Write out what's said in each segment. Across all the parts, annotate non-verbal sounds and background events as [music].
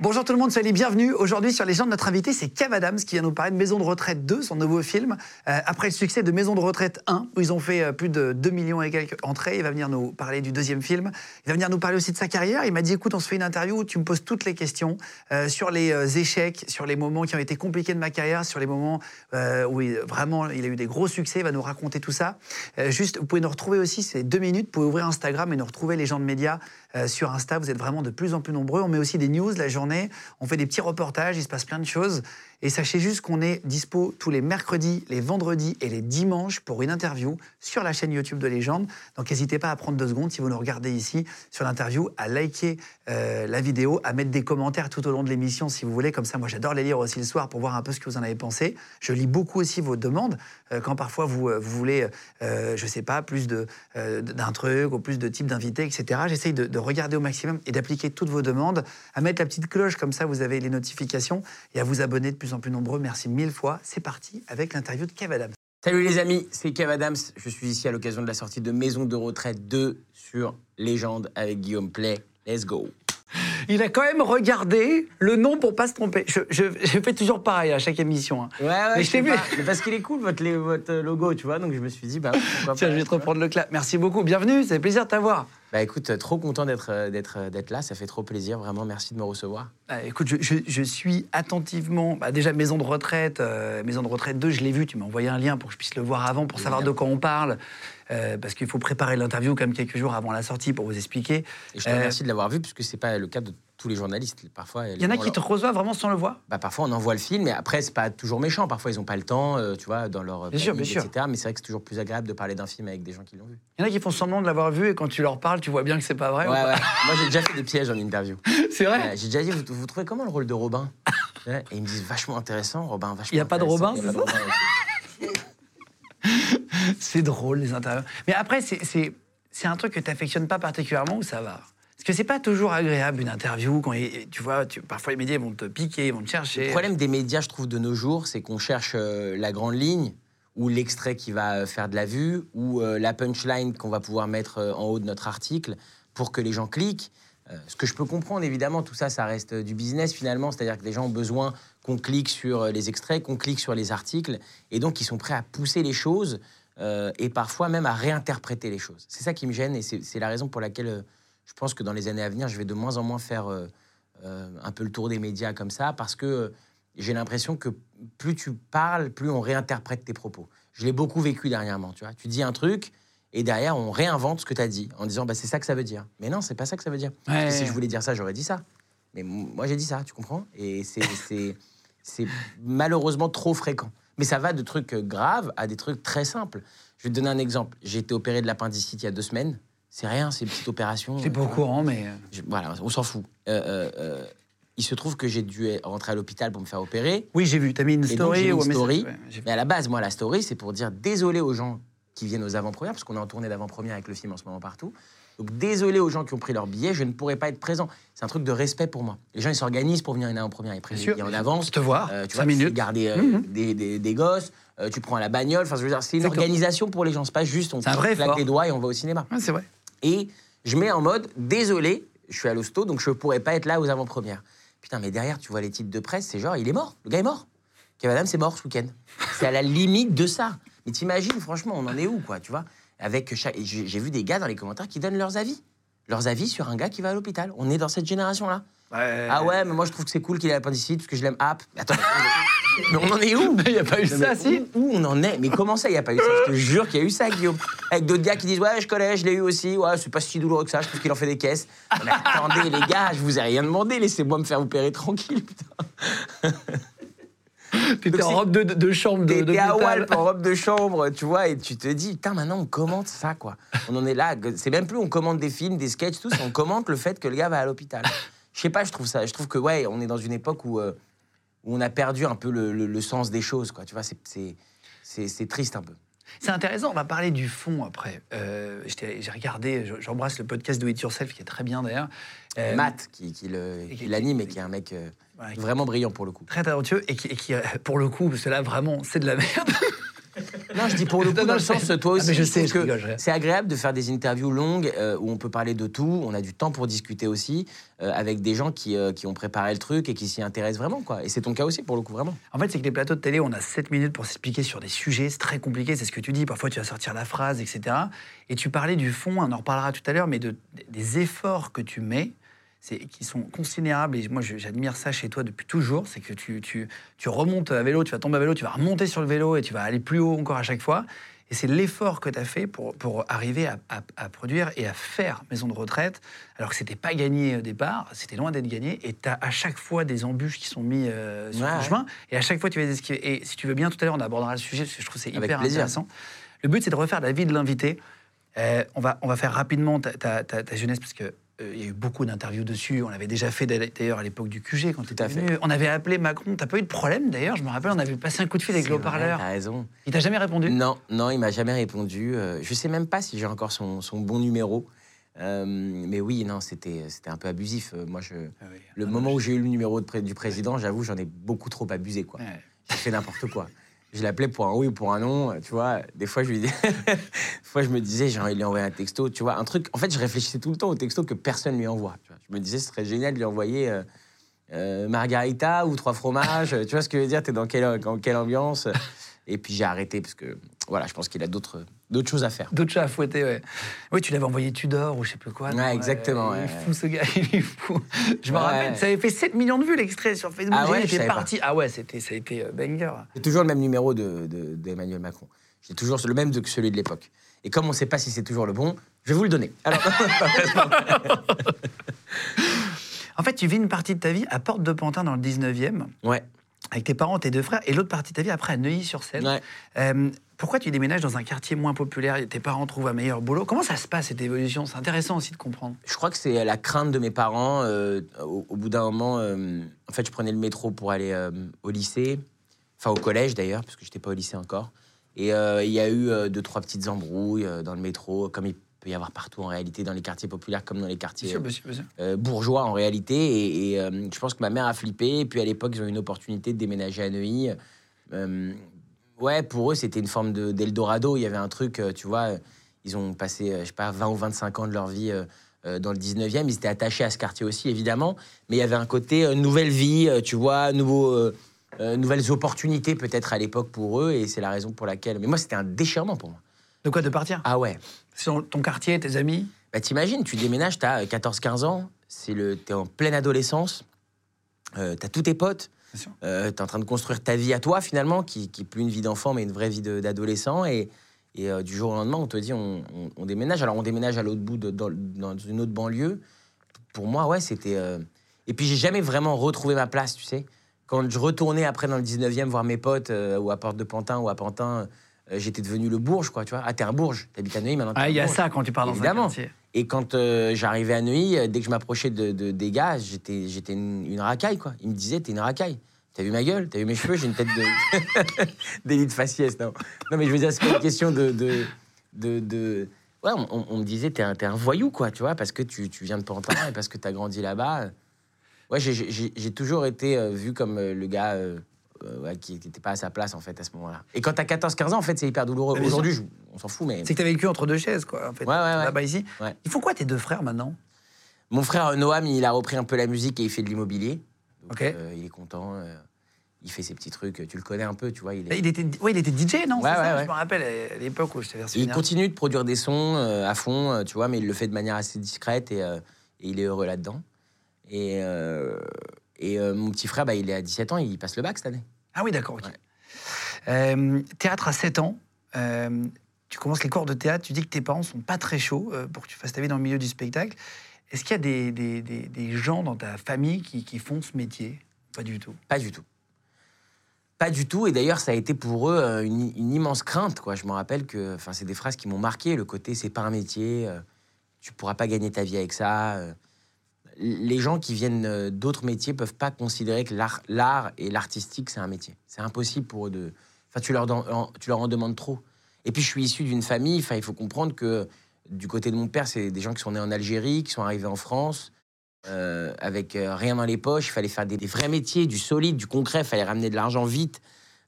Bonjour tout le monde, soyez les bienvenus. Aujourd'hui sur Légende, notre invité c'est Kev Adams qui vient nous parler de Maison de retraite 2, son nouveau film. Euh, après le succès de Maison de retraite 1, où ils ont fait euh, plus de 2 millions et quelques entrées, il va venir nous parler du deuxième film. Il va venir nous parler aussi de sa carrière. Il m'a dit écoute, on se fait une interview où tu me poses toutes les questions euh, sur les échecs, sur les moments qui ont été compliqués de ma carrière, sur les moments où il- vraiment il a eu des gros succès. Il va nous raconter tout ça. Juste, vous pouvez nous retrouver aussi, c'est deux minutes. Vous pouvez ouvrir Instagram et nous retrouver Légende Média euh, sur Insta. Vous êtes vraiment de plus en plus nombreux. On met aussi des news la journée. On fait des petits reportages. Il se passe plein de choses. Et sachez juste qu'on est dispo tous les mercredis, les vendredis et les dimanches pour une interview sur la chaîne YouTube de Légende. Donc n'hésitez pas à prendre deux secondes si vous nous regardez ici sur l'interview, à liker euh, la vidéo, à mettre des commentaires tout au long de l'émission si vous voulez. Comme ça, moi j'adore les lire aussi le soir pour voir un peu ce que vous en avez pensé. Je lis beaucoup aussi vos demandes. Euh, quand parfois vous, euh, vous voulez, je sais pas, plus d'un truc ou plus de types d'invités, etc. J'essaye de, de regarder au maximum et d'appliquer toutes vos demandes, à mettre la petite cloche comme ça vous avez les notifications et à vous abonner de plus plus nombreux. Merci mille fois. C'est parti avec l'interview de Kev Adams. Salut les amis, c'est Kev Adams. Je suis ici à l'occasion de la sortie de Maison de retraite 2 sur Légende avec Guillaume Play. Let's go. Il a quand même regardé le nom pour pas se tromper. Je, je- je fais toujours pareil à chaque émission. hein. Ouais, ouais, Mais je sais vu. pas. Mais parce qu'il est cool votre, logo, tu vois, donc je me suis dit, bah pourquoi Tiens, pas. je vais te vois. reprendre le clap. Merci beaucoup. Bienvenue. Ça fait plaisir de t'avoir. Bah écoute, euh, trop content d'être euh, d'être euh, d'être là, ça fait trop plaisir, vraiment merci de me recevoir. Ah, écoute, je, je- je suis attentivement. bah, déjà, Maison de retraite, euh, Maison de retraite 2, je l'ai vu. Tu m'as envoyé un lien pour que je puisse le voir avant, pour savoir de quoi on parle. Euh, parce qu'il faut préparer l'interview comme quelques jours avant la sortie pour vous expliquer. Et je te Euh, remercie de l'avoir vu, puisque c'est pas le cas de tous les journalistes. Parfois, Il y en a qui te reçoivent vraiment sans le voir. Bah, parfois on envoie le film, mais après c'est pas toujours méchant. Parfois ils ont pas le temps, euh, tu vois, dans leur Bien sûr, bien sûr. etc. Mais c'est vrai que c'est toujours plus agréable de parler d'un film avec des gens qui l'ont vu. Il y en a qui font semblant de l'avoir vu et quand tu leur parles, tu vois bien que c'est pas vrai. Ouais, ou pas ouais. Moi j'ai déjà fait des pièges en interview. [laughs] C'est vrai. J'ai déjà dit, vous, vous trouvez comment le rôle de Robin? Et ils me disent vachement intéressant, Robin, vachement Il y a pas de. Robin, c'est ok. [laughs] C'est drôle, les interviews. Mais après, c'est- un truc que tu n'affectionnes pas particulièrement ou ça va? Parce que c'est pas toujours agréable une interview. Quand tu vois, parfois les médias vont te piquer, vont te chercher. Le problème des médias, je trouve, de nos jours, c'est qu'on cherche euh, la grande ligne ou l'extrait qui va euh, faire de la vue ou euh, la punchline qu'on va pouvoir mettre en haut de notre article pour que les gens cliquent. Ce que je peux comprendre, évidemment, tout ça, ça reste du business finalement, c'est-à-dire que les gens ont besoin qu'on clique sur euh, les extraits, qu'on clique sur les articles, et donc ils sont prêts à pousser les choses euh, et parfois même à réinterpréter les choses. C'est ça qui me gêne et c'est la raison pour laquelle euh, je pense que dans les années à venir, je vais de moins en moins faire euh, un peu le tour des médias comme ça, parce que j'ai l'impression que plus tu parles, plus on réinterprète tes propos. Je l'ai beaucoup vécu dernièrement, tu vois. Tu dis un truc, et derrière, on réinvente ce que tu as dit, en disant, bah, c'est ça que ça veut dire. Mais non, c'est pas ça que ça veut dire. Parce que si je voulais dire ça, j'aurais dit ça. Mais moi, j'ai dit ça, tu comprends? Et c'est- c'est malheureusement trop fréquent. Mais ça va de trucs euh, graves à des trucs très simples. Je vais te donner un exemple. J'ai été opéré de l'appendicite il y a deux semaines. C'est rien, c'est une petite opération. C'est pas au courant, mais. euh, Je- voilà, on s'en fout. Euh, euh, euh, il se trouve que j'ai dû rentrer à l'hôpital pour me faire opérer. Oui, j'ai vu. T'as mis une donc, story j'ai mis une story. Ouais. Mais à la base, moi, la story, c'est pour dire désolé aux gens qui viennent aux avant-premières, parce qu'on est en tournée d'avant-première avec le film en ce moment partout. Donc désolé aux gens qui ont pris leur billet, je ne pourrai pas être présent. C'est un truc de respect pour moi. Les gens, ils s'organisent pour venir une avant-première, ils prennent en avance. Te voir, Euh, tu cinq vois, tu fais minutes. garder euh, Mhm. des, des- des gosses, euh, tu prends la bagnole. Enfin, je veux dire, c'est une organisation pour les gens. C'est pas juste on claque effort. les doigts et on va au cinéma. Ouais, c'est vrai. Et je mets en mode désolé, je suis à l'hosto, donc je ne pourrais pas être là aux avant-premières. Putain, mais derrière, tu vois les titres de presse, c'est genre, il est mort, le gars est mort. Kev Adams c'est mort ce week-end. C'est à la limite de ça. Mais t'imagines, franchement, on en est où, quoi, tu vois? Avec chaque... J'ai vu des gars dans les commentaires qui donnent leurs avis. Leurs avis sur un gars qui va à l'hôpital. On est dans cette génération-là. Ouais. Ah ouais, mais moi je trouve que c'est cool qu'il ait l'appendicite parce que je l'aime. Ah, attends, mais on en est où? [laughs] Il n'y a pas eu ça, si où, où on en est? Mais comment ça, il n'y a pas eu ça? Je te jure qu'il y a eu ça, Guillaume. Avec d'autres gars qui disent Ouais, je connais, je l'ai eu aussi. Ouais, c'est pas si douloureux que ça, je trouve qu'il en fait des caisses. Mais attendez, les gars, je vous ai rien demandé. Laissez-moi me faire opérer tranquille, putain. [laughs] T'étais en robe de, chambre de, à. Walp en robe de chambre, tu vois, et tu te dis, putain, maintenant on commente ça, quoi. On en est là. C'est même plus on commente des films, des sketchs, tout, on commente le fait que le gars va à l'hôpital. Je sais pas, je trouve ça. Je trouve que, ouais, on est dans une époque où, euh, où on a perdu un peu le, le- le sens des choses, quoi. Tu vois, c'est- triste un peu. C'est intéressant, on va parler du fond après. Euh, J'ai regardé, je- j'embrasse le podcast Do It Yourself qui est très bien d'ailleurs. Euh, Matt, qui, qui l'anime et qui est un mec Ouais, vraiment brillant pour le coup. Très talentueux et qui, et qui, euh, pour le coup, parce que là vraiment, c'est de la merde. [laughs] Non, je dis pour le coup, Non, dans le sens, toi Ah, aussi, mais je je sais, que je- c'est agréable de faire des interviews longues euh, où on peut parler de tout, on a du temps pour discuter aussi, euh, avec des gens qui, euh, qui ont préparé le truc et qui s'y intéressent vraiment, quoi. Et c'est ton cas aussi, pour le coup, vraiment. En fait, c'est que les plateaux de télé, on a 7 minutes pour s'expliquer sur des sujets, c'est très compliqué, c'est ce que tu dis. Parfois, tu vas sortir la phrase, etc. Et tu parlais du fond, on en reparlera tout à l'heure, mais de, des efforts que tu mets, qui sont considérables. Et moi, j'admire ça chez toi depuis toujours. C'est que tu, tu, tu remontes à vélo, tu vas tomber à vélo, tu vas remonter sur le vélo et tu vas aller plus haut encore à chaque fois. Et c'est l'effort que tu as fait pour, pour arriver à, à- à produire et à faire Maison de retraite, alors que c'était pas gagné au départ, c'était loin d'être gagné. Et tu as à chaque fois des embûches qui sont mises euh, sur Ouais, ton ouais. chemin. Et à chaque fois, tu vas les esquiver. Et si tu veux bien, tout à l'heure, on abordera le sujet, parce que je trouve que c'est hyper intéressant. Le but, c'est de refaire la vie de l'invité. Euh, on, va, on va faire rapidement ta, ta- ta- ta jeunesse, parce que il y a eu beaucoup d'interviews dessus. On l'avait déjà fait d'ailleurs à l'époque du QG, quand tu venu. On avait appelé Macron. T'as pas eu de problème, d'ailleurs Je me rappelle, on avait passé un coup de fil avec le haut-parleur. T'as raison. Il t'a jamais répondu? Non, non, il m'a jamais répondu. Euh, je sais même pas si j'ai encore son, son bon numéro. Euh, mais oui, non, c'était un peu abusif. Euh, moi, je, Ah oui. le Ah moment où j'ai eu le numéro de du président, j'avoue, j'en ai beaucoup trop abusé, quoi. Ouais. J'ai fait n'importe quoi. [laughs] Je l'appelais pour un oui ou pour un non, tu vois. Des fois, je lui. Des [laughs] fois, je me disais, genre, il lui a envoyé un texto, tu vois. Un truc... En fait, je réfléchissais tout le temps au texto que personne lui envoie. Je me disais, ce serait génial de lui envoyer euh, euh, Margarita ou trois fromages. [laughs] tu vois ce que je veux dire T'es dans quelle, dans quelle ambiance Et puis, j'ai arrêté parce que, voilà, je pense qu'il a d'autres d'autres choses à faire. D'autres chats à fouetter, ouais. Oui, tu l'avais envoyé Tudor ou je sais plus quoi. Ouais, exactement, Il est fou, ce gars, il est fou. Je me Ouais. rappelle, ça avait fait 7 millions de vues, l'extrait sur Facebook. Ah ouais, pas. parti. Ah ouais, c'était, ça a été euh, banger. J'ai toujours le même numéro d'Emmanuel de, d'Emmanuel Macron. J'ai toujours le même de- que celui de l'époque. Et comme on ne sait pas si c'est toujours le bon, je vais vous le donner. Alors, [laughs] En fait, tu vis une partie de ta vie à Porte de Pantin dans le 19e, ouais, avec tes parents, tes deux frères, et l'autre partie de ta vie après à Neuilly-sur-Seine. ouais. Euh, pourquoi tu déménages dans un quartier moins populaire et tes parents trouvent un meilleur boulot? Comment ça se passe cette évolution? C'est intéressant aussi de comprendre. Je crois que c'est la crainte de mes parents. euh, au, au bout d'un moment, euh, en fait, je prenais le métro pour aller euh, au lycée, enfin au collège d'ailleurs, parce que j'étais pas au lycée encore. Et il y a eu deux, trois petites embrouilles dans le métro, comme il peut y avoir partout en réalité, dans les quartiers populaires comme dans les quartiers Bien sûr, bien sûr, bien sûr. bourgeois en réalité. Et, et, je pense que ma mère a flippé. Et puis à l'époque, ils ont eu une opportunité de déménager à Neuilly. Euh, ouais, pour eux, c'était une forme de- d'Eldorado. Il y avait un truc, euh, tu vois, ils ont passé, euh, je sais pas, 20 ou 25 ans de leur vie. euh, euh, dans le 19e, ils étaient attachés à ce quartier aussi, évidemment, mais il y avait un côté euh, nouvelle vie, euh, tu vois, nouveau, euh, euh, nouvelles opportunités peut-être à l'époque pour eux, et c'est la raison pour laquelle. Mais moi, c'était un déchirement pour moi. De quoi de partir? Ah ouais, Sur ton quartier, tes amis? Bah, t'imagines, tu déménages, t'as 14-15 ans, c'est le, t'es en pleine adolescence, euh, t'as tous tes potes, Euh, t'es en train de construire ta vie à toi finalement, qui, qui est plus une vie d'enfant mais une vraie vie d'adolescent. Et, et euh, du jour au lendemain, on te dit on, on- on déménage. Alors on déménage à l'autre bout, de, dans, dans une autre banlieue. Pour moi, ouais, c'était. euh, Et puis j'ai jamais vraiment retrouvé ma place, tu sais. Quand je retournais après dans le 19e voir mes potes, euh, ou à Porte de Pantin, ou à Pantin, j'étais devenu le Bourge, quoi, tu vois. Ah, t'es un Bourge, t'habites à Neuilly maintenant. Ah, il y a ça quand tu pars dans Évidemment. un quartier. Et quand euh, j'arrivais à Neuilly, euh, dès que je m'approchais de, de- des gars, j'étais, j'étais une, racaille, quoi. Ils me disaient, t'es une racaille. T'as vu ma gueule? T'as vu mes cheveux? J'ai une tête [laughs] d'élite faciès, non. Mais je veux dire, c'est une question de... de, de, Ouais, on, me disait, t'es un, t'es un voyou, quoi, tu vois, parce que tu, tu viens de Pantin et parce que t'as grandi là-bas. Ouais, j'ai, j'ai- toujours été euh, vu comme le gars euh, ouais, qui n'était pas à sa place, en fait, à ce moment-là. Et quand t'as 14-15 ans, en fait, c'est hyper douloureux. Aujourd'hui, on s'en fout, mais... C'est que tu as vécu entre deux chaises, quoi, en fait. Ouais, ouais. Là-bas, ici. Ils font quoi, tes deux frères, maintenant? Mon frère Noam, il a repris un peu la musique et il fait de l'immobilier. Ok. euh, il est content. euh, il fait ses petits trucs. Tu le connais un peu, tu vois. Il, est- il était, ouais, il était DJ, non? Ça. Je me rappelle à l'époque où je t'avais il continue de produire des sons à fond, tu vois, mais il le fait de manière assez discrète et, et il est heureux là-dedans. Et, et euh, mon petit frère, bah, il est à 17 ans, il passe le bac cette année. Ah oui, d'accord. ok. Ouais. Euh, théâtre à 7 ans. euh, tu commences les cours de théâtre. Tu dis que tes parents sont pas très chauds pour que tu fasses ta vie dans le milieu du spectacle. Est-ce qu'il y a des, des- des- des gens dans ta famille qui, qui font ce métier? Pas du tout. Pas du tout. Pas du tout. Et d'ailleurs, ça a été pour eux une, une immense crainte. Quoi. Je me rappelle que c'est des phrases qui m'ont marqué. Le côté, c'est pas un métier. tu pourras pas gagner ta vie avec ça. Les gens qui viennent euh, d'autres métiers peuvent pas considérer que l'art, et l'artistique, c'est un métier. C'est impossible pour eux de. Enfin, tu leur, en- tu leur en demandes trop. Et puis, je suis issu d'une famille. Enfin, il faut comprendre que du côté de mon père, c'est des gens qui sont nés en Algérie, qui sont arrivés en France. euh, avec euh, rien dans les poches, il fallait faire des, vrais métiers, du solide, du concret, il fallait ramener de l'argent vite.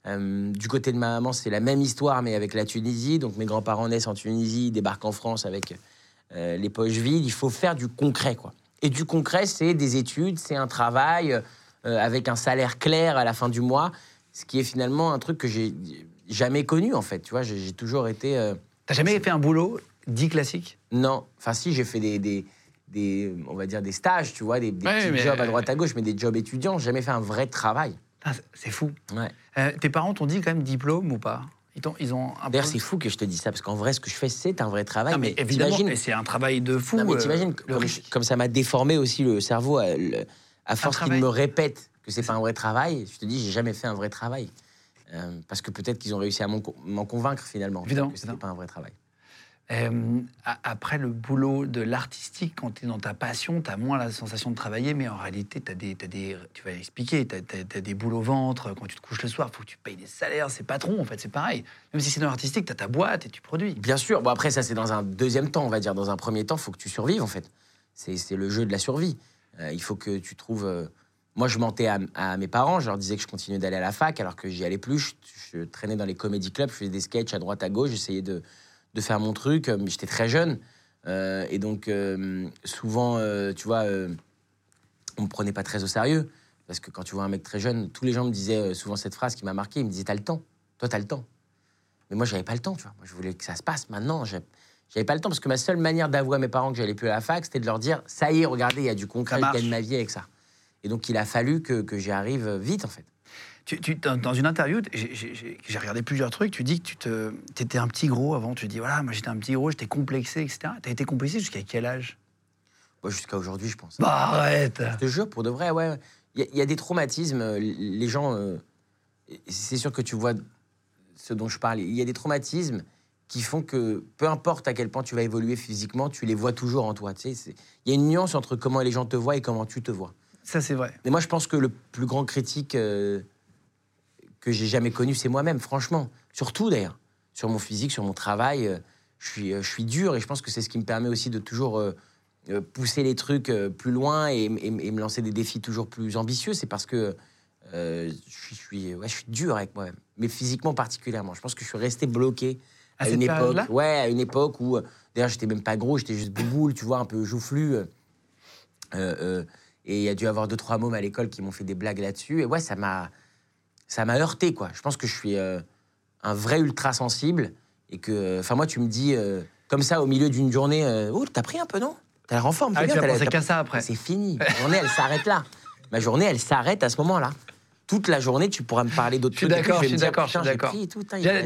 Du côté de ma maman, c'est la même histoire, mais avec la Tunisie. Donc mes grands-parents naissent en Tunisie, débarquent en France avec les poches vides. Il faut faire du concret, quoi. Et du concret, c'est des études, c'est un travail euh, avec un salaire clair à la fin du mois, ce qui est finalement un truc que j'ai jamais connu, en fait. Tu vois, j'ai toujours été... euh, T'as jamais fait un boulot dit classique? Non, enfin si, j'ai fait des, des, des, on va dire des stages, tu vois, des, des Ouais, petits mais- jobs à droite à gauche, mais des jobs étudiants. J'ai jamais fait un vrai travail. Putain, c'est- C'est fou. Ouais. Euh, tes parents t'ont dit quand même diplôme ou pas? Ils, ils ont D'ailleurs, peu- c'est fou que je te dise ça, parce qu'en vrai, ce que je fais, c'est un vrai travail. Ah, mais mais évidemment, c'est un travail de fou. Non, mais euh, t'imagines comme, ça m'a déformé aussi le cerveau, à, le- à force qu'il travail. me répète que c'est pas un vrai travail. Je te dis, j'ai jamais fait un vrai travail. Euh, parce que peut-être qu'ils ont réussi à m'en co- m'en convaincre finalement Évidemment, que c'était pas un vrai travail. Euh, après le boulot de l'artistique, quand tu es dans ta passion, tu as moins la sensation de travailler, mais en réalité, t'as des, t'as des, tu vas expliquer, tu as, des boules au ventre, quand tu te couches le soir, il faut que tu payes des salaires, c'est patron, en fait, c'est pareil. Même si c'est dans l'artistique, tu as ta boîte et tu produis. Bien sûr. Bon, après, ça, c'est dans un deuxième temps, on va dire. Dans un premier temps, il faut que tu survives, en fait. C'est le jeu de la survie. Euh, il faut que tu trouves. euh, Moi, je mentais à, à mes parents. Je leur disais que je continuais d'aller à la fac, alors que j'y allais plus. Je, je traînais dans les comédie clubs, je faisais des sketchs à droite, à gauche. J'essayais de, de faire mon truc. euh, Mais j'étais très jeune. Euh, et donc, euh, souvent, euh, tu vois, on me prenait pas très au sérieux. Parce que quand tu vois un mec très jeune, tous les gens me disaient souvent cette phrase qui m'a marqué. Ils me disaient T'as le temps. Toi, t'as le temps. Mais moi, j'avais pas le temps, tu vois. Moi, je voulais que ça se passe maintenant. J'avais pas le temps parce que ma seule manière d'avouer à mes parents que j'allais plus à la fac, c'était de leur dire ça y est, regardez, il y a du concret, je gagne ma vie avec ça. Et donc, il a fallu que, que j'y arrive vite, en fait. Tu, tu- dans, une interview, j'ai- regardé plusieurs trucs, tu dis que tu te, étais un petit gros avant, tu dis voilà, moi j'étais un petit gros, j'étais complexé, etc. Tu as été complexé jusqu'à quel âge? Moi, Jusqu'à aujourd'hui, je pense. Bah arrête Je te jure, pour de vrai, ouais. Il y, a- il y a des traumatismes. euh, Les gens. euh, c'est sûr que tu vois ce dont je parle. Il y a des traumatismes qui font que peu importe à quel point tu vas évoluer physiquement, tu les vois toujours en toi. Tu sais, il y a une nuance entre comment les gens te voient et comment tu te vois. Ça c'est vrai. Mais moi, je pense que le plus grand critique euh, que j'ai jamais connu, c'est moi-même, franchement. Surtout d'ailleurs. Sur mon physique, sur mon travail, euh, je, suis, euh, je suis dur et je pense que c'est ce qui me permet aussi de toujours euh, pousser les trucs plus loin et, et- et me lancer des défis toujours plus ambitieux. C'est parce que je, suis, je, suis, ouais, je suis dur avec moi-même. Mais physiquement particulièrement. Je pense que je suis resté bloqué À à, cette une époque. Ouais, à une époque où, d'ailleurs, j'étais même pas gros, j'étais juste bouboule, tu vois, un peu joufflu. et il y a dû avoir deux, trois mômes à l'école qui m'ont fait des blagues là-dessus. Et ouais, ça m'a, ça m'a heurté, quoi. Je pense que je suis euh, un vrai ultra sensible. Et que, enfin, moi, tu me dis, euh, comme ça, au milieu d'une journée, euh, oh, t'as pris un peu, non? T'as l'air en forme, Ah, t'es tu bien, vas qu'à ça après. C'est fini. Ma journée, elle s'arrête là. Ma journée, elle s'arrête à ce moment-là. Toute la journée, tu pourras me parler d'autres trucs. d'accord, je suis d'accord, je suis d'accord.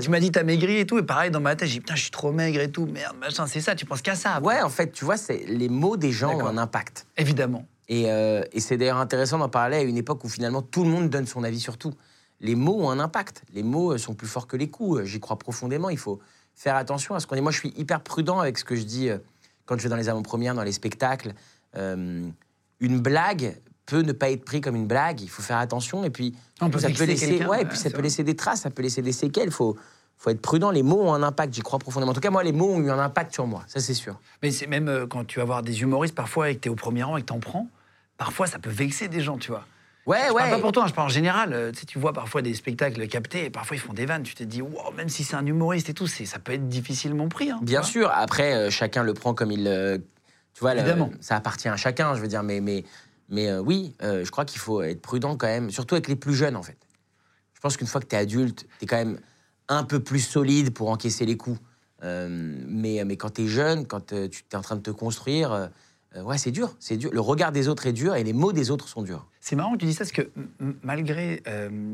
Tu m'as dit t'as maigri et tout, et pareil dans ma tête, j'ai dit putain, je suis trop maigre et tout, merde, machin, c'est ça, tu penses qu'à ça. Ouais, en fait, tu vois, c'est les mots des gens ont un impact. Évidemment. Et, euh, et c'est d'ailleurs intéressant d'en parler à une époque où finalement tout le monde donne son avis sur tout. Les mots ont un impact. Les mots euh, sont plus forts que les coups. Euh, J'y crois profondément. Il faut faire attention à ce qu'on dit. Moi, je suis hyper prudent avec ce que je dis euh, quand je vais dans les avant-premières, dans les spectacles. Euh, une blague peut ne pas être prise comme une blague. Il faut faire attention. Et puis, On peut ça vexer laisser, ouais, et puis ça peut laisser des traces, ça peut laisser des séquelles. Il faut, faut être prudent. Les mots ont un impact. J'y crois profondément. En tout cas, moi, les mots ont eu un impact sur moi. Ça, c'est sûr. Mais c'est même euh, quand tu vas voir des humoristes parfois et que t'es au premier rang et que t'en prends, parfois ça peut vexer des gens, tu vois. Ouais, Je parle ouais. pas pour toi, je parle en général. euh, tu sais, tu vois parfois des spectacles captés et parfois ils font des vannes. Tu te dis, wow, même si c'est un humoriste et tout, ça peut être difficilement pris. hein, Bien sûr, après, euh, chacun le prend comme il. euh, tu vois, le- Évidemment. ça appartient à chacun, je veux dire, mais, mais, mais euh, oui, je crois qu'il faut être prudent quand même, surtout avec les plus jeunes, en fait. Je pense qu'une fois que tu es adulte, tu es quand même un peu plus solide pour encaisser les coups. Mais, mais quand tu es jeune, quand tu es en train de te construire, euh, ouais, c'est dur, c'est dur. Le regard des autres est dur et les mots des autres sont durs. C'est marrant que tu dis ça parce que malgré euh,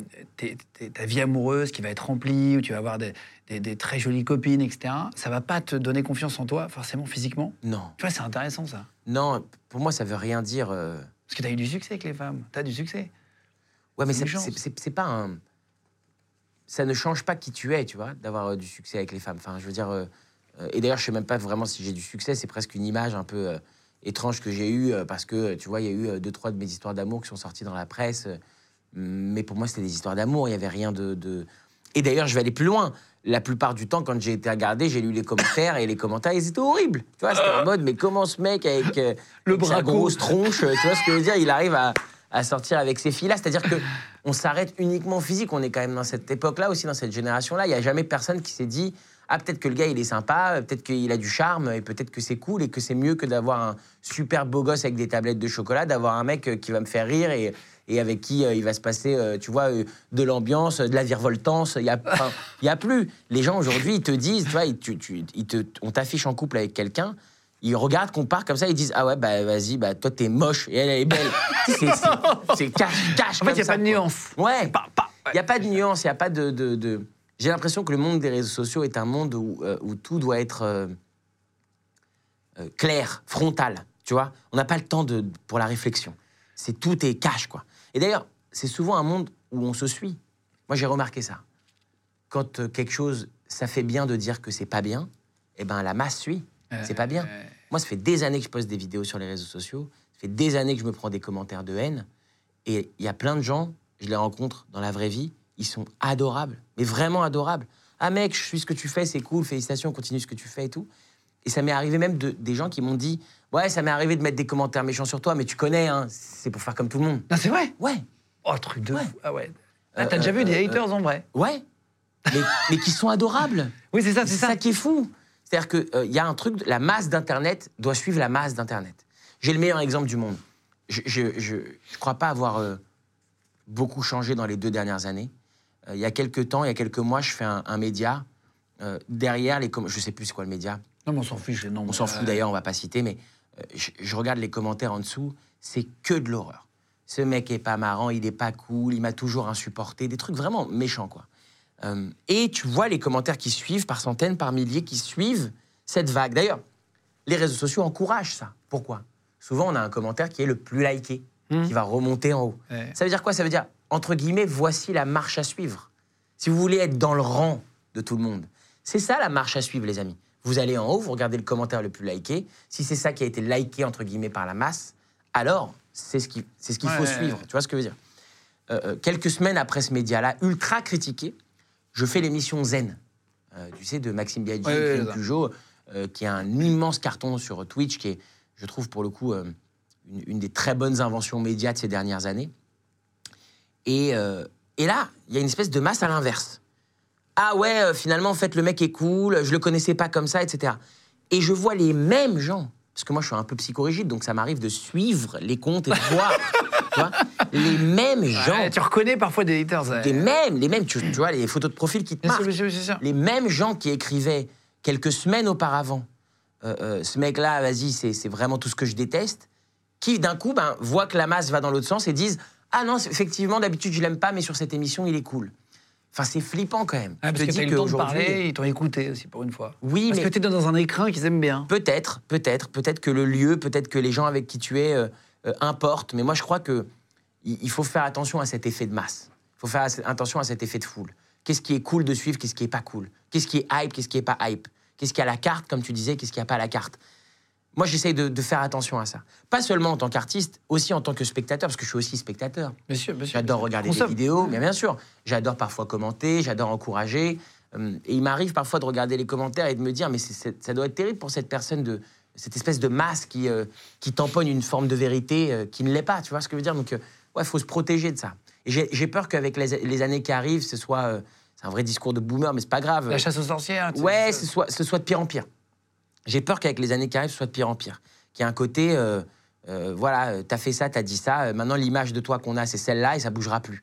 ta vie amoureuse qui va être remplie, où tu vas avoir des, des- des très jolies copines, etc., ça va pas te donner confiance en toi, forcément physiquement? Non, Tu vois, c'est intéressant ça. non, pour moi, ça veut rien dire. euh, Parce que tu as eu du succès avec les femmes. Tu as du succès. Ouais, mais C'est pas un. Ça ne change pas qui tu es, tu vois, d'avoir du succès avec les femmes. Enfin, je veux dire. et d'ailleurs, je sais même pas vraiment si j'ai du succès. C'est presque une image un peu euh, étrange que j'ai eue euh, parce que, tu vois, il y a eu euh, deux, trois de mes histoires d'amour qui sont sorties dans la presse. euh, mais pour moi, c'était des histoires d'amour. Il y avait rien de. de- Et d'ailleurs, je vais aller plus loin. La plupart du temps, quand j'ai été regardé, j'ai lu les commentaires et les commentaires, ils étaient horribles. Tu vois, c'était en mode, mais comment ce mec avec, euh, Le avec sa grosse tronche, euh, tu vois ce que je veux dire, il arrive à, à sortir avec ces filles-là. C'est-à-dire que on s'arrête uniquement physique. On est quand même dans cette époque-là aussi, dans cette génération-là. Il n'y a jamais personne qui s'est dit ah peut-être que le gars il est sympa, euh, peut-être qu'il a du charme et peut-être que c'est cool et que c'est mieux que d'avoir un super beau gosse avec des tablettes de chocolat, d'avoir un mec euh, qui va me faire rire et, et avec qui euh, il va se passer, euh, tu vois, euh, de l'ambiance, de la virevoltance. Il y a, y a plus. Les gens aujourd'hui ils te disent, tu vois, ils, tu- tu- ils te, on t'affiche en couple avec quelqu'un. Ils regardent qu'on part comme ça, ils disent Ah ouais, bah vas-y, bah toi t'es moche et elle, elle est belle. c'est cash, cash. En fait, il n'y a pas de nuance. Ouais, il n'y a pas de nuance, il n'y a pas de- J'ai l'impression que le monde des réseaux sociaux est un monde où, euh, où tout doit être euh, euh, clair, frontal. Tu vois On n'a pas le temps de, pour la réflexion. C'est tout est cash, quoi. Et d'ailleurs, c'est souvent un monde où on se suit. Moi, j'ai remarqué ça. Quand quelque chose, ça fait bien de dire que c'est pas bien, eh ben la masse suit. C'est pas bien. Moi, ça fait des années que je poste des vidéos sur les réseaux sociaux. Ça fait des années que je me prends des commentaires de haine. Et il y a plein de gens, je les rencontre dans la vraie vie, ils sont adorables, mais vraiment adorables. Ah mec, je suis ce que tu fais, c'est cool, félicitations, continue ce que tu fais et tout. Et ça m'est arrivé même de, des gens qui m'ont dit Ouais, ça m'est arrivé de mettre des commentaires méchants sur toi, mais tu connais, hein, c'est pour faire comme tout le monde. Non, c'est vrai? Ouais, Oh, truc de Ouais. fou. Ah ouais. Ah, t'as Euh, déjà euh, vu des euh, haters en vrai? ouais, mais, mais qui sont adorables. [laughs] Oui, c'est ça, C'est c'est ça. ça. qui est fou. C'est-à-dire qu'il y a un truc, la masse d'Internet doit suivre la masse d'Internet. J'ai le meilleur exemple du monde. Je je, je, je crois pas avoir euh, beaucoup changé dans les deux dernières années. Euh, il y a quelques temps, il y a quelques mois, je fais un, un média. euh, derrière les com- je sais plus c'est quoi le média. Non, mais on s'en fiche. Non, On s'en fout d'ailleurs, on va pas citer, mais euh, je, je regarde les commentaires en dessous, c'est que de l'horreur. Ce mec est pas marrant, il est pas cool, il m'a toujours insupporté, des trucs vraiment méchants quoi. Euh, et tu vois les commentaires qui suivent par centaines, par milliers, qui suivent cette vague. D'ailleurs, les réseaux sociaux encouragent ça. Pourquoi? Souvent, on a un commentaire qui est le plus liké, Mhm. qui va remonter en haut. Ouais. Ça veut dire quoi? Ça veut dire, entre guillemets, voici la marche à suivre. Si vous voulez être dans le rang de tout le monde, c'est ça la marche à suivre, les amis. Vous allez en haut, vous regardez le commentaire le plus liké. Si c'est ça qui a été liké, entre guillemets, par la masse, alors c'est ce qu'il c'est ce qu'il faut Ouais. suivre. Tu vois ce que je veux dire? Euh, euh, Quelques semaines après ce média-là, ultra critiqué, je fais l'émission Zen, euh, tu sais, de Maxime Biaggi et. Pujol, euh, qui a un immense carton sur Twitch, qui est, je trouve, pour le coup, une, une des très bonnes inventions médias de ces dernières années. Et, euh, et là, il y a une espèce de masse à l'inverse. Ah ouais, euh, finalement, en fait, le mec est cool, je le connaissais pas comme ça, etc. Et je vois les mêmes gens, parce que moi, je suis un peu psychorigide, donc ça m'arrive de suivre les comptes et de voir, [laughs] tu vois, les mêmes gens, Ouais, tu reconnais parfois des haters. ouais. les mêmes, les mêmes, tu, tu vois, les photos de profil qui te marquent bien sûr, bien sûr. les mêmes gens qui écrivaient quelques semaines auparavant, euh, euh, ce mec-là, vas-y, c'est c'est vraiment tout ce que je déteste, qui d'un coup ben, voient que la masse va dans l'autre sens et disent Ah non, effectivement, d'habitude, je l'aime pas, mais sur cette émission, il est cool. Enfin, c'est flippant quand même. Ah, Je parce te que dis qu'aujourd'hui- parler, ils t'ont écouté aussi pour une fois. Oui, Parce mais que t'es dans un écrin qu'ils aiment bien. Peut-être, peut-être, peut-être que le lieu, peut-être que les gens avec qui tu es euh, euh, importent. Mais moi, je crois que il faut faire attention à cet effet de masse. Il faut faire attention à cet effet de foule. Qu'est-ce qui est cool de suivre, qu'est-ce qui est pas cool? Qu'est-ce qui est hype, qu'est-ce qui est pas hype? Qu'est-ce qui a la carte, comme tu disais, qu'est-ce qui a pas la carte? Moi, j'essaye de, de faire attention à ça. Pas seulement en tant qu'artiste, aussi en tant que spectateur, parce que je suis aussi spectateur. Bien sûr, bien sûr. J'adore regarder des vidéos, mais bien sûr. J'adore parfois commenter, j'adore encourager. Euh, Et il m'arrive parfois de regarder les commentaires et de me dire, mais ça doit être terrible pour cette personne, de, cette espèce de masse qui, euh, qui tamponne une forme de vérité euh, qui ne l'est pas. Tu vois ce que je veux dire? Donc, euh, ouais, il faut se protéger de ça. Et j'ai peur qu'avec les, les années qui arrivent, ce soit. c'est un vrai discours de boomer, mais c'est pas grave. La chasse aux sorcières. Ouais, ce soit, ce soit de pire en pire. J'ai peur qu'avec les années qui arrivent, ce soit de pire en pire. Qu'il y ait un côté, euh, euh, voilà, euh, t'as fait ça, t'as dit ça, maintenant l'image de toi qu'on a, c'est celle-là et ça bougera plus.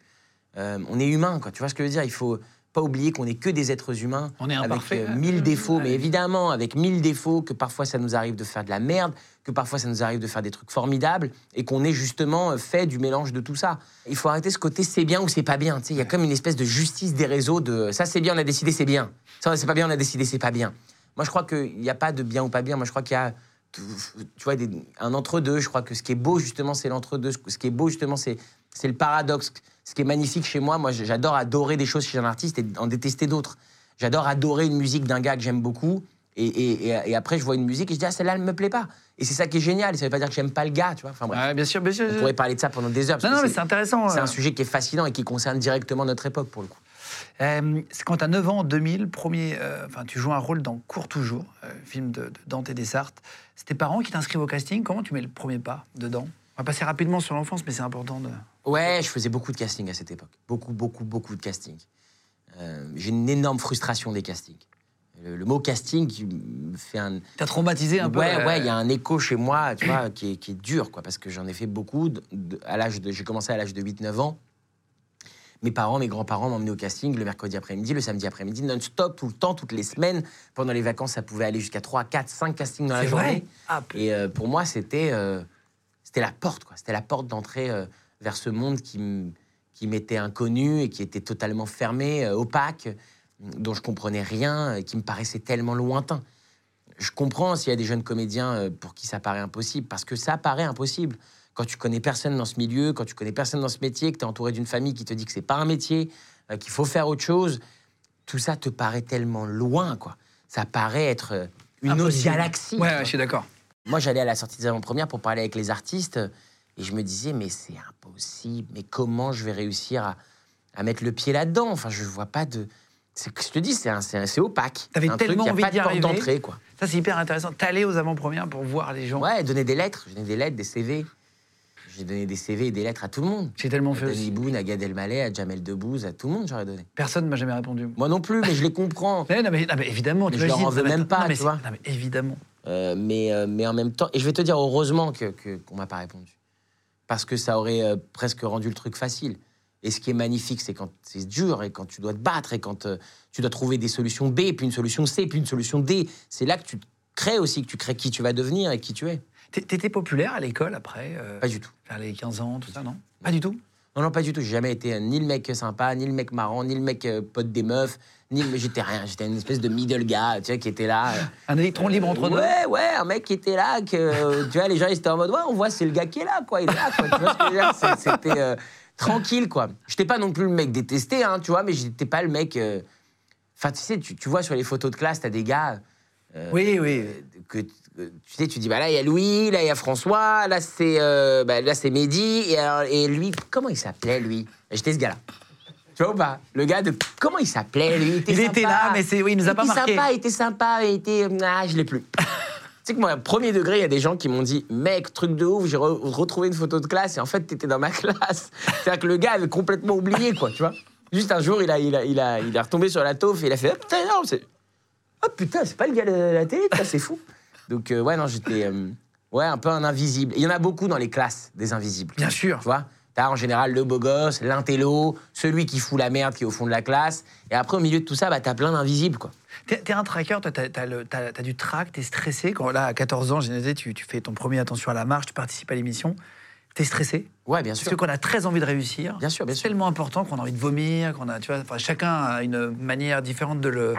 Euh, on est humain, quoi. Tu vois ce que je veux dire? Il faut. pas oublier qu'on n'est que des êtres humains On est avec imparfait. mille défauts, mais évidemment avec mille défauts, que parfois ça nous arrive de faire de la merde, que parfois ça nous arrive de faire des trucs formidables, et qu'on est justement fait du mélange de tout ça. Il faut arrêter ce côté c'est bien ou c'est pas bien. Tu sais, Il y a comme une espèce de justice des réseaux de ça c'est bien, on a décidé c'est bien. Ça c'est pas bien, on a décidé c'est pas bien. Moi je crois qu'il n'y a pas de bien ou pas bien. Moi je crois qu'il y a tu vois, des- un entre-deux. Je crois que ce qui est beau, justement, c'est l'entre-deux. Ce qui est beau, justement, c'est c'est le paradoxe. Ce qui est magnifique chez moi, moi, j'adore adorer des choses chez un artiste et en détester d'autres. J'adore adorer une musique d'un gars que j'aime beaucoup. Et, et- et- et après, je vois une musique et je dis, ah, celle-là, elle me plaît pas. Et c'est ça qui est génial. Ça veut pas dire que j'aime pas le gars, tu vois. Enfin, bref. Ouais, bien sûr, bien sûr. On pourrait parler de ça pendant des heures. parce Non, non, mais c'est intéressant. c'est euh. un sujet qui est fascinant et qui concerne directement notre époque, pour le coup. Euh, c'est quand tu as 9 ans, en 2000, premier, euh, enfin, tu joues un rôle dans Cours Toujours, euh, film de, de Dante et Desartes. C'est tes parents qui t'inscrivent au casting? Comment tu mets le premier pas dedans? On va passer rapidement sur l'enfance, mais c'est important de. Ouais, je faisais beaucoup de casting à cette époque. Beaucoup, beaucoup, beaucoup de casting. J'ai une énorme frustration des castings. Le, le mot casting qui me fait un. T'as traumatisé un peu ouais, ouais, il y a un écho chez moi, tu vois, qui est, qui est dur, quoi, parce que j'en ai fait beaucoup. de- de- à l'âge de, j'ai commencé à l'âge de 8-9 ans. Mes parents, mes grands-parents m'emmenaient au casting le mercredi après-midi, le samedi après-midi, non-stop, tout le temps, toutes les semaines. Pendant les vacances, ça pouvait aller jusqu'à 3, 4, 5 castings dans la journée. vrai? Ah, Et euh, pour moi, c'était euh, c'était la porte, quoi. C'était la porte d'entrée euh, vers ce monde qui m'était inconnu et qui était totalement fermé, opaque, dont je comprenais rien, euh, qui me paraissait tellement lointain. Je comprends s'il y a des jeunes comédiens pour qui ça paraît impossible, parce que ça paraît impossible. Quand tu connais personne dans ce milieu, quand tu connais personne dans ce métier, que tu es entouré d'une famille qui te dit que c'est pas un métier, euh, qu'il faut faire autre chose, tout ça te paraît tellement loin, quoi. Ça paraît être euh, une autre galaxie. Ouais, je suis d'accord. Moi, j'allais à la sortie des avant-premières pour parler avec les artistes euh, et je me disais, mais c'est impossible, mais comment je vais réussir à, à mettre le pied là-dedans? Enfin, je vois pas de. C'est que je te dis, c'est opaque. T'avais un truc, tellement y a envie pas d'y d'entrée, quoi. Ça, c'est hyper intéressant. T'allais aux avant-premières pour voir les gens. Ouais, donner des lettres. J'ai donné des lettres, des CV. J'ai donné des CV et des lettres à tout le monde. J'ai tellement À fait Danny aussi. Boone, à Gad Elmaleh, à Jamel Debbouze, à tout le monde, j'aurais donné. Personne ne m'a jamais répondu. Moi non plus, mais je les comprends. [laughs] Mais, non, mais, non, mais évidemment, Mais tu je leur en veux même pas, non, mais tu vois. non, mais évidemment. Euh, mais, euh, mais en même temps, et je vais te dire heureusement que que- qu'on m'a pas répondu, parce que ça aurait euh, presque rendu le truc facile. Et ce qui est magnifique, c'est quand c'est dur et quand tu dois te battre et quand tu dois trouver des solutions B, puis une solution C, puis une solution D. C'est là que tu crées aussi, que tu crées qui tu vas devenir et qui tu es. T'é- T'étais populaire à l'école après, euh, Pas du tout. vers les 15 ans, tout ça, non? Pas du tout? Non, non, pas du tout. J'ai jamais été ni le mec sympa, ni le mec marrant, ni le mec euh, pote des meufs, ni le... j'étais rien. J'étais une espèce de middle gars, tu vois, qui était là. euh, [laughs] Un électron libre entre deux Ouais, ouais, un mec qui était là, que tu vois, les gens ils étaient en mode ouais, on voit c'est le gars qui est là, quoi, il est là, quoi. Tu vois ce que je veux dire? C'est- C'était tranquille, quoi. J'étais pas non plus le mec détesté, hein, tu vois, mais j'étais pas le mec. Enfin, tu sais, tu, tu vois sur les photos de classe, t'as des gars. euh, Oui, oui. que tu sais, tu dis bah là il y a Louis, là il y a François, là c'est euh, bah, là c'est Mehdi et, alors- et lui comment il s'appelait lui? J'étais ce gars-là. Tu vois ou pas? Le gars de comment il s'appelait lui? Il était sympa. là, mais c'est- oui, il nous a pas était marqué. sympa, il était sympa, il était ah je l'ai plus. [laughs] tu sais que moi premier degré il y a des gens qui m'ont dit mec truc de ouf j'ai re- retrouvé une photo de classe et en fait t'étais dans ma [laughs] classe. C'est-à-dire que le gars avait complètement oublié quoi tu vois. Juste un jour il a il a il a il est retombé sur la taufe et il a fait ah, putain non c'est Oh putain, c'est pas le gars de la télé, c'est fou. Donc, euh, ouais, non, j'étais euh, ouais, un peu un invisible. Il y en a beaucoup dans les classes, des invisibles. Bien sûr. Tu vois T'as en général le beau gosse, l'intello, celui qui fout la merde qui est au fond de la classe. Et après, au milieu de tout ça, bah, t'as plein d'invisibles, quoi. T'es t'es un tracker, toi, t'as du track, t'es stressé. Quand là, à 14 ans, j'ai noté, tu, tu fais ton premier Attention à la marche, tu participes à l'émission. T'es stressé Ouais, bien Parce sûr. qu'on a très envie de réussir. Bien sûr, bien C'est sûr. tellement important qu'on a envie de vomir, qu'on a, tu vois, enfin, chacun a une manière différente de le,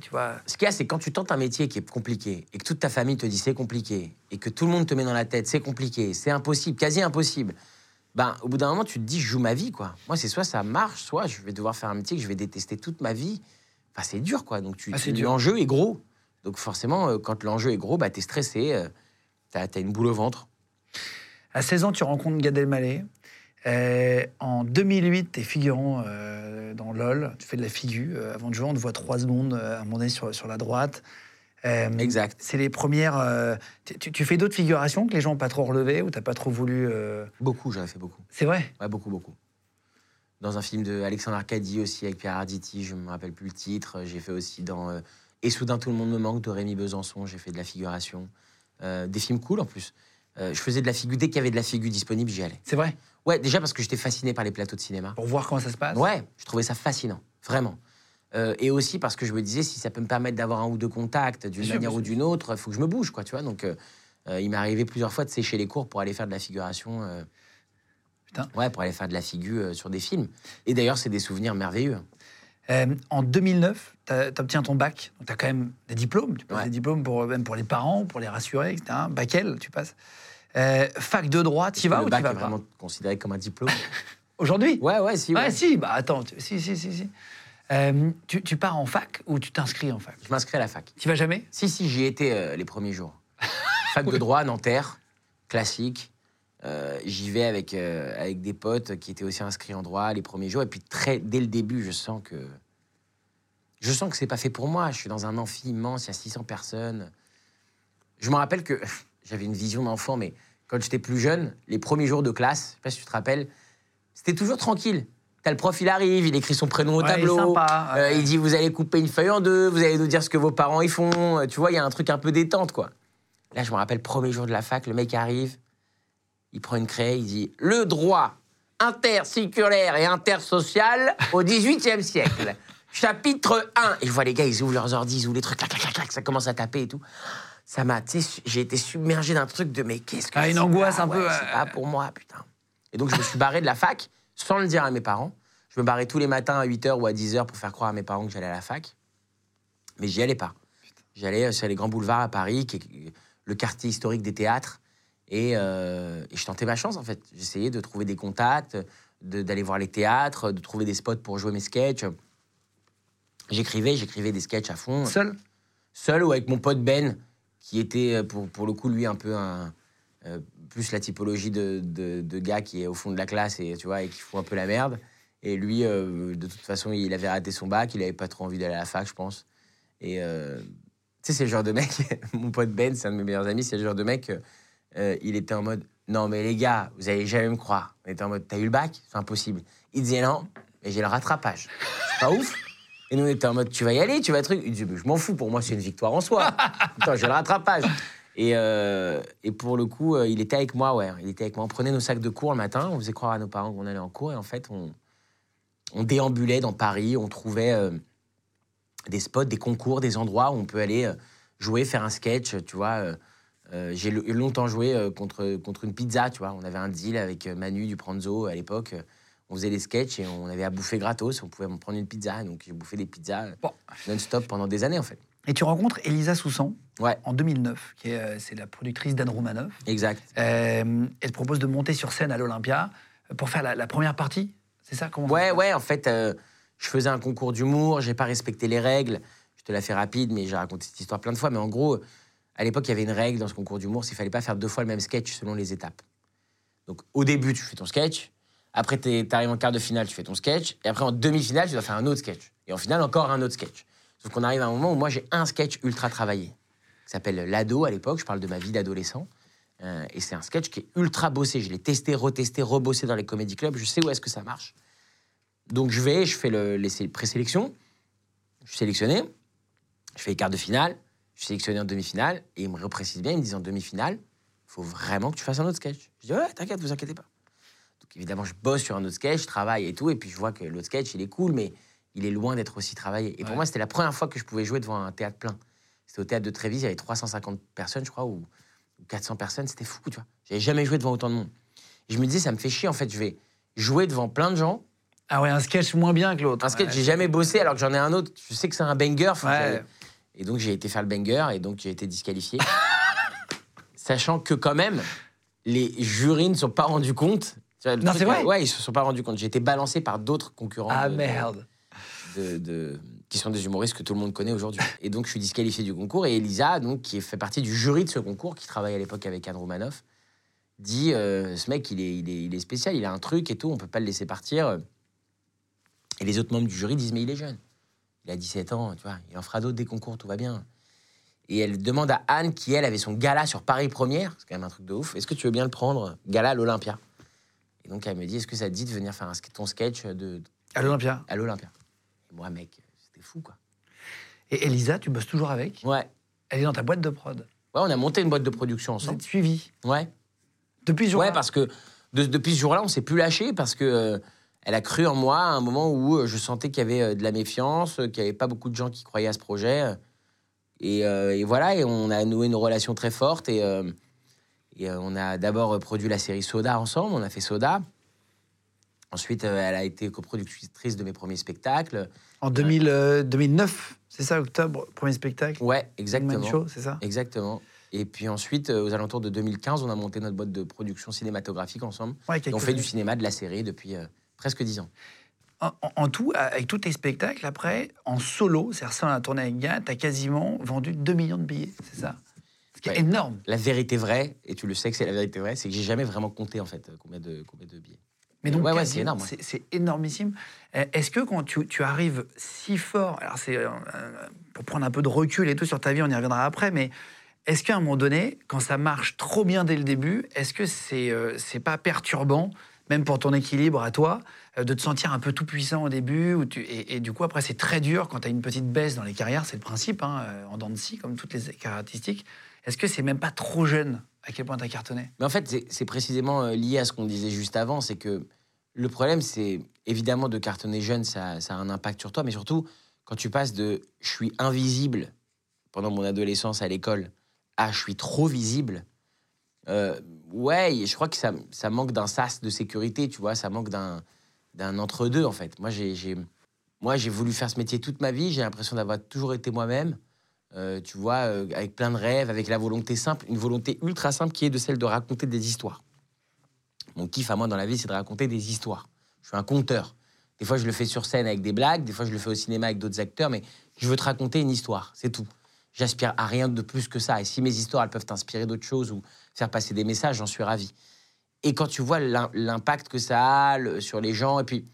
tu vois. Ce qu'il y a, c'est quand tu tentes un métier qui est compliqué et que toute ta famille te dit c'est compliqué et que tout le monde te met dans la tête c'est compliqué, c'est impossible, quasi impossible. Ben, au bout d'un moment, tu te dis je joue ma vie, quoi. Moi, c'est soit ça marche, soit je vais devoir faire un métier que je vais détester toute ma vie. Enfin, c'est dur, quoi. Donc, tu, Ah, tu- l'enjeu est gros. Donc, forcément, euh, quand l'enjeu est gros, bah, t'es stressé, euh, t'as as une boule au ventre. À 16 ans, tu rencontres Gad Elmaleh. En 2008, tu es figurant euh, dans LOL. Tu fais de la figure. Euh, avant de jouer, on te voit trois secondes euh, à un moment donné sur, sur la droite. Euh, Exact. C'est les premières. euh, tu- fais d'autres figurations que les gens n'ont pas trop relevées ou t'as pas trop voulu. Beaucoup, j'en ai fait beaucoup. C'est vrai? Ouais, beaucoup, beaucoup. Dans un film de Alexandre Arcadi aussi, avec Pierre Arditi, je me rappelle plus le titre. J'ai fait aussi dans Et soudain tout le monde me manque de Rémi Besançon, j'ai fait de la figuration. Des films cool en plus. Je faisais de la figure, dès qu'il y avait de la figure disponible, j'y allais. C'est vrai? Ouais, déjà parce que j'étais fasciné par les plateaux de cinéma. Pour voir comment ça se passe Ouais, je trouvais ça fascinant, vraiment. Euh, et aussi parce que je me disais, si ça peut me permettre d'avoir un ou deux contacts d'une sûr, manière ou d'une autre, il faut que je me bouge, quoi, tu vois. Donc, euh, euh, il m'est arrivé plusieurs fois de sécher les cours pour aller faire de la figuration. euh, Putain. Ouais, pour aller faire de la figure sur des films. Et d'ailleurs, c'est des souvenirs merveilleux. En 2009, tu obtiens ton bac. Tu as quand même des diplômes. Tu passes Ouais. des diplômes pour, même pour les parents, pour les rassurer, etc. Bac L, tu passes. Euh, fac de droit, tu vas le ou tu bac vas est pas vraiment considéré comme un diplôme. [laughs] Aujourd'hui? Ouais, ouais, si. Ouais, ouais. si, bah attends, tu- si, si, si. si. Euh, tu, tu pars en fac ou tu t'inscris en fac? Je m'inscris à la fac. Tu vas jamais? Si, si, j'y étais euh, les premiers jours. [laughs] Fac de droit, Nanterre, classique. Euh, J'y vais avec, euh, avec des potes qui étaient aussi inscrits en droit les premiers jours. Et puis, très, dès le début, je sens que. Je sens que c'est pas fait pour moi. Je suis dans un amphi immense, il y a 600 personnes. Je me rappelle que j'avais une vision d'enfant, mais quand j'étais plus jeune, les premiers jours de classe, je sais pas si tu te rappelles, c'était toujours tranquille. T'as le prof, il arrive, il écrit son prénom au Ouais, tableau. sympa, euh, il dit vous allez couper une feuille en deux, vous allez nous dire ce que vos parents y font. Euh, Tu vois, il y a un truc un peu détente, quoi. Là, je me rappelle, premier jour de la fac, le mec arrive, il prend une craie, il dit le droit interséculaire et intersocial au XVIIIe siècle. [laughs] Chapitre 1. Et je vois les gars, ils ouvrent leurs ordi, ils ouvrent les trucs, clac, clac, clac, ça commence à taper et tout. Ça m'a, tu sais, j'ai été submergé d'un truc de mais qu'est-ce que Ah, une c'est angoisse pas, un peu, ouais, euh, C'est pas pour moi, putain. Et donc, je me suis barré de la fac sans le dire à mes parents. Je me barrais tous les matins à 8h ou à 10h pour faire croire à mes parents que j'allais à la fac. Mais j'y allais pas. J'allais euh, sur les grands boulevards à Paris, qui est le quartier historique des théâtres. Et, euh, et je tentais ma chance, en fait. J'essayais de trouver des contacts, de- d'aller voir les théâtres, de trouver des spots pour jouer mes sketchs. J'écrivais, j'écrivais des sketchs à fond Seul? Seul ou avec mon pote Ben, qui était euh, pour, pour le coup, lui, un peu euh, plus la typologie de, de, gars qui est au fond de la classe et, tu vois, et qui fout un peu la merde. Et lui, euh, de toute façon, il avait raté son bac, il avait pas trop envie d'aller à la fac, je pense. Et tu sais, c'est le genre de mec, [laughs] mon pote Ben, c'est un de mes meilleurs amis, c'est le genre de mec, il était en mode Non, mais les gars, vous allez jamais me croire. On était en mode T'as eu le bac? C'est impossible. Il disait Non, mais j'ai le rattrapage. C'est pas ouf et nous, on était en mode, tu vas y aller, tu vas truc. Il disait, Mais je m'en fous, pour moi, c'est une victoire en soi. [laughs] Putain, j'ai le rattrapage. Et, euh, et pour le coup, euh, il était avec moi, ouais. Il était avec moi. On prenait nos sacs de cours le matin, on faisait croire à nos parents qu'on allait en cours. Et en fait, on, on déambulait dans Paris, on trouvait euh, des spots, des concours, des endroits où on peut aller euh, jouer, faire un sketch, tu vois. j'ai longtemps joué contre, contre une pizza, tu vois. On avait un deal avec Manu du Pranzo à l'époque. On faisait des sketchs et on avait à bouffer gratos. On pouvait me prendre une pizza. Donc j'ai bouffé des pizzas euh, Bon. non-stop pendant des années, en fait. Et tu rencontres Elisa Soussan Ouais, en 2009, qui est, euh, c'est la productrice d'Anne Romanoff. exact. Euh, elle te propose de monter sur scène à l'Olympia pour faire la, la première partie. C'est ça comment Ouais, ouais, en fait, euh, je faisais un concours d'humour, j'ai pas respecté les règles. Je te la fais rapide, mais j'ai raconté cette histoire plein de fois. Mais en gros, à l'époque, il y avait une règle dans ce concours d'humour, c'est qu'il fallait pas faire deux fois le même sketch selon les étapes. Donc, au début, tu fais ton sketch. Après, tu arrives en quart de finale, tu fais ton sketch. Et après, en demi-finale, tu dois faire un autre sketch. Et en finale, encore un autre sketch. Sauf qu'on arrive à un moment où moi, j'ai un sketch ultra travaillé, qui s'appelle L'ado à l'époque. Je parle de ma vie d'adolescent. Euh, et c'est un sketch qui est ultra bossé. Je l'ai testé, retesté, rebossé dans les comédie clubs. Je sais où est-ce que ça marche. Donc je vais, je fais le, les sé- présélections. Je suis sélectionné. Je fais les quarts de finale. Je suis sélectionné en demi-finale. Et ils me reprécisent bien, ils me disent en demi-finale, il faut vraiment que tu fasses un autre sketch. Je dis ouais, t'inquiète, vous inquiétez pas. Évidemment, je bosse sur un autre sketch, je travaille et tout. Et puis je vois que l'autre sketch, il est cool, mais il est loin d'être aussi travaillé. Et pour moi, c'était la première fois que je pouvais jouer devant un théâtre plein. C'était au théâtre de Trévise, il y avait 350 personnes, je crois, ou ou 400 personnes. C'était fou, tu vois. J'avais jamais joué devant autant de monde. Et je me disais, ça me fait chier, en fait, je vais jouer devant plein de gens. Ah ouais, un sketch moins bien que l'autre. Un sketch, Ouais. j'ai jamais bossé alors que j'en ai un autre. Je sais que c'est un banger. Ouais. Et donc j'ai été faire le banger et donc j'ai été disqualifié. [laughs] Sachant que quand même, les jurys ne sont pas rendus compte. Vois, Non, c'est vrai Ouais, ils se sont pas rendus compte. J'ai été balancé par d'autres concurrents. Ah de- merde. de, de- qui sont des humoristes que tout le monde connaît aujourd'hui. Et donc, je suis disqualifié du concours. Et Elisa, donc, qui fait partie du jury de ce concours, qui travaille à l'époque avec Anne Romanoff, dit euh, Ce mec, il est, il, est, il est spécial, il a un truc et tout, on peut pas le laisser partir. Et les autres membres du jury disent Mais il est jeune. Il a 17 ans, tu vois, il en fera d'autres des concours, tout va bien. Et elle demande à Anne, qui elle avait son gala sur Paris Première, c'est quand même un truc de ouf, est-ce que tu veux bien le prendre? Gala à l'Olympia. Et donc elle me dit Est-ce que ça te dit de venir faire un, ton sketch de, À l'Olympia. à l'Olympia. Et moi, mec, c'était fou, quoi. Et Elisa, tu bosses toujours avec? Ouais. Elle est dans ta boîte de prod. Ouais, on a monté une boîte de production Vous ensemble. êtes suivis Ouais. depuis ce jour Ouais, parce que de- depuis ce jour-là, on s'est plus lâché parce que euh, elle a cru en moi à un moment où euh, je sentais qu'il y avait euh, de la méfiance, qu'il n'y avait pas beaucoup de gens qui croyaient à ce projet. Et, euh, et voilà, et on a noué une relation très forte. Et, euh, et euh, on a d'abord produit la série Soda ensemble, on a fait Soda. Ensuite, euh, elle a été coproductrice de mes premiers spectacles. En 2000, euh, 2009, c'est ça, octobre, premier spectacle? Ouais, exactement. C'est ça? Exactement. Et puis ensuite, euh, aux alentours de 2015, on a monté notre boîte de production cinématographique ensemble. Ouais, Et on fait du cinéma, de la série depuis euh, presque dix ans. En, tout, avec tous tes spectacles, après, en solo, c'est-à-dire ça, on a tourné avec Gad, t'as quasiment vendu 2 millions de billets, c'est ça? Qui est énorme. La vérité vraie, et tu le sais que c'est la vérité vraie, c'est que j'ai jamais vraiment compté en fait combien de, combien de billets. Mais donc, Ouais, ouais, quasiment, c'est énorme, c'est- énormissime. Euh, Est-ce que quand tu, tu arrives si fort, alors c'est euh, euh, pour prendre un peu de recul et tout sur ta vie, on y reviendra après, mais est-ce qu'à un moment donné, quand ça marche trop bien dès le début, est-ce que c'est euh, c'est pas perturbant, même pour ton équilibre à toi, euh, de te sentir un peu tout puissant au début tu, et, et du coup, après, c'est très dur quand tu as une petite baisse dans les carrières, c'est le principe, hein, en dents de scie, comme toutes les carrières artistiques. Est-ce que c'est même pas trop jeune à quel point tu as cartonné? Mais en fait, c'est- précisément euh, lié à ce qu'on disait juste avant, c'est que le problème, c'est évidemment de cartonner jeune, ça, a un impact sur toi, mais surtout quand tu passes de je suis invisible pendant mon adolescence à l'école à je suis trop visible. euh, ouais, je crois que ça, ça manque d'un sas de sécurité, tu vois, ça manque d'un entre-deux en fait. Moi, j'ai- moi, j'ai voulu faire ce métier toute ma vie, j'ai l'impression d'avoir toujours été moi-même. Euh, tu vois, euh, avec plein de rêves, avec la volonté simple, une volonté ultra simple qui est de celle de raconter des histoires. Mon kiff à moi dans la vie, c'est de raconter des histoires. Je suis un conteur. Des fois, je le fais sur scène avec des blagues, des fois, je le fais au cinéma avec d'autres acteurs, mais je veux te raconter une histoire, c'est tout. J'aspire à rien de plus que ça. Et si mes histoires, elles peuvent t'inspirer d'autres choses ou faire passer des messages, j'en suis ravi. Et quand tu vois l'im- l'impact que ça a sur les gens, et puis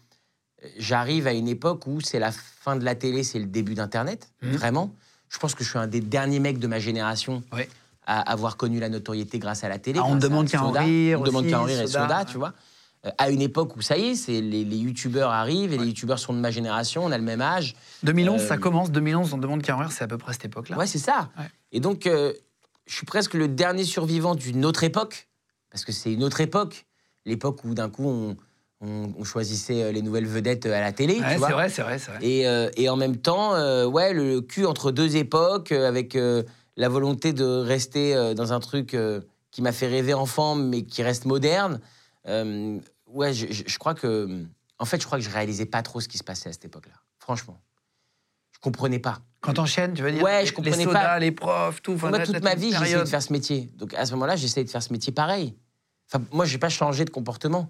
euh, j'arrive à une époque où c'est la fin de la télé, c'est le début d'Internet, Mhm. vraiment. Je pense que je suis un des derniers mecs de ma génération Ouais. à avoir connu la notoriété grâce à la télé. Ah, on demande qu'à en rire On demande aussi, qu'à en rire et Soda, ouais. tu vois. Euh, à une époque où ça y est, c'est les, les youtubeurs arrivent et les youtubeurs sont de ma génération, on a le même âge. 2011, Euh, ça commence. 2011, on demande qu'à en rire, c'est à peu près cette époque-là. Ouais, c'est ça. Et donc, euh, je suis presque le dernier survivant d'une autre époque, parce que c'est une autre époque, l'époque où d'un coup on, on- on choisissait euh, les nouvelles vedettes euh, à la télé. Ouais, tu vois. c'est vrai, c'est vrai, c'est vrai. Et, euh, et en même temps, euh, ouais, le cul entre deux époques, avec euh, la volonté de rester dans un truc qui m'a fait rêver enfant, mais qui reste moderne. Ouais, je, je- je crois que. En fait, je crois que je réalisais pas trop ce qui se passait à cette époque-là. Franchement. Je comprenais pas. Quand t'enchaînes, tu veux dire Ouais, je comprenais Les sodas, pas. les profs, tout. moi, toute la ma vie, période. de faire ce métier. Donc à ce moment-là, j'essayais de faire ce métier pareil. Enfin, moi, j'ai pas changé de comportement.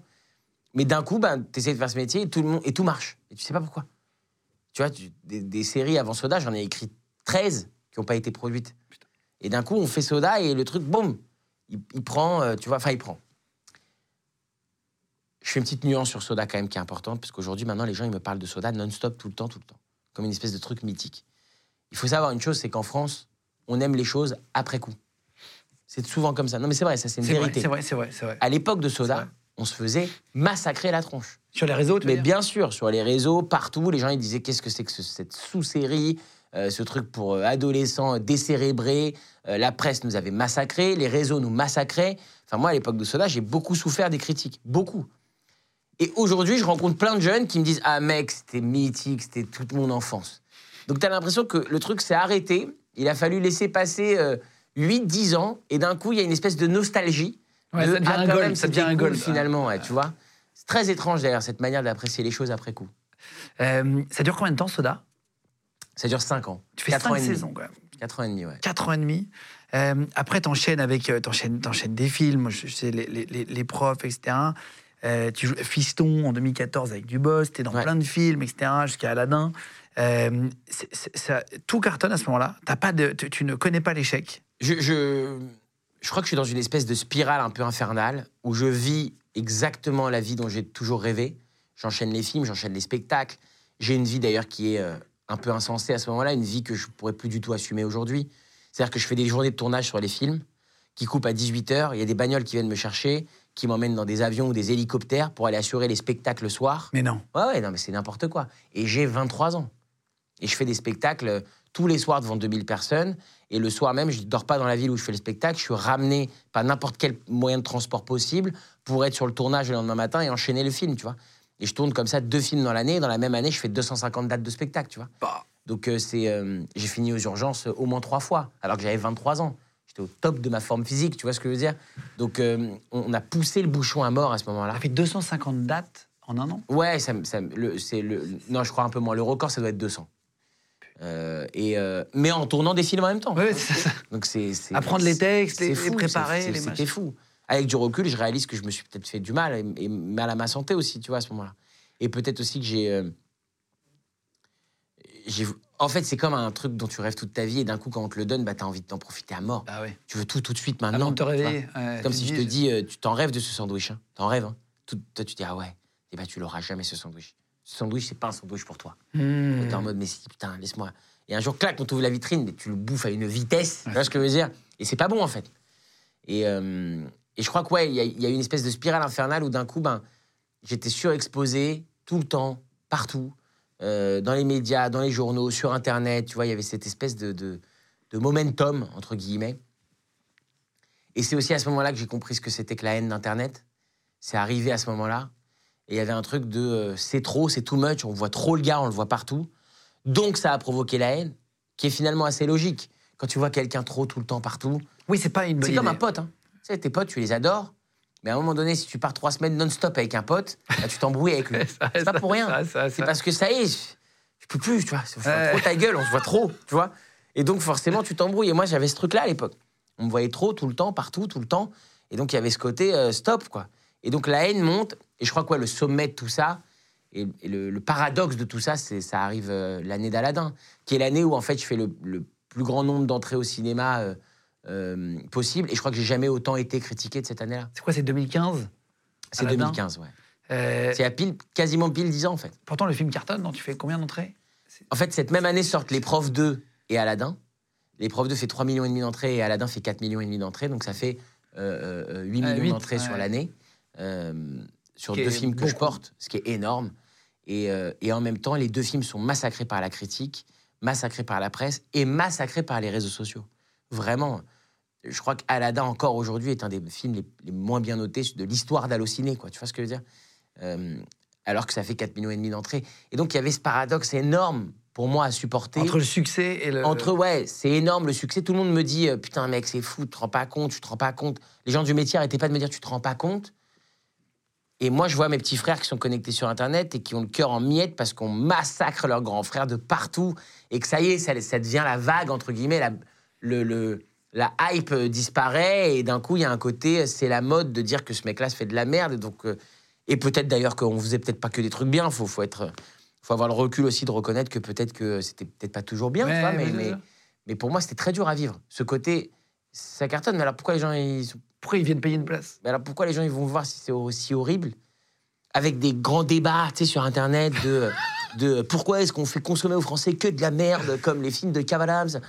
Mais d'un coup, ben, tu essaies de faire ce métier et tout, le monde, et tout marche. Et tu sais pas pourquoi. Tu vois, tu- des, des séries avant Soda, j'en ai écrit 13 qui n'ont pas été produites. Et d'un coup, on fait Soda et le truc, boum, il, il prend, euh, tu vois, enfin, il prend. Je fais une petite nuance sur Soda quand même qui est importante, parce qu'aujourd'hui, maintenant, les gens, ils me parlent de Soda non-stop, tout le temps, tout le temps. Comme une espèce de truc mythique. Il faut savoir une chose, c'est qu'en France, on aime les choses après coup. C'est souvent comme ça. Non, mais c'est vrai, ça, c'est une vérité. c'est vrai, c'est vrai, c'est vrai. À l'époque de Soda. On se faisait massacrer la tronche. Sur les réseaux, Mais bien sûr, sur les réseaux, partout, les gens ils disaient qu'est-ce que c'est que ce- cette sous-série, euh, ce truc pour euh, adolescents décérébrés. Euh, la presse nous avait massacrés, les réseaux nous massacraient. Enfin, moi, à l'époque de Soda, j'ai beaucoup souffert des critiques. Beaucoup. Et aujourd'hui, je rencontre plein de jeunes qui me disent Ah, mec, c'était mythique, c'était toute mon enfance. Donc, tu as l'impression que le truc s'est arrêté. Il a fallu laisser passer 8-10 ans. Et d'un coup, il y a une espèce de nostalgie. Ouais, ça devient ah, un goal, même, ça devient c'était un cool, goal. finalement, ouais, tu vois. C'est très étrange d'ailleurs cette manière d'apprécier les choses après coup. Euh, ça dure combien de temps, Soda? Ça dure 5 ans. Tu fais Quatre 5 ans et demi. saisons, quand même. 4 ans et demi, ouais. 4 ans et demi. Euh, après, t'enchaînes avec, euh, t'enchaînes, t'enchaînes des films, je, je sais, les, les, les- les profs, etc. Tu joues Fiston en 2014 avec Dubos, t'es dans Ouais. plein de films, etc. Jusqu'à Aladdin. Ça- tout cartonne à ce moment-là. T'as pas de, tu, tu ne connais pas l'échec. Je, je, je crois que je suis dans une espèce de spirale un peu infernale où je vis exactement la vie dont j'ai toujours rêvé. J'enchaîne les films, j'enchaîne les spectacles. J'ai une vie d'ailleurs qui est euh, un peu insensée à ce moment-là, une vie que je pourrais plus du tout assumer aujourd'hui. C'est-à-dire que je fais des journées de tournage sur les films qui coupent à 18h. Il y a des bagnoles qui viennent me chercher, qui m'emmènent dans des avions ou des hélicoptères pour aller assurer les spectacles le soir. Mais non. Ouais, ouais, non, mais c'est n'importe quoi. Et j'ai 23 ans. Et je fais des spectacles euh, tous les soirs devant 2000 personnes. Et le soir même, je ne dors pas dans la ville où je fais le spectacle. Je suis ramené par n'importe quel moyen de transport possible pour être sur le tournage le lendemain matin et enchaîner le film, tu vois. Et je tourne comme ça deux films dans l'année. Dans la même année, je fais 250 dates de spectacle, tu vois. Bah, Donc euh, c'est, euh, j'ai fini aux urgences euh, au moins trois fois, alors que j'avais 23 ans. J'étais au top de ma forme physique, tu vois ce que je veux dire Donc euh, on a poussé le bouchon à mort à ce moment-là. t'as fait 250 dates en un an? Ouais, ça, ça le, c'est le, non, je crois un peu moins. Le record, ça doit être 200. Euh, et euh, mais en tournant des films en même temps. Ouais, c'est ça. Donc c'est, c'est- Apprendre les textes, c'est les- fou, les préparer, c'est- les. C'était fou. Avec du recul, je réalise que je me suis peut-être fait du mal et, et mal à ma santé aussi, tu vois, à ce moment-là. Et peut-être aussi que j'ai, euh, j'ai, en fait, c'est comme un truc dont tu rêves toute ta vie et d'un coup, quand on te le donne, bah, t'as envie d'en profiter à mort. Bah ouais. Tu veux tout tout de suite Avant maintenant. de te tu réveiller. ouais, Comme tu si je te dis, tu t'en rêves de ce sandwich. Hein. T'en rêves. Hein. Tout, toi, tu dis, ah ouais, et bah, tu l'auras jamais ce sandwich. Ce sandwich, c'est pas un sandwich pour toi. Hmm. T'es en mode, mais si, putain, laisse-moi. Et un jour, clac, on t'ouvre la vitrine, et tu le bouffes à une vitesse. Tu vois ce que je veux dire? Et c'est pas bon, en fait. Et, euh, et je crois que, ouais, il y, y a une espèce de spirale infernale où d'un coup, ben, j'étais surexposé tout le temps, partout, euh, dans les médias, dans les journaux, sur Internet. Tu vois, il y avait cette espèce de, de, de momentum, entre guillemets. Et c'est aussi à ce moment-là que j'ai compris ce que c'était que la haine d'Internet. C'est arrivé à ce moment-là. Et il y avait un truc de euh, c'est trop, c'est too much, on voit trop le gars, on le voit partout. Donc ça a provoqué la haine, qui est finalement assez logique. Quand tu vois quelqu'un trop tout le temps partout, Oui, c'est pas une bonne c'est comme un pote. Hein. Tu sais, tes potes, tu les adores. Mais à un moment donné, si tu pars trois semaines non-stop avec un pote, bah, tu t'embrouilles avec lui. [laughs] C'est pas pour rien. C'est parce que ça y est, je peux plus, tu vois. Je vois trop ta gueule, on se voit trop, tu vois. Et donc forcément, tu t'embrouilles. Et moi, j'avais ce truc-là à l'époque. On me voyait trop, tout le temps, partout, tout le temps. Et donc, il y avait ce côté euh, stop, quoi. Et donc, la haine monte. Et je crois que ouais, le sommet de tout ça, et, et le, le paradoxe de tout ça, c'est ça arrive euh, l'année d'Aladin, qui est l'année où, en fait, je fais le, le plus grand nombre d'entrées au cinéma euh, euh, possible. Et je crois que j'ai jamais autant été critiqué de cette année-là. C'est quoi, c'est 2015 C'est Aladdin 2015, ouais. C'est à pile, quasiment pile 10 ans, en fait. Pourtant, le film cartonne, non? Tu fais combien d'entrées? En fait, cette même année sortent Les Profs 2 et Aladdin. Les Profs 2 fait 3 millions et demi d'entrées et Aladdin fait 4 millions et demi d'entrées. Donc ça fait euh, euh, 8 Ah, millions d'entrées ouais. sur l'année, sur Ce qui deux films que je porte, ce qui est énorme. Et, euh, et en même temps, les deux films sont massacrés par la critique, massacrés par la presse et massacrés par les réseaux sociaux. Vraiment. Je crois qu'Aladdin, encore aujourd'hui, est un des films les, les moins bien notés de l'histoire d'Allociné. Tu vois ce que je veux dire? Euh, Alors que ça fait 4 millions et demi d'entrées. Et donc, il y avait ce paradoxe énorme pour moi à supporter. Entre le succès et le. Entre, ouais, c'est énorme le succès. Tout le monde me dit euh, Putain, mec, c'est fou, tu te rends pas compte, tu te rends pas compte. Les gens du métier arrêtaient pas de me dire Tu te rends pas compte? Et moi, je vois mes petits frères qui sont connectés sur Internet et qui ont le cœur en miettes parce qu'on massacre leurs grands frères de partout et que ça y est, ça, ça devient la vague, entre guillemets, la, le, le- la hype euh, disparaît et d'un coup, il y a un côté, c'est la mode de dire que ce mec-là se fait de la merde. Et, donc, euh, et peut-être d'ailleurs qu'on faisait peut-être pas que des trucs bien, faut, faut être. faut avoir le recul aussi de reconnaître que peut-être que c'était peut-être pas toujours bien, tu vois, mais, pour moi, c'était très dur à vivre. Ce côté, ça cartonne, mais alors pourquoi les gens, ils, sont- Pourquoi ils viennent payer une place? Mais alors pourquoi les gens ils vont voir si c'est aussi horrible? Avec des grands débats, tu sais, sur Internet de, [laughs] de pourquoi est-ce qu'on fait consommer aux Français que de la merde, comme les films de Kev Adams.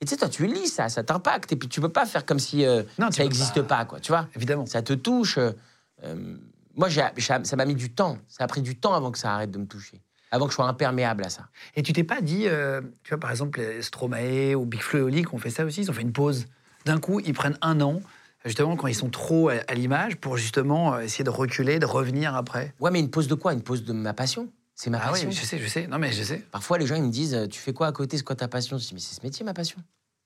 Et tu sais, toi, tu lis ça, ça t'impacte, et puis tu peux pas faire comme si euh, Non, ça n'existe pas. pas, quoi, tu vois Évidemment. Ça te touche. euh, euh, moi, ça m'a mis du temps. Ça a pris du temps avant que ça arrête de me toucher. Avant que je sois imperméable à ça. Et tu t'es pas dit, euh, tu vois, par exemple, les Stromae ou Big Flo et Oli qui ont fait ça aussi, ils ont fait une pause. D'un coup, ils prennent un an, justement, quand ils sont trop à, à l'image, pour justement euh, essayer de reculer, de revenir après. Ouais, mais une pause de quoi? Une pause de ma passion? C'est ma Ah oui, passion. je sais, je sais. Non, mais je sais. Parfois, les gens ils me disent euh, Tu fais quoi à côté? C'est quoi ta passion? Je dis Mais c'est ce métier, ma passion.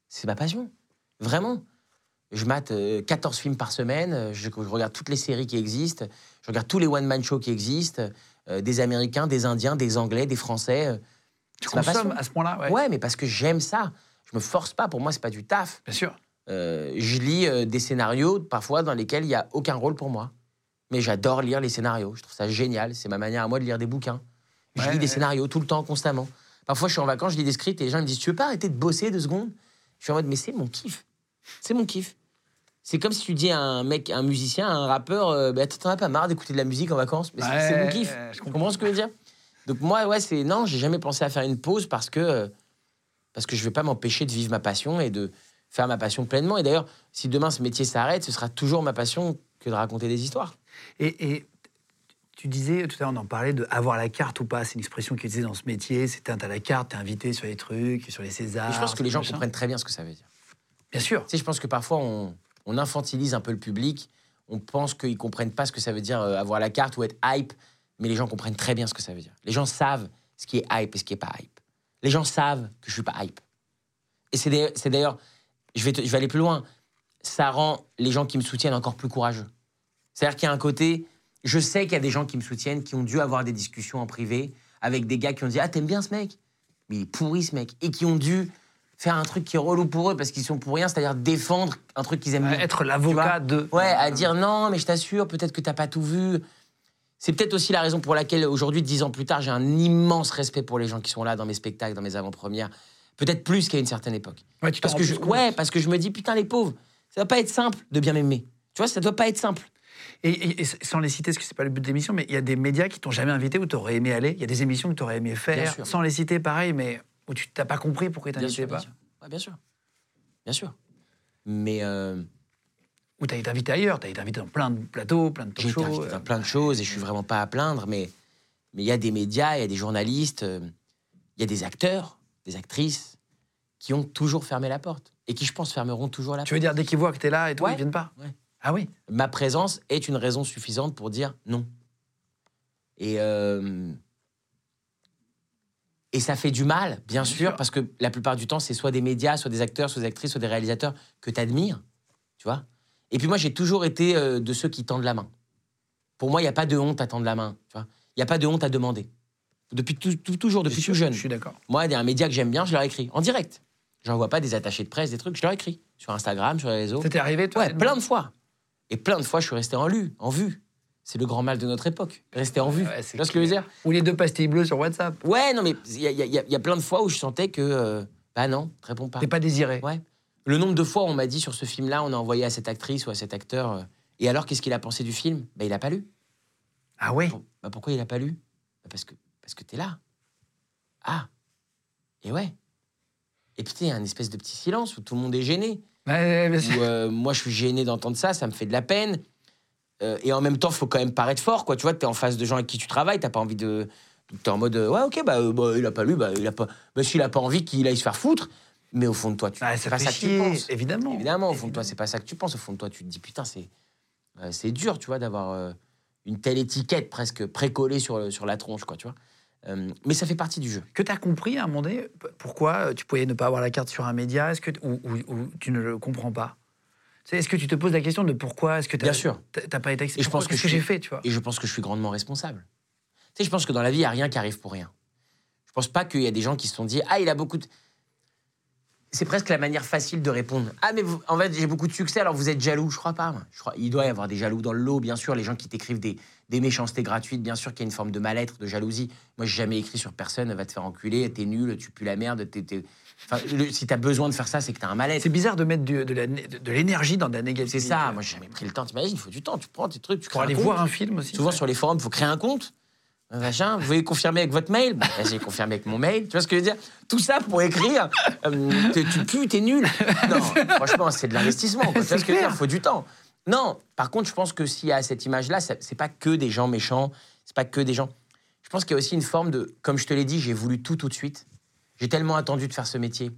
C'est ma passion. Vraiment. Je mate euh, 14 films par semaine, euh, je, regarde toutes les séries qui existent, je regarde tous les one-man shows qui existent, euh, des Américains, des Indiens, des Anglais, des Français. euh, Tu consommes à ce point-là, ouais. Ouais. mais parce que j'aime ça. Je me force pas. Pour moi, c'est pas du taf. Bien sûr. Euh, je lis euh, des scénarios parfois dans lesquels il y a aucun rôle pour moi. Mais j'adore lire les scénarios. Je trouve ça génial. C'est ma manière à moi de lire des bouquins. Je Ouais, lis des scénarios tout le temps, constamment. Parfois, je suis en vacances, je lis des scripts et les gens me disent Tu veux pas arrêter de bosser deux secondes? Je suis en mode Mais c'est mon kiff. C'est mon kiff. C'est comme si tu dis à un mec, un musicien, à un rappeur euh, bah, T'en as pas marre d'écouter de la musique en vacances? Mais c'est- c'est mon kiff. je Tu comprends. ce que je veux dire? Donc, moi, ouais, c'est. Non, j'ai jamais pensé à faire une pause parce que. parce que je vais pas m'empêcher de vivre ma passion et de faire ma passion pleinement. Et d'ailleurs, si demain ce métier s'arrête, ce sera toujours ma passion que de raconter des histoires. Et, et tu disais, tout à l'heure, on en parlait de avoir la carte ou pas. C'est une expression qui utilisée dans ce métier. C'est t'as la carte, t'es invité sur les trucs, sur les Césars. Et je pense que les gens machin. comprennent très bien ce que ça veut dire. Bien sûr. Tu sais, je pense que parfois on, on infantilise un peu le public. On pense qu'ils comprennent pas ce que ça veut dire euh, avoir la carte ou être hype. mais les gens comprennent très bien ce que ça veut dire. Les gens savent ce qui est hype et ce qui est pas hype. Les gens savent que je suis pas hype. Et c'est d'ailleurs, je vais, te- je vais aller plus loin, ça rend les gens qui me soutiennent encore plus courageux. C'est-à-dire qu'il y a un côté, je sais qu'il y a des gens qui me soutiennent, qui ont dû avoir des discussions en privé avec des gars qui ont dit Ah, t'aimes bien ce mec? Mais il est pourri ce mec. Et qui ont dû faire un truc qui est relou pour eux parce qu'ils sont pour rien, c'est-à-dire défendre un truc qu'ils aiment bien. Être l'avocat de. Ouais, à dire non, mais je t'assure, peut-être que t'as pas tout vu. C'est peut-être aussi la raison pour laquelle aujourd'hui, dix ans plus tard, j'ai un immense respect pour les gens qui sont là dans mes spectacles, dans mes avant-premières. Peut-être plus qu'à une certaine époque. Ouais, tu Parce que, je, ouais, parce que je me dis, putain, les pauvres, ça va pas être simple de bien m'aimer. Tu vois, ça doit pas être simple. Et, et- et sans les citer, parce que c'est pas le but de l'émission, mais il y a des médias qui t'ont jamais invité où t'aurais aimé aller. Il y a des émissions que t'aurais aimé Bien faire, sûr. sans les citer, pareil, mais où tu t'as pas compris pourquoi ils t'invitaient pas. bien sûr. Ouais, bien sûr. Bien sûr. Mais euh, Ou t'as été invité ailleurs, t'as été invité dans plein de plateaux, plein de j'ai été talk shows. invité dans plein de choses et je suis vraiment pas à plaindre, mais mais il y a des médias, il y a des journalistes, euh, il y a des acteurs, des actrices qui ont toujours fermé la porte et qui, je pense, fermeront toujours la Tu porte. veux dire, dès qu'ils voient que t'es là et tout, Ouais. ils viennent pas Ouais. Ah oui Ma présence est une raison suffisante pour dire non. Et euh, et ça fait du mal, bien sûr, sûr. parce que la plupart du temps, c'est soit des médias, soit des acteurs, soit des actrices, soit des réalisateurs que tu admires, tu vois. Et puis moi, j'ai toujours été euh, de ceux qui tendent la main. Pour moi, il n'y a pas de honte à tendre la main, tu vois. Il n'y a pas de honte à demander. Depuis tout- tout- toujours, depuis tout jeune. Je suis d'accord. Moi, il y a un média que j'aime bien, je leur écris en direct. J'envoie pas des attachés de presse, des trucs, je leur écris sur Instagram, sur les réseaux. T'étais arrivé, toi Ouais, plein de fois. Et plein de fois, je suis resté en lu, en vue. C'est le grand mal de notre époque, rester en vue. Ouais, c'est tu vois ce que je veux dire? Ou les deux pastilles bleues sur WhatsApp. Ouais, non, mais il y y y a plein de fois où je sentais que. euh, bah non, réponds pas. T'es pas désiré. Ouais. Le nombre de fois où on m'a dit sur ce film-là, on a envoyé à cette actrice ou à cet acteur. euh, et alors, qu'est-ce qu'il a pensé du film? Bah, il a pas lu. Ah Bon, bah, pourquoi il a pas lu? Bah, Parce que, parce que t'es là. Ah. Et ouais. Et puis, il y a un espèce de petit silence où tout le monde est gêné. Ouais, c'est- où, euh, moi je suis gêné d'entendre ça, ça me fait de la peine. Euh, et en même temps, faut quand même paraître fort, quoi. Tu vois, t'es en face de gens avec qui tu travailles, t'as pas envie de. T'es en mode, euh, ouais, ok, bah, euh, bah, il a pas lu, bah, il a pas. Bah, s'il a pas envie qu'il aille se faire foutre, mais au fond de toi, tu. Ah, c'est pas ça que tu penses. évidemment. Évidemment, au fond de toi, c'est pas ça que tu penses. Au fond de toi, tu te dis, putain, c'est. euh, c'est dur, tu vois, d'avoir une telle étiquette presque précollée sur, sur la tronche, quoi, tu vois. Euh, mais ça fait partie du jeu. Que tu as compris à un moment donné pourquoi euh, tu pouvais ne pas avoir la carte sur un média? Est-ce que ou, ou- ou tu ne le comprends pas? Tu Est-ce que tu te poses la question de pourquoi Est-ce que t'as- T'as pas été Et je pense que j'ai suis- fait, tu vois? Et je pense que je suis grandement responsable. Tu sais, je pense que dans la vie, il n'y a rien qui arrive pour rien. Je pense pas qu'il y a des gens qui se sont dit Ah, il a beaucoup de. C'est presque la manière facile de répondre. Ah, mais vous- en fait, j'ai beaucoup de succès, alors vous êtes jaloux. Je crois pas. moi. Je crois, il doit y avoir des jaloux dans le lot, bien sûr. Les gens qui t'écrivent des, des méchancetés gratuites, bien sûr qu'il y a une forme de mal-être, de jalousie. Moi, j'ai jamais écrit sur personne va te faire enculer, t'es nul, tu pues la merde. t'es- t'es- Enfin, le- si t'as besoin de faire ça, c'est que t'as un mal-être. C'est bizarre de mettre du- de la né- de, de l'énergie dans de la négativité. C'est ça. Moi, j'ai jamais pris le temps. T'imagines, il faut du temps. Tu prends tes trucs, tu Pour crées aller compte. voir un film aussi. Souvent ouais. sur les forums, il faut créer un compte. Un Machin, vous voulez confirmer avec votre mail bah, J'ai confirmé avec mon mail. Tu vois ce que je veux dire? Tout ça pour écrire. euh, tu pues, t'es nul. Non, [laughs] franchement, c'est de l'investissement. quoi. Tu vois ce que je veux dire? Il faut du temps. Non, par contre, je pense que s'il y a cette image-là, c'est pas que des gens méchants. C'est pas que des gens. Je pense qu'il y a aussi une forme de. Comme je te l'ai dit, j'ai voulu tout tout de suite. J'ai tellement attendu de faire ce métier.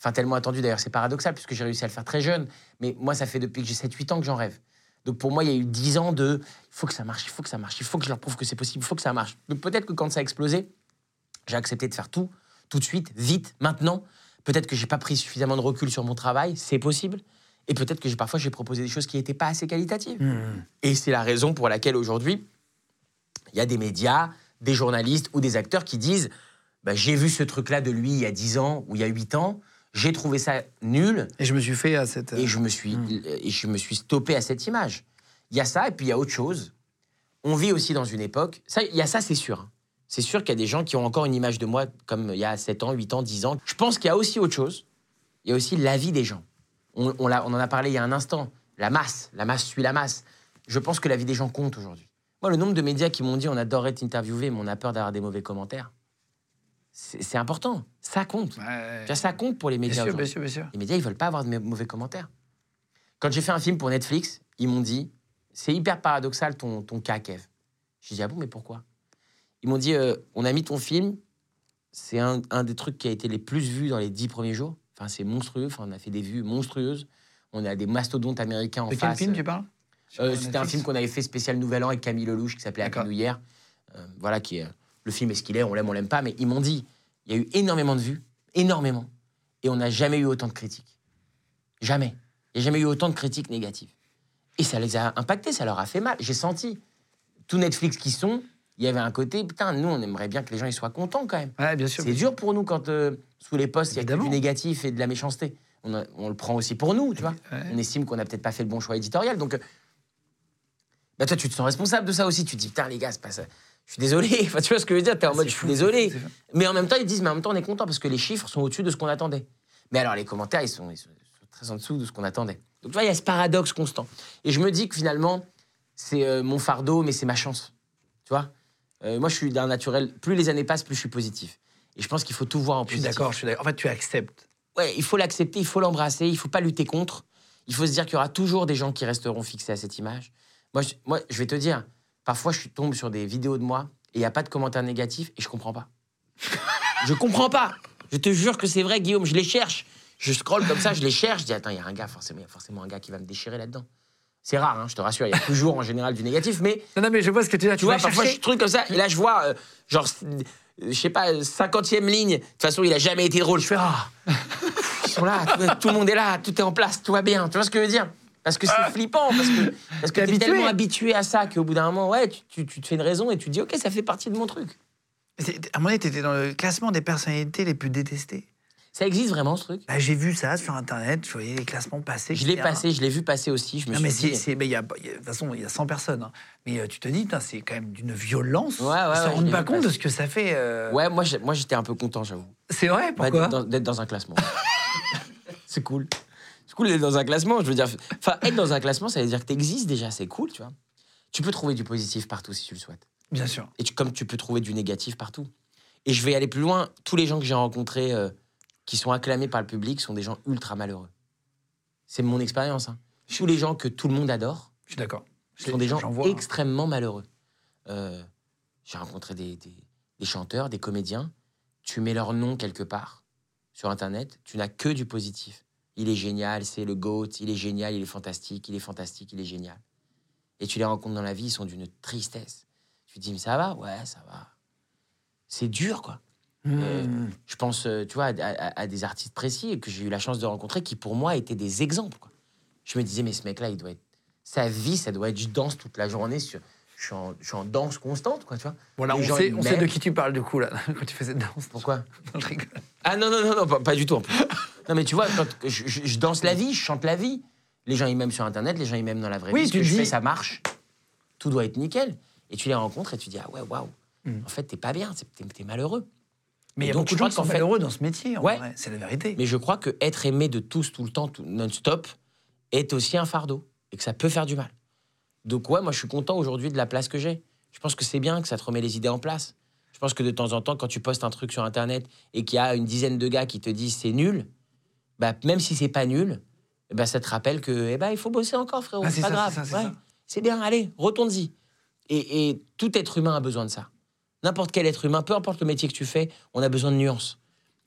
Enfin, tellement attendu, d'ailleurs, c'est paradoxal, puisque j'ai réussi à le faire très jeune. Mais moi, ça fait depuis que j'ai 7-8 ans que j'en rêve. Donc pour moi, il y a eu 10 ans de il faut que ça marche, il faut que ça marche, il faut que je leur prouve que c'est possible, il faut que ça marche. Donc peut-être que quand ça a explosé, j'ai accepté de faire tout, tout de suite, vite, maintenant. Peut-être que j'ai pas pris suffisamment de recul sur mon travail, c'est possible. Et peut-être que parfois j'ai proposé des choses qui n'étaient pas assez qualitatives. Mmh. Et c'est la raison pour laquelle aujourd'hui, il y a des médias, des journalistes ou des acteurs qui disent bah, J'ai vu ce truc-là de lui il y a 10 ans ou il y a 8 ans, j'ai trouvé ça nul, Et je me suis fait à cette. et je me suis, et je me suis stoppé à cette image. Il y a ça, et puis il y a autre chose. On vit aussi dans une époque. Ça, il y a ça, c'est sûr. hein. C'est sûr qu'il y a des gens qui ont encore une image de moi comme il y a 7 ans, 8 ans, 10 ans. Je pense qu'il y a aussi autre chose. Il y a aussi l'avis des gens. On, on, l'a- on en a parlé il y a un instant. La masse. La masse suit la masse. Je pense que l'avis des gens compte aujourd'hui. Moi, le nombre de médias qui m'ont dit on adorerait t'interviewer, mais on a peur d'avoir des mauvais commentaires, c'est important. Ça compte. Ouais. Ça compte pour les Bien médias. sûr, bien aujourd'hui. sûr, bien sûr. Les médias, ils veulent pas avoir de mauvais commentaires. Quand j'ai fait un film pour Netflix, ils m'ont dit c'est hyper paradoxal ton, ton cas, Kev. J'ai dit ah bon, mais pourquoi? Ils m'ont dit euh, on a mis ton film, c'est un, un des trucs qui a été les plus vus dans les dix premiers jours. Enfin, c'est monstrueux. Enfin, on a fait des vues monstrueuses. On a des mastodontes américains en De quel face. film tu parles? Euh, C'était un film qu'on avait fait spécial Nouvel An avec Camille Lelouch qui s'appelait. New Year. euh, voilà, qui est le film est ce qu'il est, on l'aime, on l'aime pas, mais ils m'ont dit, il y a eu énormément de vues, énormément, et on n'a jamais eu autant de critiques. Jamais. Il n'y a jamais eu autant de critiques négatives. Et ça les a impactés, ça leur a fait mal. J'ai senti. Tout Netflix qui sont, il y avait un côté, putain, nous, on aimerait bien que les gens ils soient contents quand même. Ouais, bien sûr. C'est dur pour nous quand euh, sous les postes, il y a que du négatif et de la méchanceté. On, a- on le prend aussi pour nous, tu vois. Ouais. On estime qu'on n'a peut-être pas fait le bon choix éditorial. Donc, euh, bah toi, tu te sens responsable de ça aussi. Tu te dis, putain, les gars, c'est pas ça. Je suis désolé. [laughs] Enfin, tu vois ce que je veux dire? T'es en mode, je suis désolé. Mais en même temps, ils disent, mais en même temps, on est content parce que les chiffres sont au-dessus de ce qu'on attendait. Mais alors, les commentaires, ils sont, ils sont très en dessous de ce qu'on attendait. Donc, tu vois, il y a ce paradoxe constant. Et je me dis que finalement, c'est euh, mon fardeau, mais c'est ma chance. Tu vois? Euh, Moi, je suis d'un naturel. Plus les années passent, plus je suis positif. Et je pense qu'il faut tout voir en Je suis d'accord, je suis d'accord. En fait, tu acceptes. Ouais, il faut l'accepter, il faut l'embrasser, il faut pas lutter contre. Il faut se dire qu'il y aura toujours des gens qui resteront fixés à cette image. Moi, je, moi, je vais te dire, parfois, je tombe sur des vidéos de moi et il n'y a pas de commentaires négatifs et je comprends pas. [laughs] je comprends pas. Je te jure que c'est vrai, Guillaume, je les cherche. Je scrolle comme ça, je les cherche. Je dis, attends, il y a un gars, forcément, il y a forcément un gars qui va me déchirer là-dedans. C'est rare, hein, je te rassure, il y a toujours en général du négatif, mais Non, non, mais je vois ce que tu dis. tu vois, vas parfois je truc comme ça, et là je vois, euh, genre, euh, je sais pas, 50e ligne. De toute façon, il a jamais été drôle. Je fais, ah, ils sont là, tout, tout le monde est là, tout est en place, tout va bien. Tu vois ce que je veux dire? Parce que c'est flippant, parce que, parce que T'es habitué. tellement habitué à ça qu'au bout d'un moment, ouais, tu, tu- tu te fais une raison et tu te dis, ok, ça fait partie de mon truc. À un moment donné, tu étais dans le classement des personnalités les plus détestées. Ça existe vraiment ce truc? Bah, J'ai vu ça sur Internet, je voyais les classements passer. Je l'ai passé, je l'ai vu passer aussi. Je me Non, suis mais dit, c'est, c'est- mais il y a, il y a- de toute façon, il y a 100 personnes. hein. Mais euh, tu te dis, c'est quand même d'une violence. Ouais, ouais, Ils ouais, se je rendent pas compte de ce que ça fait. euh, Ouais, moi, moi j'étais un peu content, j'avoue. C'est vrai, Bah, pourquoi? d'être dans- D'être dans un classement. [laughs] c'est cool. C'est cool d'être dans un classement. Je veux dire, enfin, être dans un classement, ça veut dire que tu existes déjà. C'est cool, tu vois. Tu peux trouver du positif partout si tu le souhaites. Bien sûr. Et tu- comme tu peux trouver du négatif partout. Et je vais aller plus loin. Tous les gens que j'ai rencontrés euh, qui sont acclamés par le public sont des gens ultra malheureux. C'est mon expérience. hein. Tous les gens que tout le monde adore Je suis d'accord. sont des gens hein. extrêmement malheureux. Euh, j'ai rencontré des, des- des chanteurs, des comédiens. Tu mets leur nom quelque part sur Internet, tu n'as que du positif. Il est génial, c'est le GOAT, il est génial, il est fantastique, il est fantastique, il est génial. Et tu les rencontres dans la vie, ils sont d'une tristesse. Tu te dis, mais ça va? Ouais, ça va. C'est dur, quoi. Euh. Je pense, euh, tu vois, à, à- à des artistes précis que j'ai eu la chance de rencontrer qui, pour moi, étaient des exemples. quoi. Je me disais, mais ce mec-là, il doit être. Sa vie, ça doit être je danse toute la journée. Sur... Je, suis en, je suis en danse constante, quoi, tu vois. Voilà, on, sait, ils on sait de qui tu parles du coup, là, [laughs] quand tu fais cette danse. Pourquoi? [laughs] Non, je rigole. Ah non, non, non, non pas, pas du tout en plus. Non, mais tu vois, quand je, je- je danse la vie, je chante la vie. Les gens, ils m'aiment sur Internet, les gens, ils m'aiment dans la vraie Oui, vie. Ce tu que le je fais, dis. ça marche. Tout doit être nickel. Et tu les rencontres et tu dis, ah ouais, waouh. Mm. En fait, t'es pas bien, t'es malheureux. Mais il y a beaucoup je de gens crois qui sont fait- malheureux dans ce métier, Ouais. C'est la vérité. Mais je crois que être aimé de tous tout le temps, non-stop, est aussi un fardeau et que ça peut faire du mal. Donc ouais, moi je suis content aujourd'hui de la place que j'ai. Je pense que c'est bien que ça te remet les idées en place. Je pense que de temps en temps, quand tu postes un truc sur Internet et qu'il y a une dizaine de gars qui te disent c'est nul, bah, même si c'est pas nul, ben, ça te rappelle que eh ben, il faut bosser encore, frérot. Ah, c'est pas ça, grave. c'est Ouais. bien, allez, retourne-y. Et, et tout être humain a besoin de ça. N'importe quel être humain, peu importe le métier que tu fais, on a besoin de nuances.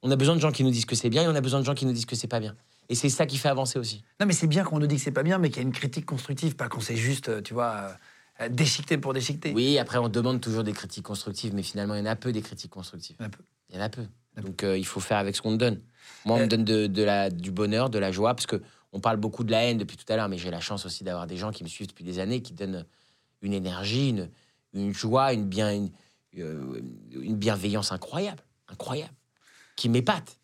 On a besoin de gens qui nous disent que c'est bien et on a besoin de gens qui nous disent que c'est pas bien. Et c'est ça qui fait avancer aussi. Non, mais c'est bien qu'on nous dit que c'est pas bien, mais qu'il y a une critique constructive, pas qu'on s'est juste, euh, tu vois, euh, déchiqueté pour déchiqueter. Oui, après on demande toujours des critiques constructives, mais finalement il y en a peu des critiques constructives. Un peu. Il y en a peu. Donc euh, il faut faire avec ce qu'on te donne. Moi, on Euh, me donne de, de la, du bonheur, de la joie, parce que on parle beaucoup de la haine depuis tout à l'heure, mais j'ai la chance aussi d'avoir des gens qui me suivent depuis des années, qui donnent une énergie, une, une joie, une, bien, une, une bienveillance incroyable, incroyable, qui m'épate.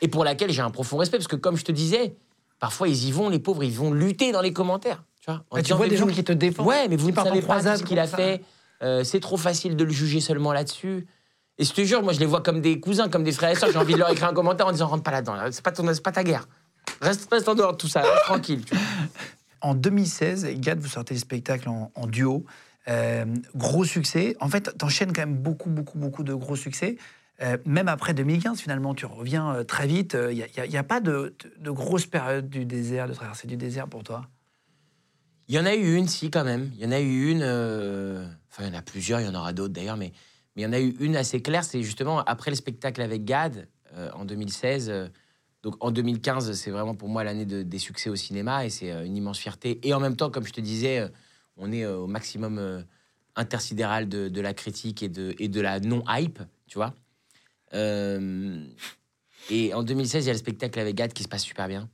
Et pour laquelle j'ai un profond respect, parce que comme je te disais, parfois ils y vont, les pauvres, ils vont lutter dans les commentaires. Tu vois, en Ah, tu vois des vous- gens qui te défendent. Ouais, mais vous ne savez pas tout ce qu'il a ça. fait. Euh, c'est trop facile de le juger seulement là-dessus. Et je te jure, moi, je les vois comme des cousins, comme des frères et sœurs. J'ai envie de leur écrire un commentaire en disant rentre pas là-dedans. C'est pas, ton- c'est pas ta guerre. Reste, reste en dehors de tout ça. Tranquille. Tu vois. En 2016, Gad, vous sortez le spectacle en, en duo. Euh, gros succès. En fait, t'enchaînes quand même beaucoup, beaucoup, beaucoup de gros succès. Euh, même après 2015, finalement, tu reviens euh, très vite. Il n'y a, pas de, grosse période du désert, de traversée du désert pour toi? Il y en a eu une, si, quand même. Il y en a eu une. Enfin, il y en a plusieurs, il y en aura d'autres d'ailleurs, mais, il y en a eu une assez claire. C'est justement après le spectacle avec Gad, en 2016. euh, donc en 2015, c'est vraiment pour moi l'année de- des succès au cinéma et c'est une immense fierté. Et en même temps, comme je te disais, on est euh, au maximum euh, intersidéral de, la critique et de, la non-hype, tu vois. Euh, et en 2016, il y a le spectacle avec Gad qui se passe super bien.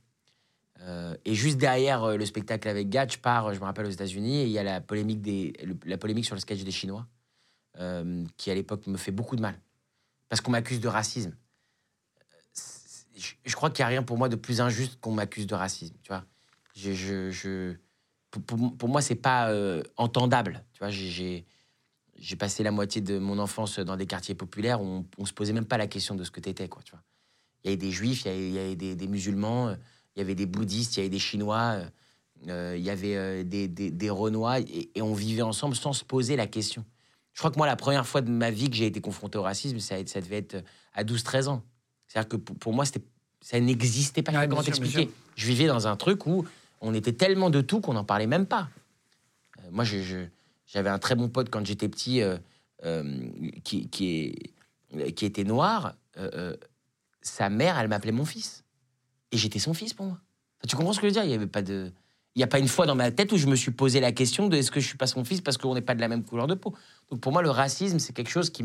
Et juste derrière le spectacle avec Gad, je pars, je me rappelle, aux États-Unis, et il y a la polémique, la sur le sketch des Chinois, qui à l'époque me fait beaucoup de mal. Parce qu'on m'accuse de racisme. Je, crois qu'il n'y a rien pour moi de plus injuste qu'on m'accuse de racisme, tu vois. Je- pour, pour- pour moi, c'est pas euh, entendable, tu vois. J'ai- passé la moitié de mon enfance dans des quartiers populaires où on, on se posait même pas la question de ce que t'étais, quoi, tu vois. Il y avait des juifs, il y y avait des, des musulmans, euh, il y avait des bouddhistes, il y avait des chinois, euh, euh, il y avait des, des, des renois, et, et on vivait ensemble sans se poser la question. Je crois que moi, la première fois de ma vie que j'ai été confronté au racisme, ça, ça devait être à 12-13 ans. C'est-à-dire que pour, pour moi, c'était, ça n'existait pas. Ouais, comment t'expliquer. Je vivais dans un truc où on était tellement de tout qu'on n'en parlait même pas. Euh, moi, j'avais un très bon pote quand j'étais petit euh, euh, qui, était noir. Sa mère, elle m'appelait mon fils. Et j'étais son fils pour moi. Tu comprends ce que je veux dire? Il y avait pas de. Il n'y a pas une fois dans ma tête où je me suis posé la question de est-ce que je suis pas son fils parce qu'on n'est pas de la même couleur de peau? Donc pour moi, le racisme, c'est quelque chose qui,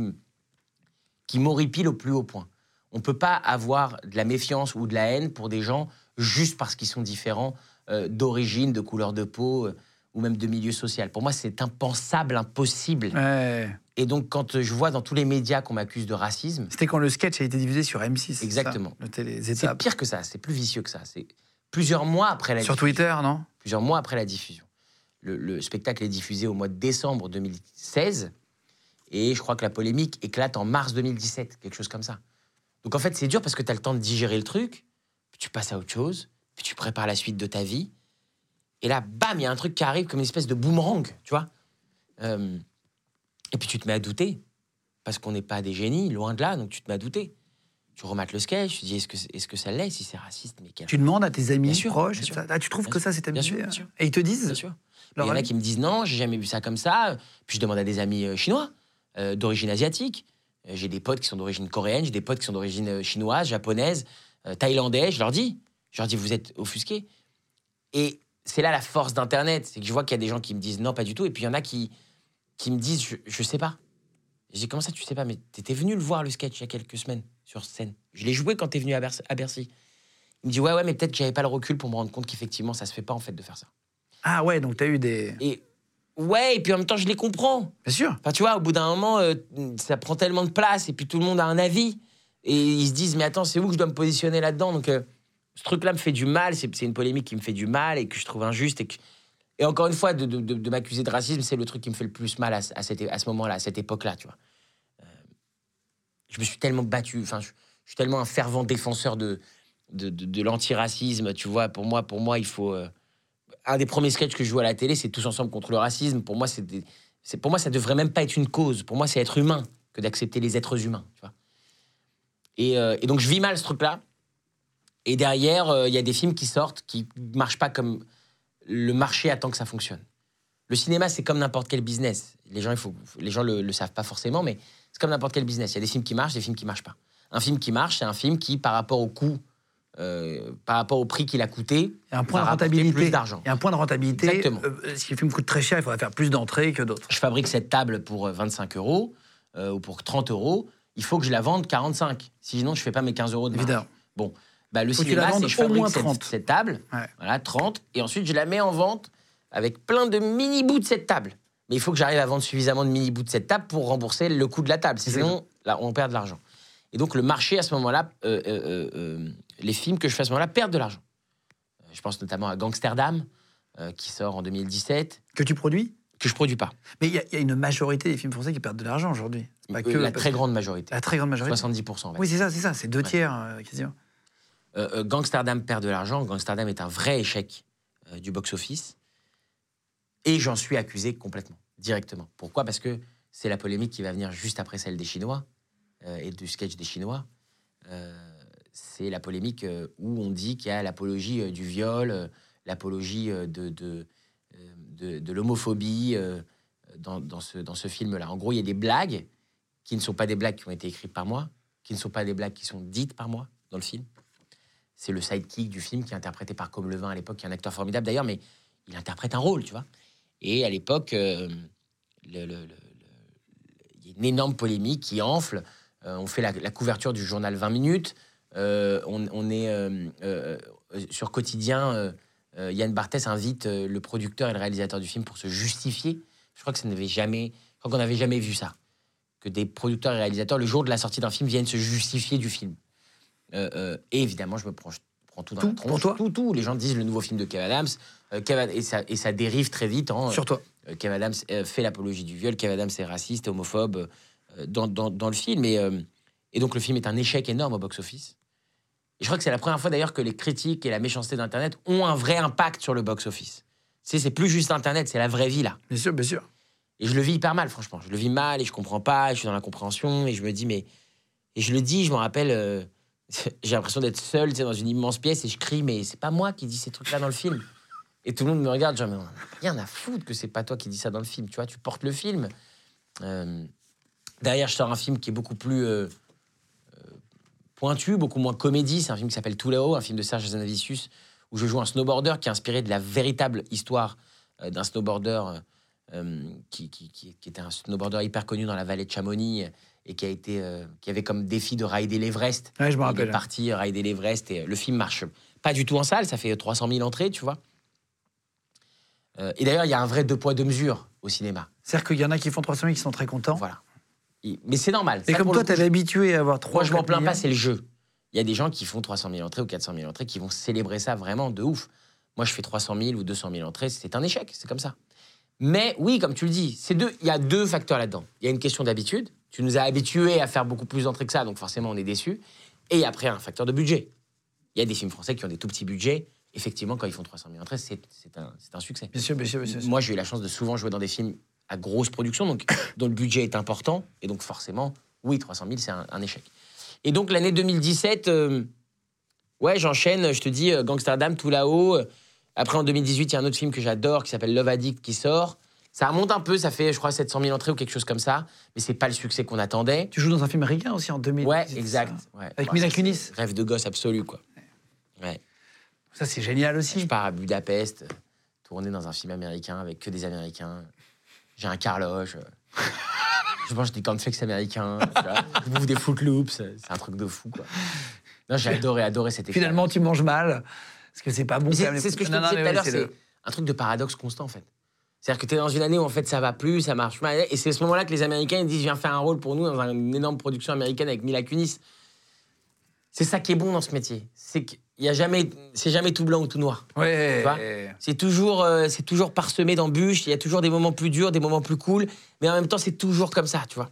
m'horripile au plus haut point. On peut pas avoir de la méfiance ou de la haine pour des gens juste parce qu'ils sont différents euh, d'origine, de couleur de peau euh, ou même de milieu social. Pour moi, c'est impensable, impossible. Ouais. Et donc, quand je vois dans tous les médias qu'on m'accuse de racisme, C'était quand le sketch a été diffusé sur M6. c'est ça Exactement. C'est pire que ça, c'est plus vicieux que ça. C'est plusieurs mois après la Sur diffusion. Twitter, non? Plusieurs mois après la diffusion. Le, le spectacle est diffusé au mois de décembre 2016 et je crois que la polémique éclate en mars 2017, quelque chose comme ça. Donc en fait, c'est dur parce que tu as le temps de digérer le truc, puis tu passes à autre chose, puis tu prépares la suite de ta vie. Et là, bam, il y a un truc qui arrive comme une espèce de boomerang, tu vois. Euh, et puis tu te mets à douter, parce qu'on n'est pas des génies, loin de là, donc tu te mets à douter. Tu remates le sketch, tu te dis est-ce que, est-ce que ça l'est Si c'est raciste, mais Tu demandes à tes amis Bien sûr, proches, bien sûr. Ah, tu trouves Bien que ça, c'est bien sûr, abusé bien hein sûr. Et ils te disent Bien sûr. Il y en a qui me disent non, j'ai jamais vu ça comme ça. Puis je demande à des amis euh, chinois, euh, d'origine asiatique. Euh, j'ai des potes qui sont d'origine coréenne, j'ai des potes qui sont d'origine euh, chinoise, japonaise, euh, thaïlandais. Je leur dis, je leur dis, vous êtes offusqués. Et c'est là la force d'Internet, c'est que je vois qu'il y a des gens qui me disent non, pas du tout. Et puis il y en a qui, qui me disent, je, je sais pas. Je dis, comment ça, tu sais pas? Mais t'étais venu le voir, le sketch, il y a quelques semaines, sur scène. Je l'ai joué quand t'es venu à Bercy. à Bercy. Il me dit, ouais, ouais, mais peut-être que j'avais pas le recul pour me rendre compte qu'effectivement, ça se fait pas, en fait, de faire ça. Ah ouais, donc t'as eu des. Et ouais, et puis en même temps, je les comprends. Bien sûr. Enfin, tu vois, au bout d'un moment, euh, ça prend tellement de place et puis tout le monde a un avis. Et ils se disent, mais attends, c'est où que je dois me positionner là-dedans? Donc, euh, ce truc-là me fait du mal. C'est une polémique qui me fait du mal et que je trouve injuste. Et, encore une fois, de, m'accuser de racisme, c'est le truc qui me fait le plus mal à, ce- moment-là, à cette époque-là, tu vois. Euh, je me suis tellement battu. Enfin, je, suis tellement un fervent défenseur de, l'antiracisme, tu vois. Pour moi, pour moi, il faut. euh, un des premiers sketchs que je joue à la télé, c'est tous ensemble contre le racisme. Pour moi, c'est pour moi ça devrait même pas être une cause. Pour moi, c'est être humain que d'accepter les êtres humains. Tu vois. Et, euh, et donc je vis mal ce truc-là. Et derrière, euh, il y a des films qui sortent qui marchent pas comme le marché attend que ça fonctionne. Le cinéma, c'est comme n'importe quel business. Les gens, il faut, les gens le, le savent pas forcément, mais c'est comme n'importe quel business. Il y a des films qui marchent, des films qui marchent pas. Un film qui marche, c'est un film qui, par rapport au coût, euh, par rapport au prix qu'il a coûté, Il y a un point de rentabilité. plus d'argent. Il y a un point de rentabilité. Exactement. Euh, si le film coûte très cher, il faudrait faire plus d'entrées que d'autres. je fabrique cette table pour euh, 25 euros euh, ou pour 30 euros, il faut que je la vende 45. Sinon, je fais pas mes 15 euros de marge. Évidemment. Bon, bah, le Faut cinéma, c'est je au fabrique moins cette, 30. cette table, Ouais. voilà, 30, et ensuite je la mets en vente avec plein de mini bouts de cette table. Mais il faut que j'arrive à vendre suffisamment de mini bouts de cette table pour rembourser le coût de la table. Sinon, là, on perd de l'argent. Et donc, le marché, à ce moment-là, euh, euh, euh, les films que je fais à ce moment-là perdent de l'argent. Je pense notamment à Gangsterdam, qui sort en 2017, Que tu produis? Que je produis pas. Mais il y, a- il y a une majorité des films français qui perdent de l'argent aujourd'hui. C'est pas que la très grande majorité. La très grande majorité. 70%. ouais. Oui, c'est ça, c'est ça. C'est deux tiers, quasiment. Euh, euh, Gangsterdam perd de l'argent. Gangsterdam est un vrai échec euh, du box-office. Et j'en suis accusé complètement, directement. Pourquoi? Parce que c'est la polémique qui va venir juste après celle des Chinois et du sketch des Chinois. C'est la polémique où on dit qu'il y a l'apologie du viol, l'apologie de, l'homophobie dans ce film-là. En gros, il y a des blagues qui ne sont pas des blagues qui ont été écrites par moi, qui ne sont pas des blagues qui sont dites par moi dans le film. C'est le sidekick du film qui est interprété par Comme Levin à l'époque, qui est un acteur formidable d'ailleurs, mais il interprète un rôle, tu vois. Et à l'époque, euh, il y a une énorme polémique qui enfle. Euh, on fait la, couverture du journal 20 minutes. Euh, on, est sur quotidien. Yann Barthès invite le producteur et le réalisateur du film pour se justifier. Je crois que ça n'avait jamais, je crois qu'on n'avait jamais vu ça, que des producteurs et réalisateurs le jour de la sortie d'un film viennent se justifier du film. Euh, euh, et évidemment, je me prends, tout dans Tout la tronche. pour toi Tout, tout. Les gens disent le nouveau film de Kev Adams. euh, Kev et, ça, et ça dérive très vite. en, Sur toi. Kev Adams fait l'apologie du viol, Kev Adams est raciste et homophobe dans, dans- dans le film. Et, et donc le film est un échec énorme au box-office. Et je crois que c'est la première fois d'ailleurs que les critiques et la méchanceté d'Internet ont un vrai impact sur le box-office. Tu sais, c'est plus juste Internet, c'est la vraie vie là. Bien sûr, bien sûr. Et je le vis hyper mal, franchement. Je le vis mal et je comprends pas, et je suis dans l'incompréhension et je me dis, mais. Et je le dis, je me rappelle, euh, [laughs] j'ai l'impression d'être seul dans une immense pièce et je crie, mais c'est pas moi qui dis ces trucs-là dans le film. Et tout le monde me regarde, genre, mais on a rien à foutre que c'est pas toi qui dis ça dans le film, tu vois, tu portes le film. Euh, derrière, je sors un film qui est beaucoup plus euh, euh, pointu, beaucoup moins comédie. C'est un film qui s'appelle Tout là-haut, un film de Serge Zanavicius, où je joue un snowboarder qui est inspiré de la véritable histoire d'un snowboarder qui, qui, qui- était un snowboarder hyper connu dans la vallée de Chamonix et qui a été euh, qui avait comme défi de rider l'Everest. Ouais, je me Il est rappelle. parti euh, rider l'Everest et euh, le film marche pas du tout en salle, ça fait 300 000 entrées, tu vois. Euh, et d'ailleurs, il y a un vrai deux poids deux mesures au cinéma. C'est-à-dire qu'il y en a qui font 300 000 qui sont très contents. Voilà. Et- mais c'est normal. Et Ça, comme toi, t'avais habitué à avoir 3 moi, je m'en plains pas, c'est le jeu. Il y a des gens qui font 300 000 entrées ou 400 000 entrées qui vont célébrer ça vraiment de ouf. Moi, je fais 300 000 ou 200 000 entrées, c'est un échec, c'est comme ça. Mais oui, comme tu le dis, il y a deux facteurs là-dedans. Il y a une question d'habitude. Tu nous as habitués à faire beaucoup plus d'entrées que ça, donc forcément, on est déçus. Et après, un facteur de budget. Il y a des films français qui ont des tout petits budgets. Effectivement, quand ils font 300 000 entrées, c'est c'est un, c'est un succès. Bien sûr, bien sûr, bien sûr. Moi, j'ai eu la chance de souvent jouer dans des films à grosse production, donc [coughs] dont le budget est important, et donc forcément, oui, 300 000, c'est un, un échec. Et donc l'année 2017, euh, ouais, j'enchaîne, je te dis, euh, Gangsterdam, tout là-haut. Après, en 2018, il y a un autre film que j'adore qui s'appelle Love Addict qui sort. Ça remonte un peu, ça fait, je crois, 700 000 entrées ou quelque chose comme ça, mais c'est pas le succès qu'on attendait. Tu joues dans un film américain aussi en 2000. Ouais, exact. ouais. Avec Ouais, Mila Kunis. Rêve de gosse absolu, quoi. Ouais. Ça, c'est génial Je aussi. pars à Budapest, tourner dans un film américain avec que des Américains. J'ai un carloge. euh, Je mange des cornflakes américains. Je bouffe des Footloops. C'est un truc de fou, quoi. Non, j'ai adoré, adoré cette expérience. Finalement, tu manges mal. Parce que c'est pas bon. C'est ce que je te disais tout à l'heure, c'est un truc de paradoxe constant, en fait. C'est-à-dire que tu es dans une année où, en fait, ça va plus, ça marche mal. Et c'est à ce moment-là que les Américains ils disent Viens faire un rôle pour nous dans une énorme production américaine avec Mila Kunis. C'est ça qui est bon dans ce métier. C'est qu'il y a jamais, c'est jamais tout blanc ou tout noir. Ouais. C'est toujours, euh, c'est toujours parsemé d'embûches. Il y a toujours des moments plus durs, des moments plus cool. Mais en même temps, c'est toujours comme ça, tu vois.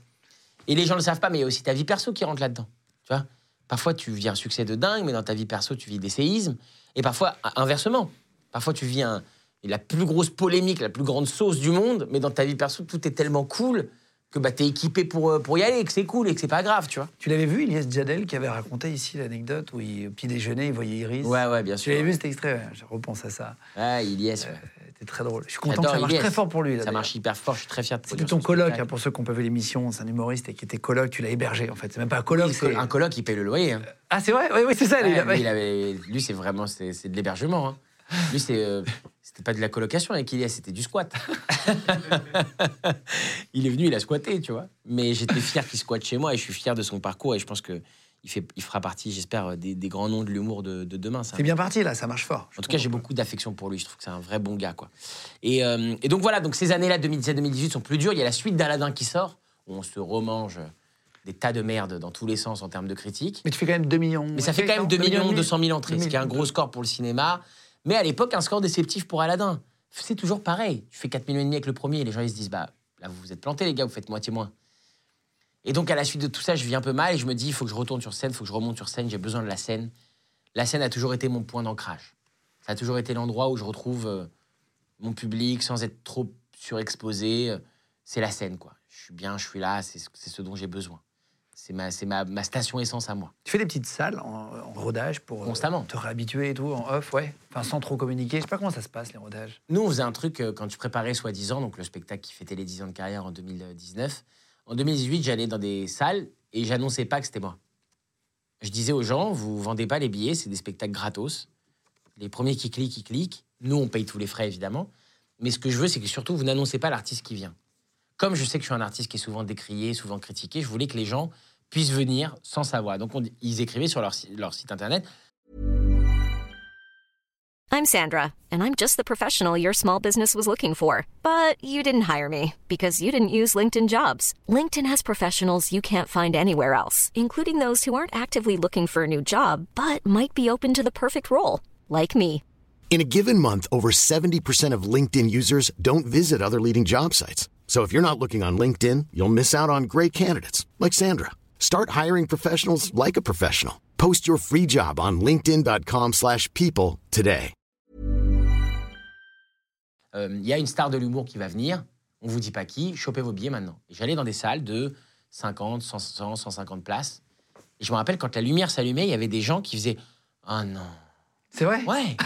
Et les gens ne le savent pas, mais il y a aussi ta vie perso qui rentre là-dedans. Tu vois Parfois, tu vis un succès de dingue, mais dans ta vie perso, tu vis des séismes. Et parfois, inversement. Parfois, tu vis un- la plus grosse polémique, la plus grande sauce du monde, mais dans ta vie perso, tout est tellement cool que bah, tu es équipé pour, euh, pour y aller, et que c'est cool et que c'est pas grave, tu vois. Tu l'avais vu, Ilyes Jadel, qui avait raconté ici l'anecdote où, il, au petit déjeuner, il voyait Iris. Ouais, ouais, bien Tu sûr. l'avais vu cet extrait ouais, Je repense à ça. Ouais, il y est. ouais. C'était très drôle. Je suis content que ça marche Ilyes. très fort pour lui. là, Ça marche hyper fort, je suis très fier de C'était ton coloc, hein, pour ceux qui ont pas vu l'émission. C'est un humoriste et qui était coloc. Tu l'as hébergé, en fait. C'est même pas un coloc. C'est- Un coloc, il paye le loyer. hein. Ah, c'est vrai? Oui, oui, c'est ça. Ouais, lui, il avait- lui, c'est vraiment c'est c'est de l'hébergement. hein. Lui, c'est, euh, c'était pas de la colocation avec Ilias, c'était du squat. [laughs] il est venu, il a squatté, tu vois. Mais j'étais fier qu'il squatte chez moi et je suis fier de son parcours et je pense que il, fait, il fera partie, j'espère, des, des grands noms de l'humour de, de demain. C'est bien parti, là. Ça marche fort. En tout cas, j'ai beaucoup d'affection pour lui. Je trouve que c'est un vrai bon gars, quoi. Et, euh, et donc voilà, donc ces années-là, 2017-2018, sont plus dures. Il y a la suite d'Aladin qui sort, où on se remange des tas de merde dans tous les sens en termes de critiques. Mais tu fais quand même 2 millions. Mais ça fait quand même 2 millions 200 000 entrées, ce qui est un 2 gros score pour le cinéma. Mais à l'époque, un score déceptif pour Aladdin. C'est toujours pareil. Tu fais 4 millions et demi avec le premier et les gens ils se disent bah là vous vous êtes plantés les gars, vous faites moitié moins. Et donc à la suite de tout ça, je vis un peu mal et je me dis il faut que je retourne sur scène, il faut que je remonte sur scène, j'ai besoin de la scène. La scène a toujours été mon point d'ancrage. Ça a toujours été l'endroit où je retrouve euh, mon public sans être trop surexposé. C'est la scène quoi. Je suis bien, je suis là, c'est ce- c'est ce dont j'ai besoin. C'est ma, c'est ma, ma station essence à moi. Tu fais des petites salles en, en rodage pour euh, Constamment. te réhabituer et tout, en off, ouais. Enfin, sans trop communiquer. Je sais pas comment ça se passe, les rodages. Nous, on faisait un truc euh, quand tu préparais soi-disant, donc le spectacle qui fêtait les 10 ans de carrière en 2019. En 2018, j'allais dans des salles et j'annonçais pas que c'était moi. Je disais aux gens, vous vendez pas les billets, c'est des spectacles gratos. Les premiers qui cliquent, ils cliquent. Nous, on paye tous les frais, évidemment. Mais ce que je veux, c'est que surtout, vous n'annoncez pas l'artiste qui vient. Comme je sais que je suis un artiste qui est souvent décrié, souvent critiqué, je voulais que les gens puissent venir sans savoir. Donc, on- ils écrivaient sur leur, leur site internet I'm Sandra, and I'm just the professional your small business was looking for. But you didn't hire me because you didn't use LinkedIn jobs. LinkedIn has professionals you can't find anywhere else, including those who aren't actively looking for a new job but might be open to the perfect role, like me. In a given month, over 70% of LinkedIn users don't visit other leading job sites. So if you're not looking on LinkedIn, you'll miss out on great candidates like Sandra. Start hiring professionals like a professional. Post your free job on linkedin.com/people today. Euh, il y a une star de l'humour qui va venir, on vous dit pas qui, chopez vos billets maintenant. J'allais dans des salles de 50, 100, 100, 150 places. Et je me rappelle quand la lumière s'allumait, il y avait des gens qui faisaient Ah non. C'est vrai? Ouais,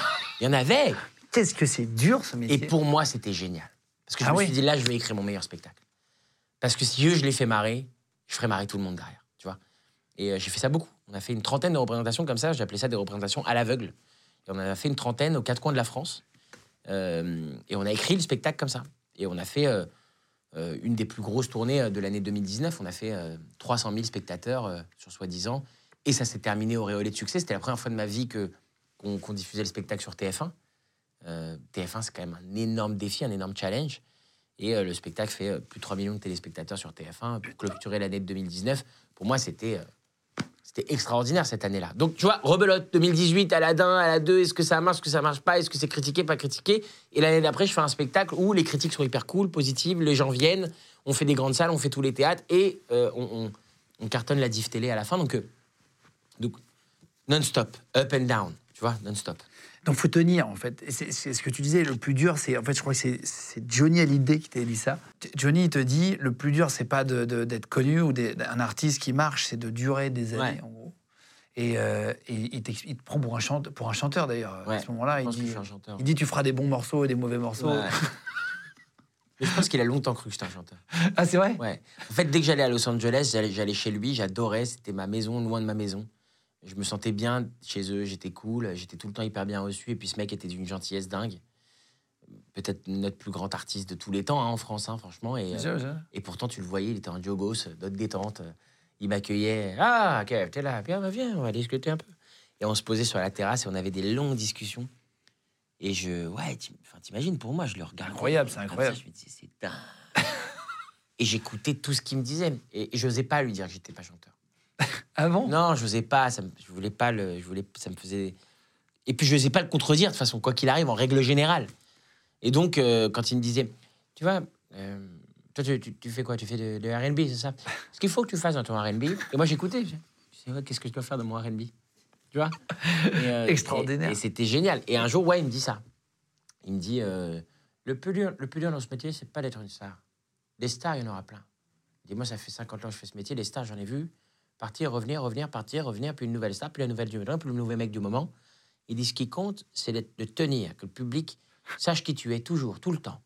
il y en avait. [laughs] Qu'est-ce que c'est dur ce métier Et pour moi, c'était génial. Parce que je Ah me oui. suis dit, là, je vais écrire mon meilleur spectacle. Parce que si eux, je les fais marrer, je ferai marrer tout le monde derrière, tu vois. Et euh, j'ai fait ça beaucoup. On a fait une trentaine de représentations comme ça. J'appelais ça des représentations à l'aveugle. Et on en a fait une trentaine aux quatre coins de la France. Euh, et on a écrit le spectacle comme ça. Et on a fait euh, une des plus grosses tournées de l'année 2019. On a fait euh, 300 000 spectateurs sur soi-disant. Et ça s'est terminé au réolé de succès. C'était la première fois de ma vie que qu'on qu'on diffusait le spectacle sur TF1. Euh, TF1, c'est quand même un énorme défi, un énorme challenge. Et euh, le spectacle fait euh, plus de 3 millions de téléspectateurs sur TF1 pour clôturer l'année de 2019. Pour moi, c'était c'était extraordinaire cette année-là. Donc, tu vois, Rebelote 2018, Aladdin, à la 2, est-ce que ça marche, est-ce que ça marche pas, est-ce que c'est critiqué, pas critiqué? Et l'année d'après, je fais un spectacle où les critiques sont hyper cool, positives, les gens viennent, on fait des grandes salles, on fait tous les théâtres et on, on- on cartonne la diff télé à la fin. Donc, donc non-stop, up and down, tu vois, non-stop. Donc faut tenir en fait. C'est ce que tu disais, le plus dur, c'est en fait, je crois que c'est- Johnny Hallyday qui t'a dit ça. Johnny il te dit, le plus dur, c'est pas d'être connu ou d'être un artiste qui marche, c'est de durer des années Ouais. en gros. Et, euh, et il, te prend pour un, chante, pour un chanteur d'ailleurs. À ce moment-là, il dit, chanteur. il dit, tu feras des bons morceaux et des mauvais morceaux. Mais je pense qu'il a longtemps cru que j'étais un chanteur. Ah c'est vrai? Ouais. En fait, dès que j'allais à Los Angeles, j'allais chez lui, j'adorais, c'était ma maison, loin de ma maison. Je me sentais bien chez eux, j'étais cool, j'étais tout le temps hyper bien reçu. Et puis ce mec était d'une gentillesse dingue. Peut-être notre plus grand artiste de tous les temps hein, en France, hein, franchement. Et, euh, et pourtant, tu le voyais, il était en jogos, d'autres détente. Il m'accueillait. Ah, ok, t'es là, bien, bah, viens, on va discuter un peu. Et on se posait sur la terrasse et on avait des longues discussions. Et je, ouais, t'imagines, pour moi, je le regardais. Incroyable, c'est ça, incroyable. je me disais, c'est dingue. [laughs] et j'écoutais tout ce qu'il me disait. Et je n'osais pas lui dire que j'étais pas chanteur. Avant Non, je n'osais pas. Ça me, je voulais pas le. Je voulais, ça me faisait. Et puis je n'osais pas le contredire de toute façon, quoi qu'il arrive, en règle générale. Et donc, euh, quand il me disait, tu vois, euh, toi, tu, tu- tu fais quoi? Tu fais de, de RB, c'est ça? Ce qu'il faut que tu fasses dans ton RB. Et moi, j'écoutais. Je je sais, ouais, qu'est-ce que je dois faire de mon RB Tu vois? Et, euh, Extraordinaire. Et, et c'était génial. Et un jour, ouais, il me dit ça. Il me dit, le, plus dur, le plus dur dans ce métier, c'est pas d'être une star. Des stars, il y en aura plein. Il dit, moi, ça fait 50 ans que je fais ce métier. Les stars, j'en ai vu partir, revenir, revenir, partir, revenir, puis une nouvelle star, puis la nouvelle du moment, puis le nouvel mec du moment. Il dit ce qui compte, c'est de tenir, que le public sache qui tu es toujours, tout le temps.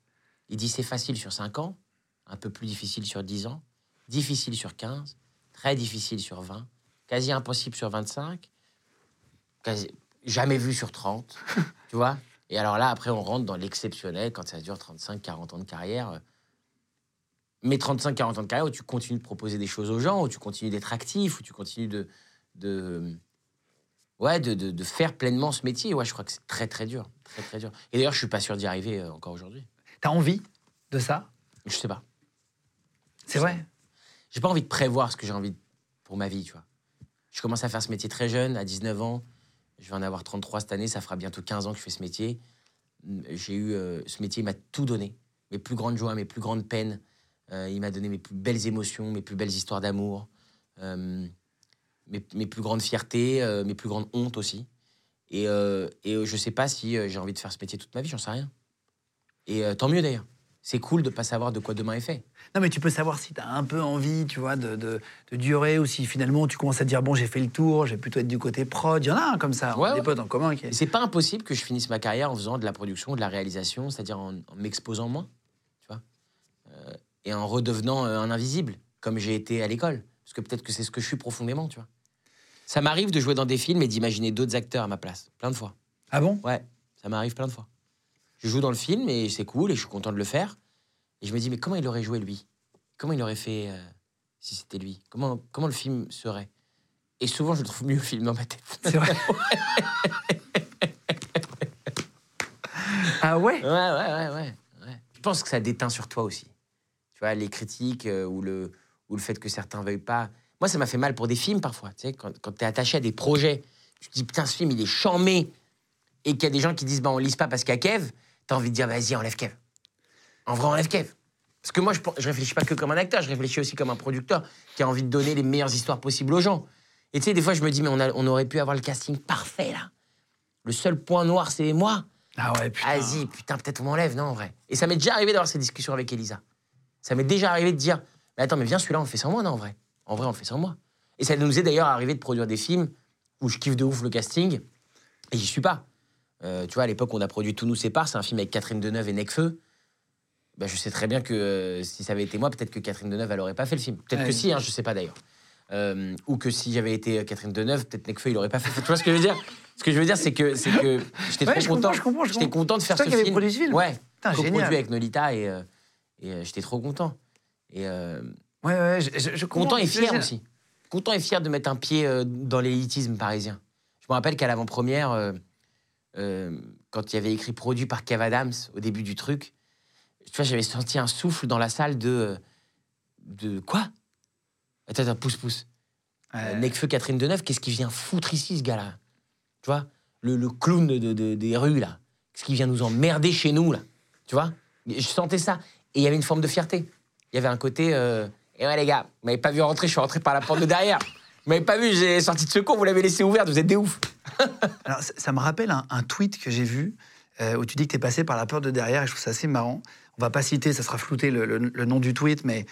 Il dit c'est facile sur 5 ans, un peu plus difficile sur 10 ans, difficile sur 15, très difficile sur 20, quasi impossible sur 25, quasi, jamais vu sur 30, [laughs] tu vois Et alors là, après, on rentre dans l'exceptionnel quand ça dure 35, 40 ans de carrière. Mais 35, 40 ans de carrière où tu continues de proposer des choses aux gens, où tu continues d'être actif, où tu continues de, de, ouais, de, de, de faire pleinement ce métier. Ouais, je crois que c'est très, très dur. Très, très dur. Et d'ailleurs, je suis pas sûr d'y arriver euh, encore aujourd'hui. T'as envie de ça? Je sais pas. C'est vrai? J'ai pas envie de prévoir ce que j'ai envie pour ma vie, tu vois. Je commence à faire ce métier très jeune, à 19 ans. Je vais en avoir 33 cette année, ça fera bientôt 15 ans que je fais ce métier. J'ai eu euh, ce métier, m'a tout donné. Mes plus grandes joies, mes plus grandes peines. Euh, il m'a donné mes plus belles émotions, mes plus belles histoires d'amour, euh, mes, mes plus grandes fiertés, euh, mes plus grandes hontes aussi. Et, euh, et je sais pas si j'ai envie de faire ce métier toute ma vie, j'en sais rien. Et euh, tant mieux d'ailleurs. C'est cool de pas savoir de quoi demain est fait. Non, mais tu peux savoir si tu as un peu envie, tu vois, de, de, de durer ou si finalement tu commences à te dire bon, j'ai fait le tour, je vais plutôt être du côté prod. Il y en a un comme ça, on Ouais, a des potes en commun qui. C'est pas impossible que je finisse ma carrière en faisant de la production, de la réalisation, c'est-à-dire en, en m'exposant moins, et en redevenant euh, un invisible, comme j'ai été à l'école. Parce que peut-être que c'est ce que je suis profondément, tu vois. Ça m'arrive de jouer dans des films et d'imaginer d'autres acteurs à ma place, plein de fois. Ah bon? Ouais, ça m'arrive plein de fois. Je joue dans le film et c'est cool et je suis content de le faire. Et je me dis, mais comment il aurait joué lui? Comment il aurait fait euh, si c'était lui? Comment, comment le film serait? Et souvent, je le trouve mieux, le film, dans ma tête. C'est vrai? [laughs] ah ouais? Ouais, ouais, ouais, ouais, ouais. Je pense que ça déteint sur toi aussi. Vois, les critiques euh, ou, le, ou le fait que certains veuillent pas. Moi, ça m'a fait mal pour des films parfois. Tu sais, quand, quand tu es attaché à des projets, tu te dis, putain, ce film, il est chamé. Et qu'il y a des gens qui disent, bah, on lise pas parce qu'il y a Kev. T'as envie de dire, vas-y, enlève Kev. En vrai, enlève Kev. Parce que moi, je, je réfléchis pas que comme un acteur, je réfléchis aussi comme un producteur qui a envie de donner les meilleures histoires possibles aux gens. Et tu sais, des fois, je me dis, mais on, a- on aurait pu avoir le casting parfait, là. Le seul point noir, c'est moi. Ah ouais, putain. Vas-y, putain, peut-être on m'enlève, non, en vrai. Et ça m'est déjà arrivé d'avoir ces discussions avec Elisa. Ça m'est déjà arrivé de dire, mais attends, mais viens, celui-là, on le fait sans moi, non, en vrai. En vrai, on le fait sans moi. Et ça nous est d'ailleurs arrivé de produire des films où je kiffe de ouf le casting, et j'y suis pas. Euh, tu vois, à l'époque, on a produit Tout nous sépare, c'est un film avec Catherine Deneuve et Necfeu. Bah, je sais très bien que euh, si ça avait été moi, peut-être que Catherine Deneuve, elle aurait pas fait le film. Peut-être Ouais. que si, hein, je sais pas d'ailleurs. Euh, ou que si j'avais été Catherine Deneuve, peut-être Necfeu, il aurait pas fait. Tu vois ce que je veux dire? Ce que je veux dire, c'est que, c'est que j'étais Ouais, trop je comprends, content. je comprends, je J'étais comprends. content de faire C'est ce film. produit ce film Ouais. Putain, Co-produit génial. avec Nolita et, et euh, j'étais trop content. Et euh, Ouais, ouais, je, je- content et fier aussi. Content et fier de mettre un pied euh, dans l'élitisme parisien. Je me rappelle qu'à l'avant-première, quand il y avait écrit produit par Kev Adams au début du truc, tu vois, j'avais senti un souffle dans la salle de. de quoi? Attends, attends, pousse, pousse. Euh. Necfeu Catherine Deneuve, qu'est-ce qu'il vient foutre ici, ce gars-là? Tu vois? Le, le clown de, de- des rues, là. Qu'est-ce qu'il vient nous emmerder chez nous, là? Tu vois? Je sentais ça. Et il y avait une forme de fierté. Il y avait un côté. euh, Et ouais, les gars, vous m'avez pas vu rentrer, je suis rentré par la porte de derrière. Vous m'avez pas vu, j'ai sorti de secours, vous l'avez laissé ouverte, vous êtes des oufs. [laughs] Alors, ça, ça me rappelle un, un tweet que j'ai vu euh, où tu dis que tu es passé par la porte de derrière et je trouve ça assez marrant. On va pas citer, ça sera flouté le, le- le nom du tweet, mais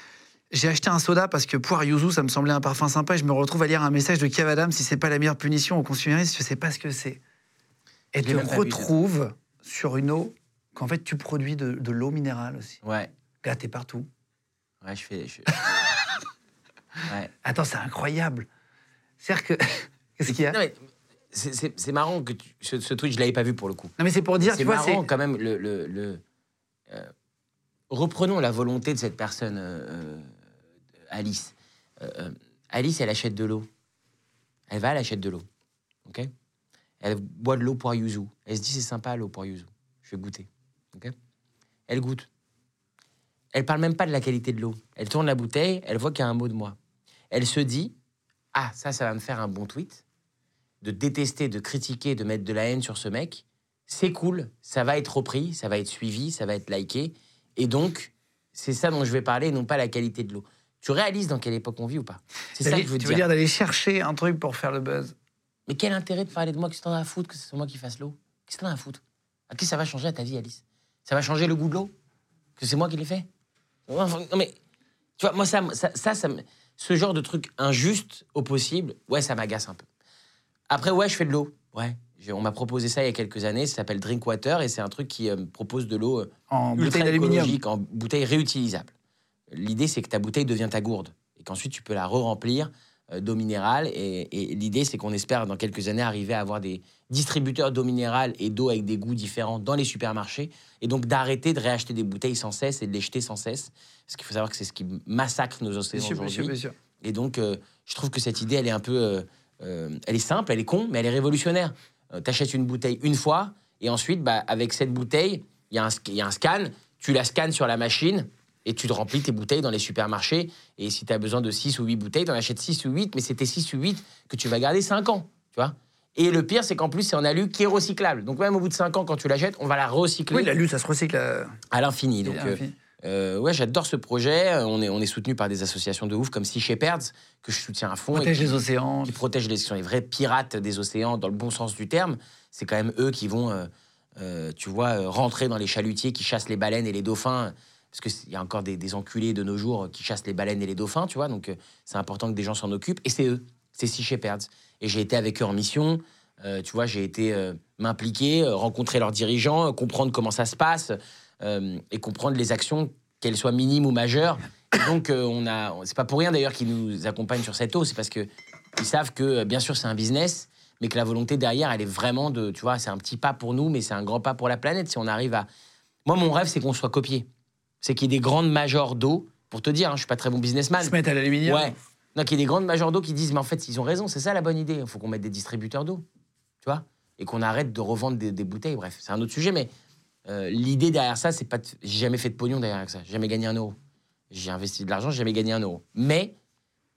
j'ai acheté un soda parce que poire yuzu, ça me semblait un parfum sympa et je me retrouve à lire un message de Kev Adams si c'est pas la meilleure punition au consumériste, je sais pas ce que c'est. Et tu vu, retrouves sur une eau qu'en fait tu produis de, de l'eau minérale aussi. Ouais, t'es partout. ouais, je fais. je- [laughs] ouais. Attends, c'est incroyable. C'est-à-dire que. [laughs] Qu'est-ce qu'il y a? Non, mais c'est- marrant que tu- ce, ce tweet, je l'avais pas vu pour le coup. Non, mais c'est pour dire, C'est tu vois, c'est. marrant quand même. Le, le- le- euh, reprenons la volonté de cette personne, euh, euh, Alice. Euh, Alice, elle achète de l'eau. Elle va, elle achète de l'eau. Ok? Elle boit de l'eau pour yuzu. Elle se dit c'est sympa l'eau pour yuzu. Je vais goûter. Elle goûte. Elle parle même pas de la qualité de l'eau. Elle tourne la bouteille, elle voit qu'il y a un mot de moi. Elle se dit ah ça, ça va me faire un bon tweet. De détester, de critiquer, de mettre de la haine sur ce mec c'est cool, ça va être repris, ça va être suivi, ça va être liké. Et donc, c'est ça dont je vais parler, non pas la qualité de l'eau. Tu réalises dans quelle époque on vit ou pas? C'est ça que je veux tu dire. veux dire d'aller chercher un truc pour faire le buzz Mais quel intérêt de parler de moi? Qu'est-ce que t'en as à foutre que c'est moi qui fasse l'eau? Qu'est-ce que t'en as à foutre? À qui ça va changer à ta vie, Alice? Ça va changer le goût de l'eau Que c'est moi qui l'ai fait? Non mais, tu vois, moi, ça, ça, ça, ce genre de truc injuste au possible, ouais, ça m'agace un peu. Après, ouais, je fais de l'eau. Ouais. On m'a proposé ça il y a quelques années, ça s'appelle Drinkwater et c'est un truc qui euh, propose de l'eau euh, En bouteille d'aluminium. en bouteille réutilisable. L'idée, c'est que ta bouteille devient ta gourde et qu'ensuite tu peux la re-remplir d'eau minérale. Et, et l'idée, c'est qu'on espère dans quelques années arriver à avoir des distributeurs d'eau minérale et d'eau avec des goûts différents dans les supermarchés et donc d'arrêter de réacheter des bouteilles sans cesse et de les jeter sans cesse. Parce qu'il faut savoir que c'est ce qui massacre nos océans aujourd'hui. Et donc, euh, je trouve que cette idée, elle est un peu. euh, euh, elle est simple, elle est con, mais elle est révolutionnaire. Euh, T'achètes une bouteille une fois, et ensuite, bah, avec cette bouteille, il y, y a un scan, tu la scannes sur la machine, et tu te remplis tes bouteilles dans les supermarchés. Et si tu as besoin de 6 ou 8 bouteilles, tu en achètes 6 ou 8, mais c'est tes 6 ou 8 que tu vas garder 5 ans. Tu vois et le pire, c'est qu'en plus, c'est en alu qui est recyclable. Donc, même au bout de 5 ans, quand tu l'achètes, on va la recycler Oui, la lutte, ça se recycle. euh, à l'infini. Donc, euh, euh, ouais, j'adore ce projet. On est, on est soutenu par des associations de ouf comme Sea Shepherds, que je soutiens à fond. protège qui- les océans. qui protègent les, sont les vrais pirates des océans dans le bon sens du terme. C'est quand même eux qui vont, euh, tu vois, rentrer dans les chalutiers qui chassent les baleines et les dauphins. Parce qu'il y a encore des, enculés de nos jours qui chassent les baleines et les dauphins, tu vois. Donc euh, c'est important que des gens s'en occupent. Et c'est eux, c'est Sea Shepherds. Et j'ai été avec eux en mission. Euh, tu vois, j'ai été euh, m'impliquer, euh, rencontrer leurs dirigeants, comprendre comment ça se passe et comprendre les actions, qu'elles soient minimes ou majeures. Donc, on a, c'est pas pour rien d'ailleurs qu'ils nous accompagnent sur cette eau, c'est parce que ils savent que, bien sûr, c'est un business, mais que la volonté derrière, elle est vraiment de, tu vois, c'est un petit pas pour nous, mais c'est un grand pas pour la planète. Si on arrive à, moi, mon rêve, c'est qu'on soit copié, c'est qu'il y ait des grandes majors d'eau pour te dire, hein, je suis pas très bon businessman. Se mettent à l'aluminium. Ouais. Donc il y a des grandes majors d'eau qui disent, mais en fait, ils ont raison, c'est ça la bonne idée. Il faut qu'on mette des distributeurs d'eau, tu vois, et qu'on arrête de revendre des, des bouteilles. Bref, c'est un autre sujet, mais euh, l'idée derrière ça, c'est pas. de- J'ai jamais fait de pognon derrière ça. J'ai jamais gagné un euro. J'ai investi de l'argent, j'ai jamais gagné un euro. Mais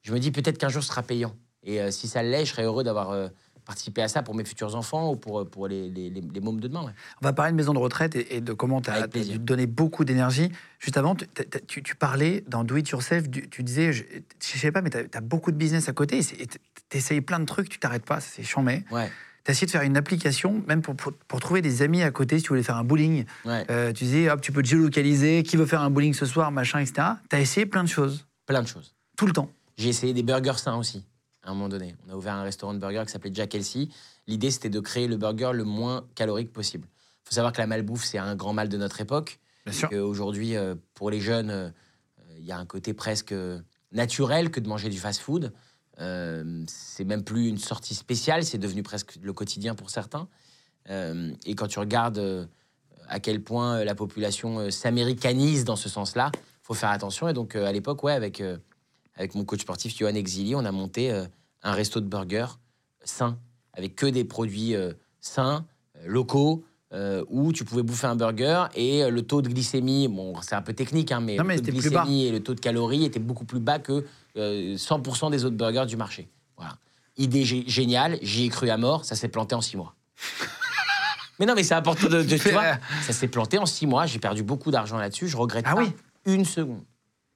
je me dis peut-être qu'un jour ce sera payant. Et euh, si ça l'est, je serais heureux d'avoir euh, participé à ça pour mes futurs enfants ou pour, pour les, les, les, les mômes de demain. ouais. On va parler de maison de retraite et, et de comment tu as, donner beaucoup d'énergie. Juste avant, tu, t'as- tu- tu parlais dans Do It Yourself, tu disais, je, je sais pas, mais tu as, beaucoup de business à côté et tu essayes plein de trucs, tu t'arrêtes pas, c'est chambé. Ouais, Tu as essayé de faire une application, même pour, pour, pour trouver des amis à côté, si tu voulais faire un bowling. ouais. Euh, tu disais, hop, tu peux te géolocaliser, qui veut faire un bowling ce soir, machin, etc. Tu as essayé plein de choses, plein de choses. tout le temps. J'ai essayé des burgers sains aussi, à un moment donné. On a ouvert un restaurant de burgers qui s'appelait Jack Elsie. L'idée, c'était de créer le burger le moins calorique possible. Il faut savoir que la malbouffe, c'est un grand mal de notre époque. Bien sûr. Aujourd'hui, euh, pour les jeunes, euh, euh, il y a un côté presque naturel que de manger du fast-food. Euh, c'est même plus une sortie spéciale, c'est devenu presque le quotidien pour certains. Euh, et quand tu regardes euh, à quel point la population s'américanise dans ce sens-là, faut faire attention. Et donc, à l'époque, ouais, avec, avec mon coach sportif Johan Exili, on a monté euh, un resto de burgers sain, avec que des produits euh, sains, euh, locaux, euh, où tu pouvais bouffer un burger et euh, le taux de glycémie, bon, c'est un peu technique, hein, mais, Non, mais le taux de glycémie et le taux de calories étaient beaucoup plus bas que euh, 100% des autres burgers du marché. Voilà. Idée gé- géniale, j'y ai cru à mort, ça s'est planté en six mois. [laughs] mais non, mais c'est important de, de- tu vois, ça s'est planté en six mois, j'ai perdu beaucoup d'argent là-dessus, je regrette Ah pas oui. une seconde.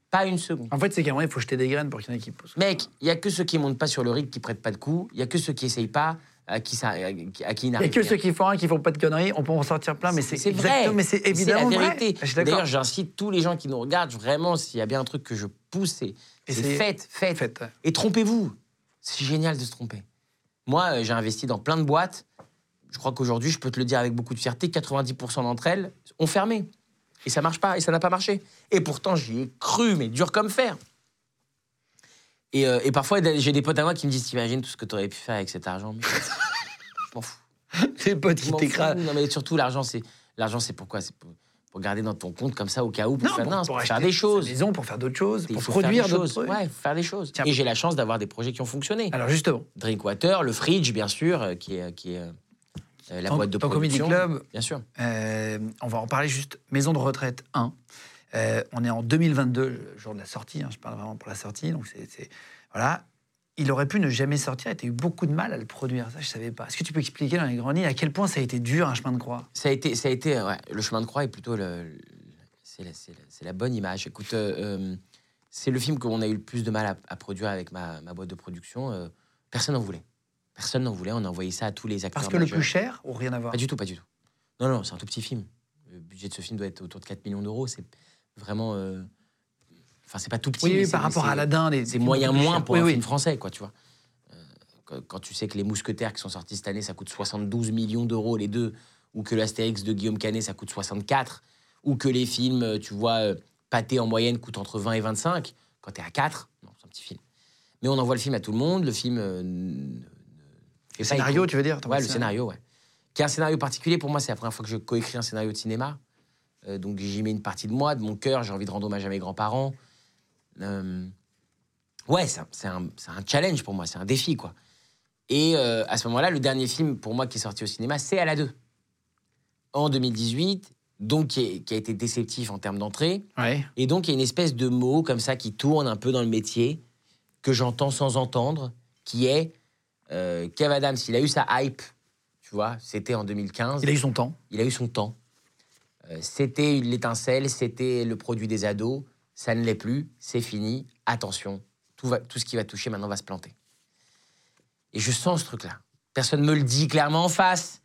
Pas une seconde. En fait, c'est qu'à un moment, il faut jeter des graines pour qu'il y en ait qui poussent. Mec, il y a que ceux qui montent pas sur le rig qui prêtent pas de coups, il y a que ceux qui essayent pas à qui ça à qui à qui Il n'y a que rien. ceux qui font rien, qui font pas de conneries, on peut en sortir plein, mais c'est vrai. mais c'est évidemment la vérité. D'ailleurs, j'incite tous les gens qui nous regardent, vraiment, s'il y a bien un truc que je pousse, c'est faites, faites. Faites. Et trompez-vous. C'est génial de se tromper. Moi, euh, j'ai investi dans plein de boîtes. Je crois qu'aujourd'hui, je peux te le dire avec beaucoup de fierté, 90% d'entre elles ont fermé. Et ça marche pas, et ça n'a pas marché. Et pourtant, j'y ai cru, mais dur comme fer. Et, euh, et parfois, j'ai des potes à moi qui me disent T'imagines tout ce que tu aurais pu faire avec cet argent Mais Je m'en fous. [laughs] Tes potes qui t'écrasent. Non, mais surtout, l'argent, c'est l'argent, c'est pourquoi? C'est pour, pour garder dans ton compte comme ça au cas où. Pour Non, faire, pour, non, pour faire des choses. maison, pour faire d'autres choses, pour produire des d'autres choses. Ouais, faire des choses. Tiens. Et j'ai la chance d'avoir des projets qui ont fonctionné. Alors justement, Drinkwater, le Fridge, bien sûr, euh, qui est, qui est euh, la boîte de ton Comedy production. Club, Bien sûr. euh, on va en parler juste. Maison de retraite 1. Euh, on est en 2022, le jour de la sortie. hein, je parle vraiment pour la sortie. Donc c'est, voilà. Il aurait pu ne jamais sortir. Tu as eu beaucoup de mal à le produire. Ça, je savais pas. Est-ce que tu peux expliquer dans les grandes lignes à quel point ça a été dur un chemin de croix? Ça a été, ça a été ouais, le chemin de croix est plutôt le, c'est la, bonne image. Écoute, c'est le film qu'on a eu le plus de mal à, à produire avec ma, ma boîte de production. personne n'en voulait. Personne n'en voulait. On a envoyé ça à tous les acteurs. Parce que le plus cher ou rien à voir Pas du tout, pas du tout. Non, non, c'est un tout petit film. Le budget de ce film doit être autour de 4 millions d'euros. C'est vraiment. euh, Enfin, c'est pas tout petit. Oui, par rapport à Aladdin, C'est moyen moins pour Oui, un oui. film français, quoi, tu vois. Euh, quand, quand tu sais que les Mousquetaires qui sont sortis cette année, ça coûte 72 millions d'euros les deux, ou que l'Astérix de Guillaume Canet, ça coûte 64, ou que les films, euh, tu vois, euh, pâté en moyenne coûtent entre 20 et 25, quand t'es à 4, non, c'est un petit film. Mais on envoie le film à tout le monde, le film... euh, Le scénario, tu veux dire Ouais, le scénario, ouais. Qui est un scénario particulier pour moi, c'est la première fois que je coécris un scénario de cinéma. Euh, donc j'y mets une partie de moi, de mon cœur, j'ai envie de rendre hommage à mes grands-parents. Euh, ouais, c'est un, challenge pour moi, c'est un défi, quoi. Et euh, à ce moment-là, le dernier film pour moi qui est sorti au cinéma, c'est À la 2. En 2018, donc qui, est- qui a été déceptif en termes d'entrée. Ouais. Et donc, il y a une espèce de mot comme ça qui tourne un peu dans le métier, que j'entends sans entendre, qui est euh, Kev Adams, il a eu sa hype, tu vois, c'était en 2015, Il a eu son temps. il a eu son temps. Euh, c'était l'étincelle, c'était le produit des ados, ça ne l'est plus, c'est fini, attention, tout, va, tout ce qui va toucher maintenant va se planter. Et je sens ce truc-là. Personne ne me le dit clairement en face,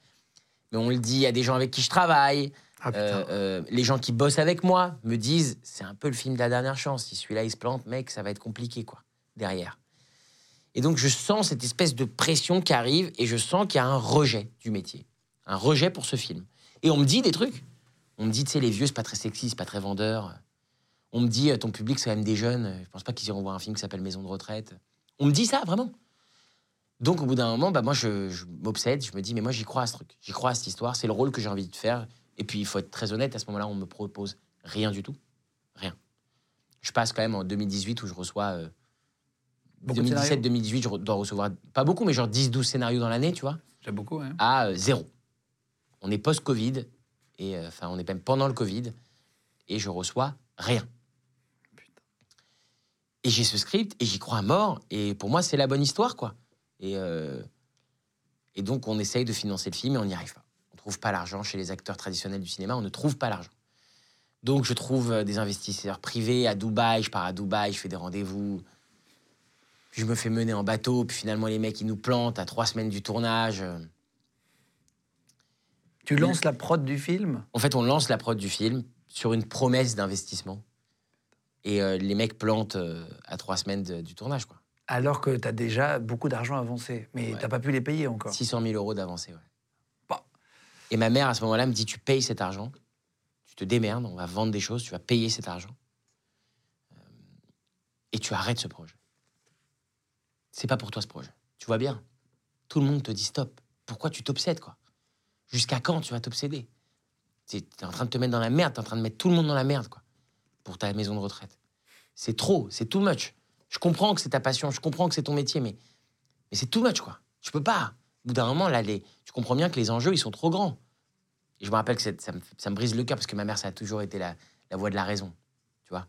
mais on le dit à des gens avec qui je travaille, Ah euh, euh, les gens qui bossent avec moi me disent c'est un peu le film de la dernière chance. Si celui-là il se plante, mec, ça va être compliqué quoi derrière. Et donc je sens cette espèce de pression qui arrive et je sens qu'il y a un rejet du métier, un rejet pour ce film. Et on me dit des trucs. On me dit tu sais les vieux c'est pas très sexy, c'est pas très vendeur. On me dit euh, ton public c'est quand même des jeunes. Je pense pas qu'ils iront voir un film qui s'appelle Maison de retraite. On me dit ça vraiment. Donc au bout d'un moment, bah moi je, m'obsède, je me dis mais moi j'y crois à ce truc, j'y crois à cette histoire, c'est le rôle que j'ai envie de faire. Et puis il faut être très honnête, à ce moment-là on me propose rien du tout, rien. Je passe quand même en 2018 où je reçois. euh, Beaucoup de 2017-2018, je dois recevoir pas beaucoup, mais genre 10-12 scénarios dans l'année, tu vois, J'aime beaucoup, hein. à euh, zéro. On est post-Covid, et euh, enfin, on est même pendant le Covid, et je reçois rien. Et j'ai ce script, et j'y crois à mort, et pour moi, c'est la bonne histoire, quoi. Et, euh, et donc, on essaye de financer le film, et on n'y arrive pas. On ne trouve pas l'argent chez les acteurs traditionnels du cinéma, on ne trouve pas l'argent. Donc, je trouve des investisseurs privés à Dubaï, je pars à Dubaï, je fais des rendez-vous. Puis je me fais mener en bateau, puis finalement, les mecs, ils nous plantent à trois semaines du tournage. euh. Tu lances la prod du film? En fait, on lance la prod du film sur une promesse d'investissement. Et euh, les mecs plantent euh, à trois semaines de- du tournage, quoi. alors que tu as déjà beaucoup d'argent avancé. Mais Ouais. t'as pas pu les payer encore. 600 000 euros d'avancée, ouais. Bah. Et ma mère, à ce moment-là, me dit Tu payes cet argent, tu te démerdes, on va vendre des choses, tu vas payer cet argent. Euh, et tu arrêtes ce projet. C'est pas pour toi ce projet. Tu vois bien. Tout le monde te dit stop. Pourquoi tu t'obsèdes, quoi? Jusqu'à quand tu vas t'obséder? T'es en train de te mettre dans la merde, t'es en train de mettre tout le monde dans la merde, quoi, pour ta maison de retraite. C'est trop, c'est too much. Je comprends que c'est ta passion, je comprends que c'est ton métier, mais, mais c'est too much, quoi. Tu peux pas. Au bout d'un moment, là, tu comprends bien que les enjeux, ils sont trop grands. Et je me rappelle que ça me, brise le cœur parce que ma mère, ça a toujours été la, voix de la raison. Tu vois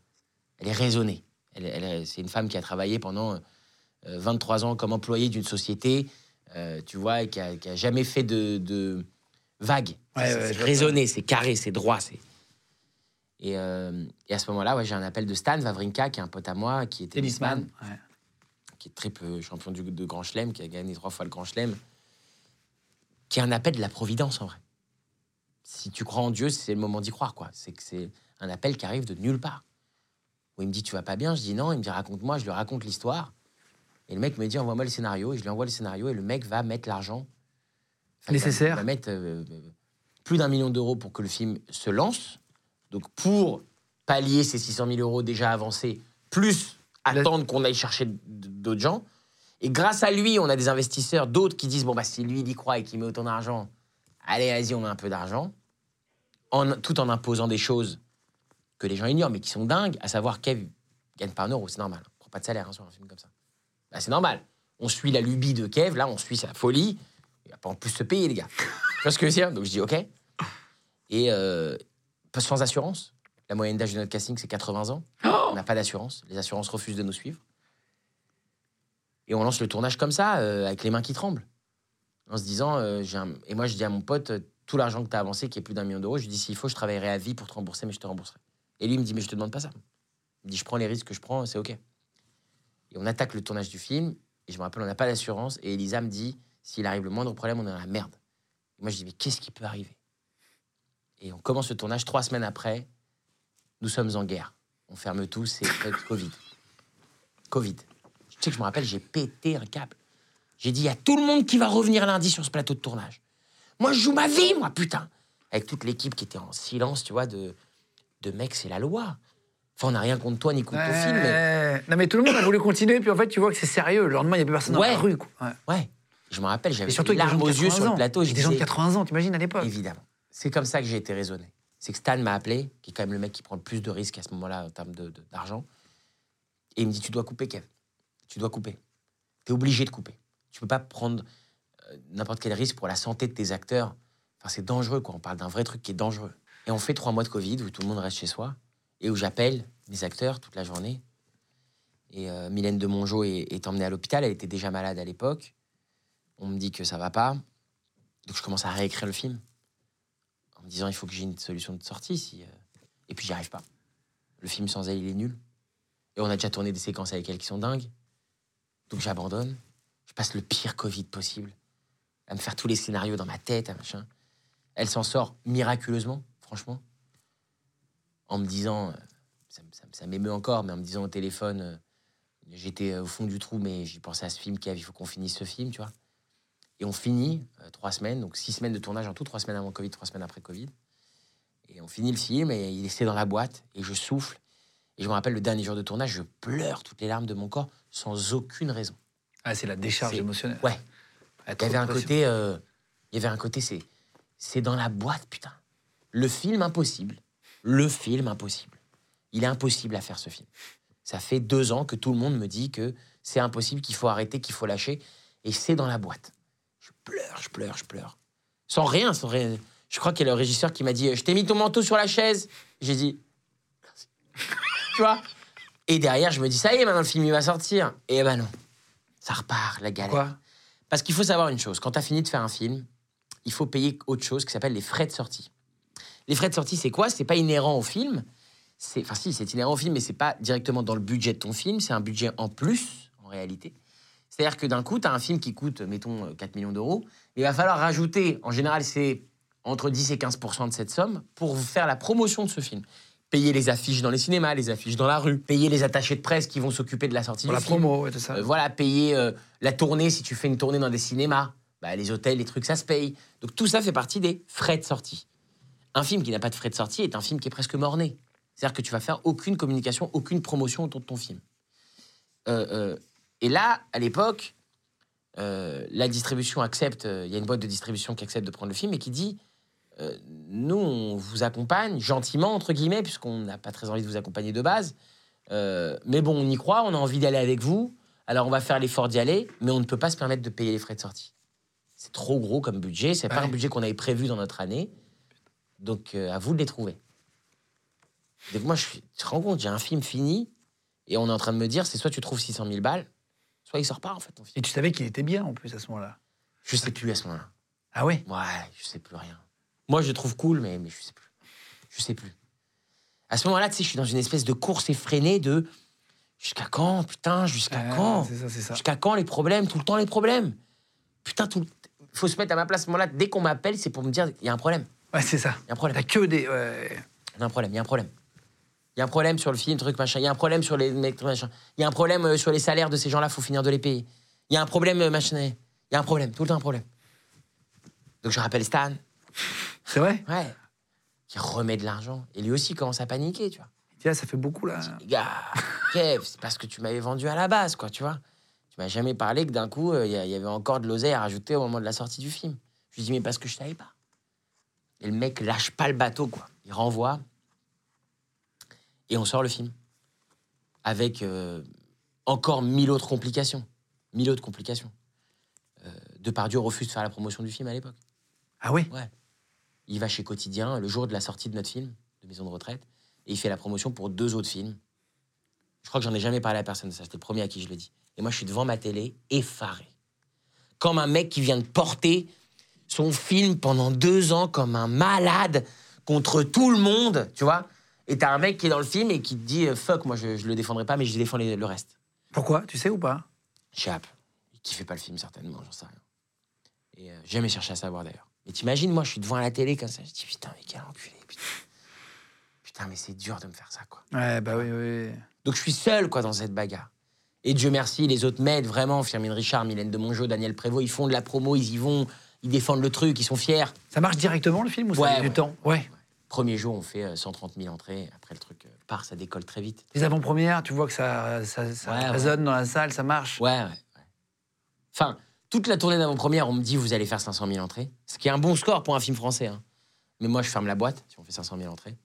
Elle est raisonnée. C'est une femme qui a travaillé pendant euh, 23 ans comme employée d'une société, euh, tu vois, qui a, qui a jamais fait de, de vagues. Ouais, C'est- ouais, raisonné, c'est carré, c'est droit. c'est et, euh, et à ce moment-là, ouais, j'ai un appel de Stan Wawrinka, qui est un pote à moi, qui est Tennisman. Ouais. qui est triple champion du, de Grand Chelem, qui a gagné trois fois le Grand Chelem, qui est un appel de la Providence en vrai. Si tu crois en Dieu, c'est le moment d'y croire, quoi. C'est que c'est un appel qui arrive de nulle part. Où il me dit tu vas pas bien, je dis non, il me dit raconte-moi, je lui raconte l'histoire. Et le mec me dit envoie-moi le scénario, et je lui envoie le scénario, et le mec va mettre l'argent Enfin, il va- Nécessaire. Il va mettre euh, plus d'un million d'euros pour que le film se lance. Donc pour pallier ces 600 000 euros déjà avancés, plus attendre qu'on aille chercher d'autres gens. Et grâce à lui, on a des investisseurs, d'autres qui disent bon bah si lui il y croit et qu'il met autant d'argent, allez vas-y on met un peu d'argent, en, tout en imposant des choses que les gens ignorent mais qui sont dingues, à savoir Kev gagne pas un euro, c'est normal, on prend pas de salaire hein, sur un film comme ça. Bah, c'est normal. On suit la lubie de Kev, là on suit sa folie, il va pas en plus se payer les gars. [laughs] tu vois ce que je veux dire? Donc je dis ok. Et euh, pas sans assurance. La moyenne d'âge de notre casting, c'est 80 ans. [gasps] On n'a pas d'assurance. Les assurances refusent de nous suivre. Et on lance le tournage comme ça, euh, avec les mains qui tremblent. En se disant, euh, j'ai un- et moi je dis à mon pote, euh, tout l'argent que tu as avancé, qui est plus d'un million d'euros, je lui dis, s'il faut, je travaillerai à vie pour te rembourser, mais je te rembourserai. Et lui il me dit, mais je te demande pas ça. Il me dit, je prends les risques que je prends, c'est OK. Et on attaque le tournage du film, et je me rappelle, on n'a pas d'assurance, et Elisa me dit, s'il arrive le moindre problème, on est dans la merde. Moi je dis, mais qu'est-ce qui peut arriver? Et on commence le tournage trois semaines après, nous sommes en guerre. On ferme tout, c'est Covid. Covid. Tu sais que je me rappelle, j'ai pété un câble. J'ai dit, il y a tout le monde qui va revenir lundi sur ce plateau de tournage. Moi, je joue ma vie, moi, putain. Avec toute l'équipe qui était en silence, tu vois, de, de mecs, c'est la loi. Enfin, on n'a rien contre toi ni contre ton film, mais. Non, mais tout le monde a voulu continuer, puis en fait, tu vois que c'est sérieux. Le lendemain, il n'y a plus personne dans la rue. Quoi. Ouais. Je me rappelle, j'avais des larmes aux yeux 80 sur le plateau. Je des gens de disais, 80 ans, t'imagines à l'époque Évidemment. C'est comme ça que j'ai été raisonné. C'est que Stan m'a appelé, qui est quand même le mec qui prend le plus de risques à ce moment-là en termes d'argent. et il me dit Tu dois couper, Kev. Tu dois couper. Tu es obligé de couper. Tu peux pas prendre euh, n'importe quel risque pour la santé de tes acteurs. Enfin, c'est dangereux, quoi. On parle d'un vrai truc qui est dangereux. Et on fait trois mois de Covid où tout le monde reste chez soi et où j'appelle mes acteurs toute la journée. Et euh, Mylène de Mongeau est, emmenée à l'hôpital. Elle était déjà malade à l'époque. On me dit que ça va pas. Donc je commence à réécrire le film en me disant il faut que j'ai une solution de sortie. Euh, Et puis j'y arrive pas. Le film sans elle, il est nul. Et on a déjà tourné des séquences avec elle qui sont dingues. Donc j'abandonne. Je passe le pire Covid possible. À me faire tous les scénarios dans ma tête, machin. Elle s'en sort miraculeusement, franchement. En me disant, euh, ça, m'émeut encore, mais en me disant au téléphone, euh, j'étais euh, au fond du trou, mais j'y pensais à ce film, Kev, il faut qu'on finisse ce film, tu vois. Et on finit euh, trois semaines, donc six semaines de tournage en tout, trois semaines avant Covid, trois semaines après Covid. Et on finit le film et il est dans la boîte et je souffle. Et je me rappelle le dernier jour de tournage, je pleure toutes les larmes de mon corps sans aucune raison. Ah, c'est la décharge émotionnelle. Ouais. Ah, Il y avait un côté, euh, il y avait un côté, c'est, c'est dans la boîte, putain. Le film impossible, le film impossible. il est impossible à faire ce film. Ça fait deux ans que tout le monde me dit que c'est impossible, qu'il faut arrêter, qu'il faut lâcher. Et c'est dans la boîte. Je pleure, je pleure, je pleure. Sans rien, sans rien. Je crois qu'il y a le régisseur qui m'a dit Je t'ai mis ton manteau sur la chaise. J'ai dit Merci. tu vois? Et derrière, je me dis Ça y est, maintenant le film il va sortir. Et ben non. Ça repart, la galère. Quoi Parce qu'il faut savoir une chose quand tu as fini de faire un film, il faut payer autre chose qui s'appelle les frais de sortie. Les frais de sortie, c'est quoi? C'est pas inhérent au film. Enfin, si, c'est inhérent au film, mais c'est pas directement dans le budget de ton film. C'est un budget en plus, en réalité. C'est-à-dire que d'un coup, tu as un film qui coûte, mettons, euh, 4 millions d'euros. Il va falloir rajouter, en général, c'est entre 10 et 15% de cette somme pour faire la promotion de ce film. Payer les affiches dans les cinémas, les affiches dans la rue, payer les attachés de presse qui vont s'occuper de la sortie Pour du la film. promo, ouais, tout ça. Euh, voilà, payer euh, la tournée si tu fais une tournée dans des cinémas. Bah, les hôtels, les trucs, ça se paye. Donc tout ça fait partie des frais de sortie. Un film qui n'a pas de frais de sortie est un film qui est presque mort-né. C'est-à-dire que tu vas faire aucune communication, aucune promotion autour de ton film. Euh, euh, et là, à l'époque, euh, la distribution accepte, il y a une boîte de distribution qui accepte de prendre le film et qui dit Nous, on vous accompagne gentiment, entre guillemets, puisqu'on n'a pas très envie de vous accompagner de base. Mais bon, on y croit, on a envie d'aller avec vous. Alors on va faire l'effort d'y aller, mais on ne peut pas se permettre de payer les frais de sortie. C'est trop gros comme budget, c'est pas Ouais. un budget qu'on avait prévu dans notre année. Donc euh, à vous de les trouver. Donc moi, je tu te rends compte, j'ai un film fini et on est en train de me dire, c'est soit tu trouves 600 000 balles, soit il sort pas en fait ton film. Et tu savais qu'il était bien en plus à ce moment-là. Je sais plus à ce moment-là. Ah oui Ouais, je sais plus rien. Moi, je le trouve cool, mais, mais je sais plus. Je sais plus. À ce moment-là, tu sais, je suis dans une espèce de course effrénée de jusqu'à quand, putain, jusqu'à Ah, quand C'est ça, c'est ça. Jusqu'à quand les problèmes Tout le temps les problèmes? Putain, tout. Il faut se mettre à ma place à ce moment-là. Dès qu'on m'appelle, c'est pour me dire il y a un problème. Ouais, c'est ça. Il y a un problème. T'as que des. ouais. Il y a un problème. Il y a un problème. Il y a un problème sur le film, truc machin. Il y a un problème sur les mecs, machin. Il y a un problème euh, sur les salaires de ces gens-là. Faut finir de les payer. Il y a un problème euh, machin. Il y a un problème. Tout le temps un problème. Donc je rappelle Stan. C'est vrai? Ouais. Qui remet de l'argent. Et lui aussi commence à paniquer, tu vois. Tiens, ça fait beaucoup là. Les gars, Kev, c'est parce que tu m'avais vendu à la base, quoi, tu vois. Tu m'as jamais parlé que d'un coup, euh, il y, avait encore de l'oseille à rajouter au moment de la sortie du film. Je lui dis, mais parce que je savais pas. Et le mec lâche pas le bateau, quoi. Il renvoie. Et on sort le film. Avec euh, encore mille autres complications. Mille autres complications. Euh, Depardieu refuse de faire la promotion du film à l'époque. Ah oui? Ouais. Il va chez Quotidien le jour de la sortie de notre film, de Maison de retraite, et il fait la promotion pour deux autres films. Je crois que j'en ai jamais parlé à personne de ça. C'était le premier à qui je le dis. Et moi, je suis devant ma télé, effaré. Comme un mec qui vient de porter son film pendant deux ans comme un malade contre tout le monde, tu vois. Et t'as un mec qui est dans le film et qui te dit euh, fuck, moi je, je le défendrai pas, mais je défends les- le reste. Pourquoi? Tu sais ou pas? Chap, il kiffait pas le film certainement, j'en sais rien. Et euh, j'ai jamais cherché à savoir d'ailleurs. Mais t'imagines, moi je suis devant la télé comme ça, je dis putain, mais quel enculé, putain. Putain, mais c'est dur de me faire ça, quoi. Ouais, bah oui, oui. Donc je suis seul, quoi, dans cette bagarre. Et Dieu merci, les autres m'aident vraiment. Firmine Richard, Mylène de Mongeau, Daniel Prévost, ils font de la promo, ils y vont, ils défendent le truc, ils sont fiers. Ça marche directement le film ou ça Ouais, met du temps Ouais. Premier jour, on fait euh, 130 000 entrées. Après, le truc euh, part, ça décolle très vite. Les avant-premières, tu vois que ça, ça, ça Ouais, ouais. résonne dans la salle, ça marche. Ouais, ouais. Enfin, toute la tournée d'avant-première, on me dit vous allez faire 500 000 entrées. Ce qui est un bon score pour un film français. hein. Mais moi, je ferme la boîte si on fait 500 000 entrées.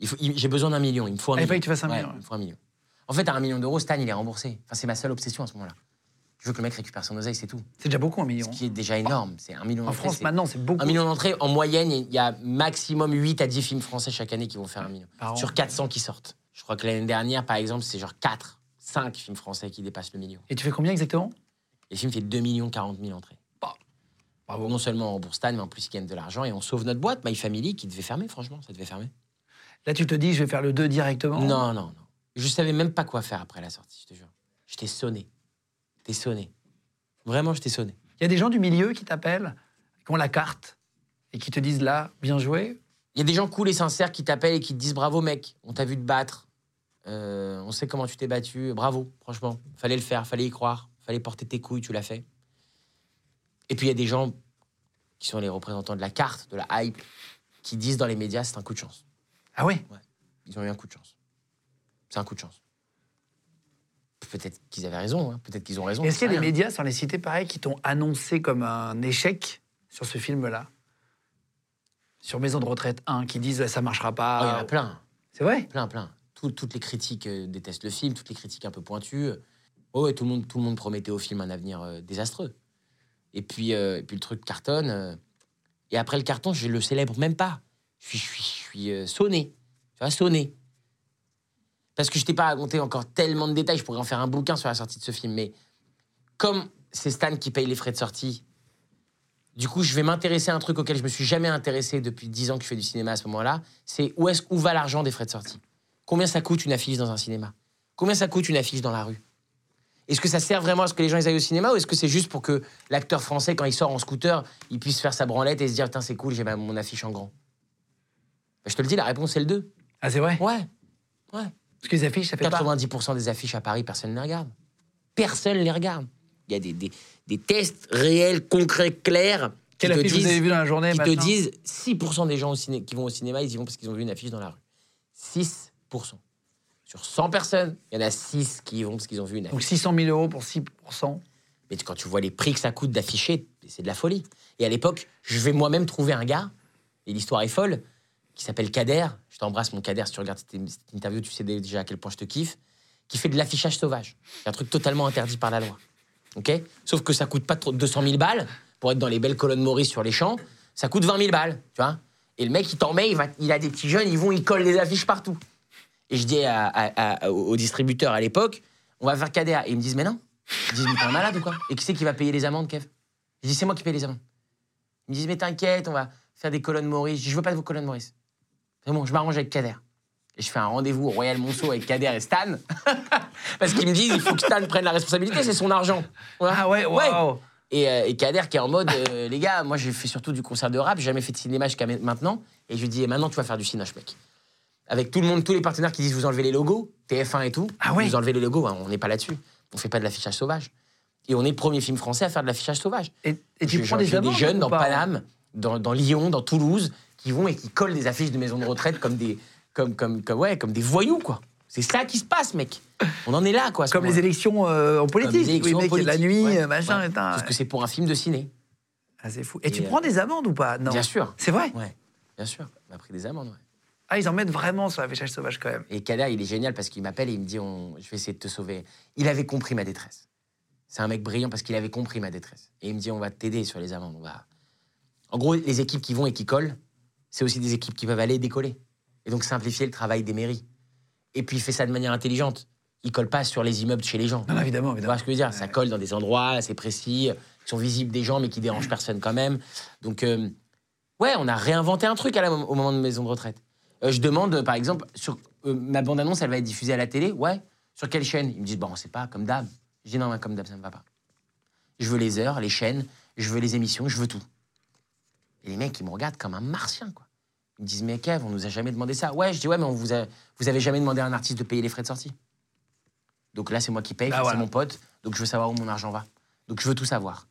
Il faut- il- J'ai besoin d'un million. Il me faut un Ah, il million. fallait que tu fasses un million, Il me faut un million. En fait, à un million d'euros, Stan, il est remboursé. Enfin, c'est ma seule obsession à ce moment-là. Je veux que le mec récupère son oseille, c'est tout. C'est déjà beaucoup un million. Ce qui est déjà énorme. C'est un million En. France, maintenant, c'est beaucoup. Un million d'entrées, en moyenne, il y a maximum 8 à 10 films français chaque année qui vont faire un million. Par an. Sur 400 qui sortent. Je crois que l'année dernière, par exemple, c'est genre 4, 5 films français qui dépassent le million. Et tu fais combien exactement? Et le film fait 2 millions 40 000 entrées. Bravo. Non seulement on rembourse Stan, mais en plus il gagne de l'argent et on sauve notre boîte, My Family, qui devait fermer, franchement, ça devait fermer. Là, tu te dis, je vais faire le 2 directement? Non, non, non. Je savais même pas quoi faire après la sortie, je te jure. J'étais sonné. T'es sonné. Vraiment, je t'ai sonné. Il y a des gens du milieu qui t'appellent, qui ont la carte, et qui te disent là, bien joué. Il y a des gens cool et sincères qui t'appellent et qui te disent bravo mec, on t'a vu te battre, Euh, on sait comment tu t'es battu, bravo, franchement, fallait le faire, fallait y croire, fallait porter tes couilles, tu l'as fait. Et puis il y a des gens qui sont les représentants de la carte, de la hype, qui disent dans les médias c'est un coup de chance. Ah oui? Ils ont eu un coup de chance. C'est un coup de chance. Peut-être qu'ils avaient raison, hein, peut-être qu'ils ont raison. Est-ce qu'il y a des médias, sans les citer pareil, qui t'ont annoncé comme un échec sur ce film-là? Sur Maison de retraite 1, qui disent ça marchera Oh, Il y en pas. a plein, C'est vrai? Plein, plein. tout- toutes les critiques euh, détestent le film, toutes les critiques un peu pointues. Oh, ouais, tout le monde, tout le monde promettait au film un avenir euh, désastreux. Et puis, euh, et puis le truc cartonne. euh, et après le carton, je le célèbre même pas. Je suis, je suis, je suis sonné. Tu vois, sonné. Parce que je t'ai pas raconté encore tellement de détails, je pourrais en faire un bouquin sur la sortie de ce film. Mais comme c'est Stan qui paye les frais de sortie, du coup, je vais m'intéresser à un truc auquel je me suis jamais intéressé depuis 10 ans que je fais du cinéma à ce moment-là. C'est où, est où va l'argent des frais de sortie? Combien ça coûte une affiche dans un cinéma? Combien ça coûte une affiche dans la rue? Est-ce que ça sert vraiment à ce que les gens ils aillent au cinéma ou est-ce que c'est juste pour que l'acteur français, quand il sort en scooter, il puisse faire sa branlette et se dire Putain, c'est cool, j'ai ma- mon affiche en grand? Ben, Je te le dis, la réponse c'est le 2. Ah, c'est vrai? Ouais, ouais. Parce que les affiches, ça fait pas. 90% des affiches à Paris, personne ne les regarde. Personne ne les regarde. Il y a des, des- des tests réels, concrets, clairs. qui Quelle te affiche vous disent- avez vu dans la journée qui te disent 6% des gens au ciné- qui vont au cinéma, ils y vont parce qu'ils ont vu une affiche dans la rue. 6%. Sur 100 personnes, il y en a 6 qui y vont parce qu'ils ont vu une affiche. Donc 600 000 euros pour 6%. Mais quand tu vois les prix que ça coûte d'afficher, c'est de la folie. Et à l'époque, je vais moi-même trouver un gars, et l'histoire est folle, qui s'appelle Kader. Je t'embrasse, mon Kader, si tu regardes cette, interview, tu sais déjà à quel point je te kiffe. Qui fait de l'affichage sauvage. C'est un truc totalement interdit par la loi. OK? Sauf que ça coûte pas trop 200 000 balles pour être dans les belles colonnes Maurice sur les champs. Ça coûte 20 000 balles, tu vois? Et le mec, il t'en met, il, a des petits jeunes, ils vont, ils collent des affiches partout. Et je dis à, à- à- au distributeur à l'époque, on va faire Kader. Et ils me disent, mais non. Ils disent, mais t'es un malade ou quoi? Et qui c'est qui va payer les amendes, Kev? Je dis, c'est moi qui paye les amendes. Ils me disent, mais t'inquiète, on va faire des colonnes Maurice. Je dis, je veux pas de vos colonnes Maurice. C'est bon, je m'arrange avec Kader. Et je fais un rendez-vous au Royal Monceau avec Kader et Stan. [laughs] Parce qu'ils me disent, il faut que Stan prenne la responsabilité, c'est son argent. Voilà. Ah ouais, waouh Et, euh, et Kader qui est en mode, euh, les gars, moi j'ai fait surtout du concert de rap, j'ai jamais fait de cinéma jusqu'à ma- maintenant. Et je lui dis, et maintenant tu vas faire du cinoche, mec. Avec tout le monde, tous les partenaires qui disent, vous enlevez les logos, TF1 et tout. Ah ouais Vous enlevez les logos, hein, on n'est pas là-dessus. On fait pas de l'affichage sauvage. Et on est le premier film français à faire de l'affichage sauvage. Et, et tu J'ai- prends des des jeunes dans pas Paname, dans, dans Lyon, dans Toulouse, qui vont et qui collent des affiches de maisons de retraite comme des, comme, comme, comme, ouais, comme des voyous, quoi. C'est ça qui se passe, mec. On en est là, quoi. Comme les élections euh, en Comme les politique. élections oui, mec, la nuit, ouais, euh, machin, ouais. Parce que c'est pour un film de ciné. Ah, c'est fou. Et, Et, tu euh, prends des amendes ou pas? Non. Bien sûr. C'est vrai? Ouais, bien sûr. On a pris des amendes, ouais. Ah, ils en mettent vraiment sur l'affichage sauvage quand même. Et Kader, il est génial parce qu'il m'appelle et il me dit on... Je vais essayer de te sauver. Il avait compris ma détresse. C'est un mec brillant parce qu'il avait compris ma détresse. Et il me dit on va t'aider sur les amendes. on va- En gros, les équipes qui vont et qui collent, c'est aussi des équipes qui peuvent aller et décoller. Et donc simplifier le travail des mairies. Et puis il fait ça de manière intelligente. Il colle pas sur les immeubles chez les gens. Non, non, évidemment, Tu vois évidemment. ce que je veux dire? Ça colle dans des endroits assez précis, qui sont visibles des gens, mais qui dérangent personne quand même. Donc, euh, ouais, on a réinventé un truc à la- au moment de maison de retraite. Euh, je demande, par exemple, sur euh, ma bande-annonce, elle va être diffusée à la télé? Ouais. Sur quelle chaîne? Ils me disent, bon, on sait pas, comme d'hab. Je dis, non, mais comme d'hab, ça ne va pas. Je veux les heures, les chaînes, je veux les émissions, je veux tout. Et les mecs, ils me regardent comme un martien, quoi. Ils me disent, mais Kev, on nous a jamais demandé ça. Ouais, je dis, ouais, mais on vous, a, vous avez jamais demandé à un artiste de payer les frais de sortie. Donc là, c'est moi qui paye, Bah c'est voilà. mon pote, donc je veux savoir où mon argent va. Donc je veux tout savoir.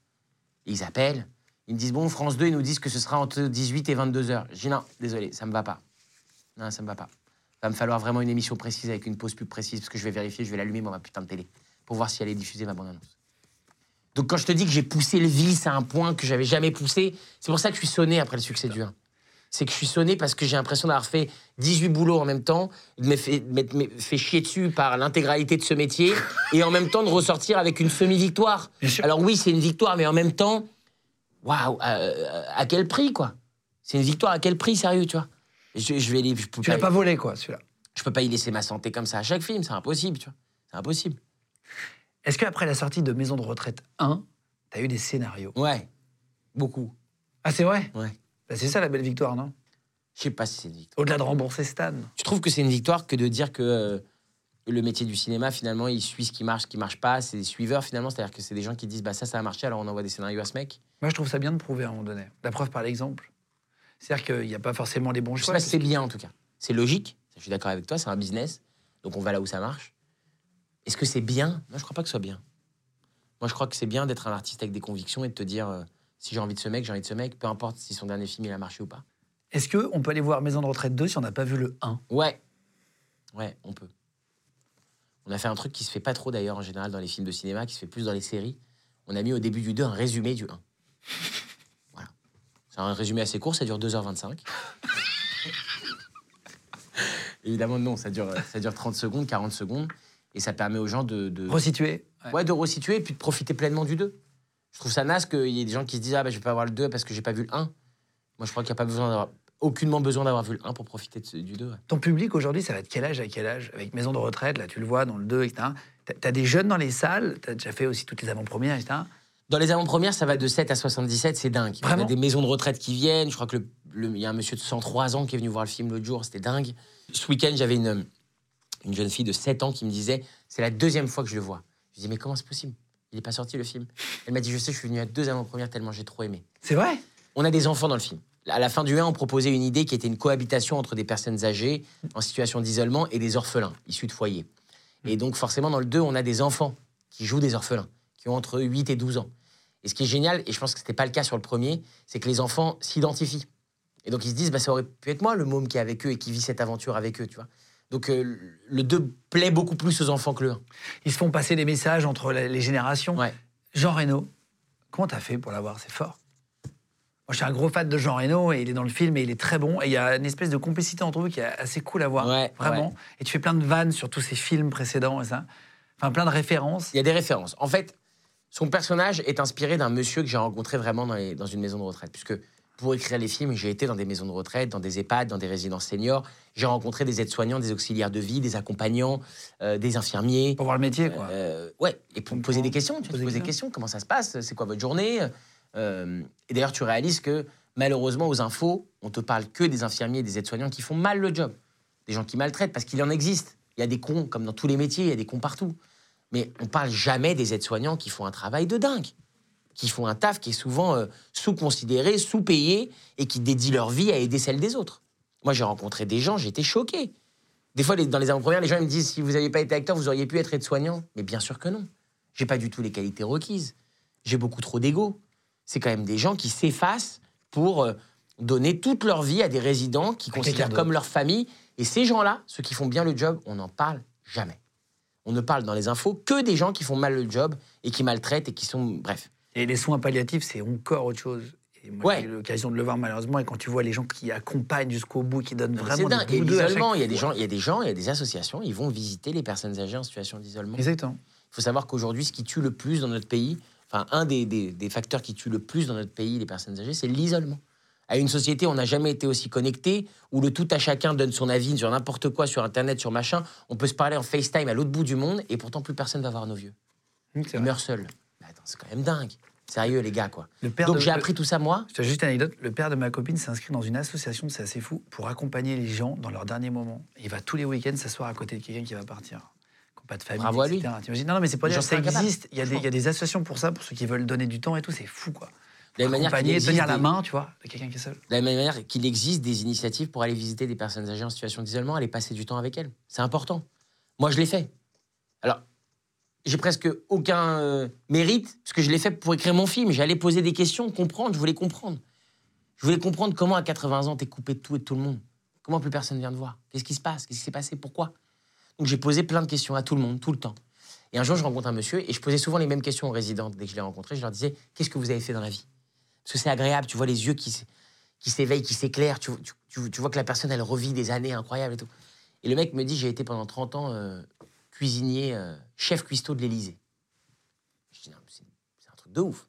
Et ils appellent, ils me disent, bon, France 2, ils nous disent que ce sera entre 18 et 22 heures. Je dis, non, désolé, ça me va pas. Non, ça me va pas. Va me falloir vraiment une émission précise avec une pause pub précise, parce que je vais vérifier, je vais l'allumer, moi, ma putain de télé, pour voir si elle est diffusée, ma bande-annonce. Donc quand je te dis que j'ai poussé le vice à un point que j'avais jamais poussé, c'est pour ça que je suis sonné après le succès du 1. C'est que je suis sonné parce que j'ai l'impression d'avoir fait 18 boulots en même temps, de fait, m'être- m'être fait chier dessus par l'intégralité de ce métier, et en même temps de ressortir avec une semi-victoire. Alors oui, c'est une victoire, mais en même temps, waouh, euh, à quel prix, quoi? C'est une victoire à quel prix, sérieux, tu vois? Je, je vais je peux Tu l'as pas volé, quoi, celui-là. je peux pas y laisser ma santé comme ça à chaque film, c'est impossible, tu vois. C'est impossible. Est-ce qu'après la sortie de Maison de retraite 1, t'as eu des scénarios? Ouais, beaucoup. Ah, c'est vrai? Ouais. Bah, C'est ça la belle victoire, non? Je sais pas si c'est une victoire. Au-delà de rembourser Stan. Tu trouves que c'est une victoire que de dire que euh, le métier du cinéma, finalement, il suit ce qui marche, ce qui marche pas, c'est des suiveurs, finalement, c'est-à-dire que c'est des gens qui disent bah ça, ça a marché, alors on envoie des scénarios à ce mec? Moi, je trouve ça bien de prouver à un moment donné. La preuve par l'exemple. C'est-à-dire qu'il n'y a pas forcément les bons Je choix. c'est bien en tout cas. C'est logique, je suis d'accord avec toi, c'est un business, donc on va là où ça marche. Est-ce que c'est bien? Moi, je crois pas que ce soit bien. Moi, je crois que c'est bien d'être un artiste avec des convictions et de te dire euh, si j'ai envie de ce mec, j'ai envie de ce mec, peu importe si son dernier film il a marché ou pas. Est-ce qu'on peut aller voir Maison de retraite 2 si on n'a pas vu le 1 Ouais, ouais, on peut. On a fait un truc qui se fait pas trop d'ailleurs en général dans les films de cinéma, qui se fait plus dans les séries. On a mis au début du 2 un résumé du 1. Voilà. C'est un résumé assez court, ça dure 2h25. [laughs] Évidemment, non, ça dure, ça dure 30 secondes, 40 secondes. Et ça permet aux gens de, de, Resituer. Ouais. ouais, de resituer et puis de profiter pleinement du 2. Je trouve ça naze qu'il y ait des gens qui se disent Ah, bah, je vais pas voir le 2 parce que j'ai pas vu le 1. Moi, je crois qu'il n'y a pas besoin d'avoir, aucunement besoin d'avoir vu le 1 pour profiter de ce- du 2. ouais. Ton public aujourd'hui, ça va de quel âge à quel âge? Avec Maison de retraite, là, tu le vois dans le 2, etc. T'as- T'as des jeunes dans les salles, t'as déjà fait aussi toutes les avant-premières, etc. Dans les avant-premières, ça va de 7 à 77, c'est dingue. On a Vraiment? des maisons de retraite qui viennent. Je crois que le- le- il y a un monsieur de 103 ans qui est venu voir le film l'autre jour, c'était dingue. Ce week-end, j'avais une, une jeune fille de 7 ans qui me disait C'est la deuxième fois que je le vois. Je dis Mais comment c'est possible? Il n'est pas sorti le film. Elle m'a dit Je sais, je suis venu à deux avant-premières tellement j'ai trop aimé. C'est vrai? On a des enfants dans le film. À la fin du 1, on proposait une idée qui était une cohabitation entre des personnes âgées en situation d'isolement et des orphelins issus de foyers. Et donc, forcément, dans le 2, on a des enfants qui jouent des orphelins, qui ont entre 8 et 12 ans. Et ce qui est génial, et je pense que ce n'était pas le cas sur le premier, c'est que les enfants s'identifient. Et donc, ils se disent, bah, ça aurait pu être moi, le môme qui est avec eux et qui vit cette aventure avec eux, tu vois. Donc, euh, le 2 plaît beaucoup plus aux enfants que le 1. Ils se font passer des messages entre les générations. Ouais. Jean Reno, comment t'as fait pour l'avoir? C'est fort. Moi, je suis un gros fan de Jean Reno et il est dans le film et il est très bon. Et il y a une espèce de complicité entre vous qui est assez cool à voir. Ouais, vraiment. ouais. Et tu fais plein de vannes sur tous ces films précédents et ça. Enfin, plein de références. Il y a des références. En fait, son personnage est inspiré d'un monsieur que j'ai rencontré vraiment dans, les- dans une maison de retraite. Puisque pour écrire les films, j'ai été dans des maisons de retraite, dans des EHPAD, dans des résidences seniors. J'ai rencontré des aides-soignants, des auxiliaires de vie, des accompagnants, euh, des infirmiers. Pour voir le métier, quoi. Euh, ouais, et pour me poser des questions. Tu tu poses des des questions. Comment ça se passe? C'est quoi votre journée? Euh, Et d'ailleurs, tu réalises que malheureusement, aux infos, on te parle que des infirmiers et des aides-soignants qui font mal le job. Des gens qui maltraitent, parce qu'il en existe. Il y a des cons, comme dans tous les métiers, il y a des cons partout. Mais on parle jamais des aides-soignants qui font un travail de dingue. Qui font un taf qui est souvent euh, sous-considéré, sous-payé, et qui dédient leur vie à aider celle des autres. Moi, j'ai rencontré des gens, j'étais choqué. Des fois, les- dans les avant-premières, les gens ils me disent si vous n'aviez pas été acteur, vous auriez pu être aide-soignant. Mais bien sûr que non. J'ai pas du tout les qualités requises. J'ai beaucoup trop d'ego. C'est quand même des gens qui s'effacent pour euh, donner toute leur vie à des résidents qui considèrent comme leur famille. Et ces gens-là, ceux qui font bien le job, on n'en parle jamais. On ne parle dans les infos que des gens qui font mal le job et qui maltraitent et qui sont. Bref. Et les soins palliatifs, c'est encore autre chose. Et moi, Ouais. j'ai eu l'occasion de le voir malheureusement. Et quand tu vois les gens qui accompagnent jusqu'au bout, qui donnent vraiment des bouts chaque il y a des gens, il y a des gens, il y a des associations, ils vont visiter les personnes âgées en situation d'isolement. Exactement. Il faut savoir qu'aujourd'hui, ce qui tue le plus dans notre pays, enfin, un des, des- des facteurs qui tue le plus dans notre pays les personnes âgées, c'est l'isolement. À une société, on n'a jamais été aussi connecté, où le tout à chacun donne son avis sur n'importe quoi, sur Internet, sur machin. On peut se parler en FaceTime à l'autre bout du monde, et pourtant plus personne va voir nos vieux. Ils meurent seuls. C'est quand même dingue. Sérieux, les gars, quoi. Le père Donc de- j'ai appris tout ça, moi. Je te juste une anecdote. Le père de ma copine s'inscrit dans une association, c'est assez fou, pour accompagner les gens dans leurs derniers moments. Il va tous les week-ends s'asseoir à côté de quelqu'un qui va partir. Qui pas de famille, Bravo à lui. etc. Non, non, mais c'est pas dire ça existe. Il y, a des, il y a des associations pour ça, pour ceux qui veulent donner du temps et tout. C'est fou, quoi. De la manière Accompagner, tenir la main, tu vois, de quelqu'un qui est seul. De la même manière qu'il existe des initiatives pour aller visiter des personnes âgées en situation d'isolement, aller passer du temps avec elles. C'est important. Moi, je l'ai fait. Alors, j'ai presque aucun euh, mérite, parce que je l'ai fait pour écrire mon film. J'allais poser des questions, comprendre, je voulais comprendre. Je voulais comprendre comment à 80 ans, t'es coupé de tout et de tout le monde. Comment plus personne vient te voir? Qu'est-ce qui se passe? Qu'est-ce qui s'est passé? Pourquoi? Donc j'ai posé plein de questions à tout le monde, tout le temps. Et un jour, je rencontre un monsieur, et je posais souvent les mêmes questions aux résidents dès que je les rencontrais. Je leur disais, qu'est-ce que vous avez fait dans la vie Parce que c'est agréable, tu vois les yeux qui, s'éveillent, qui s'éclairent, tu vois que la personne, elle revit des années incroyables et tout. Et le mec me dit, j'ai été pendant 30 ans euh, cuisinier, euh, chef cuistot de l'Élysée. Je dis, non, c'est c'est un truc de ouf.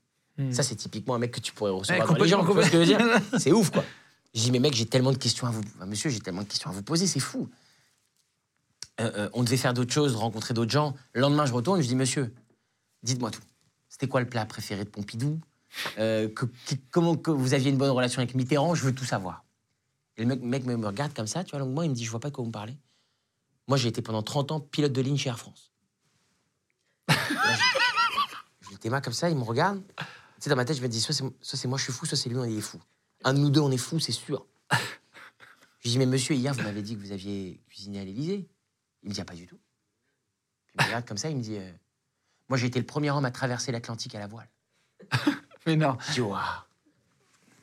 Ça, c'est typiquement un mec que tu pourrais recevoir dans les gens, tu vois ce que je veux dire [laughs] C'est ouf, quoi. Je dis, mais mec, j'ai tellement de questions à vous... Enfin, monsieur, j'ai tellement de questions à vous poser, c'est fou. Euh, euh, on devait faire d'autres choses, rencontrer d'autres gens. Le lendemain, je retourne, je dis, monsieur, dites-moi tout. C'était quoi le plat préféré de Pompidou Euh, que- Comment que vous aviez une bonne relation avec Mitterrand? Je veux tout savoir. Et le mec, mec me me regarde comme ça, tu vois, longuement, il me dit, je vois pas de quoi vous me parlez. Moi, j'ai été pendant 30 ans pilote de ligne chez Air France. J'étais là comme ça, il me regarde. Tu sais, dans ma tête, je me dis, soit c'est moi, je suis fou, soit c'est lui, on est fou. Un de nous deux, on est fou, c'est sûr. Je lui dis, mais monsieur, hier, vous m'avez dit que vous aviez cuisiné à l'Élysée. Il me dit, ah, pas du tout. Puis il me regarde comme ça, il me dit, euh, moi, j'ai été le premier homme à traverser l'Atlantique à la voile. [laughs] Mais non. Je dis, waouh.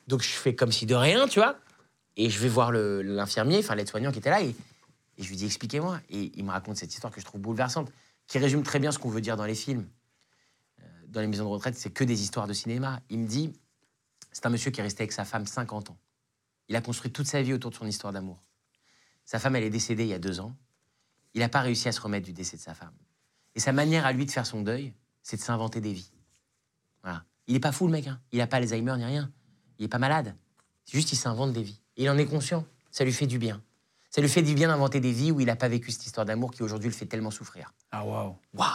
Donc, je fais comme si de rien, tu vois. Et je vais voir l'infirmier, enfin l'aide-soignant qui était là, et, et je lui dis, expliquez-moi. Et il me raconte cette histoire que je trouve bouleversante, qui résume très bien ce qu'on veut dire dans les films. Euh, Dans les maisons de retraite, c'est que des histoires de cinéma. Il me dit, c'est un monsieur qui est resté avec sa femme 50 ans. Il a construit toute sa vie autour de son histoire d'amour. Sa femme, elle est décédée il y a deux ans. Il n'a pas réussi à se remettre du décès de sa femme. Et sa manière à lui de faire son deuil, c'est de s'inventer des vies. Voilà. Il n'est pas fou, le mec. Hein. Il n'a pas Alzheimer ni rien. Il n'est pas malade. C'est juste qu'il s'invente des vies. Il en est conscient. Ça lui fait du bien. Ça lui fait du bien d'inventer des vies où il n'a pas vécu cette histoire d'amour qui aujourd'hui le fait tellement souffrir. Ah, waouh. Waouh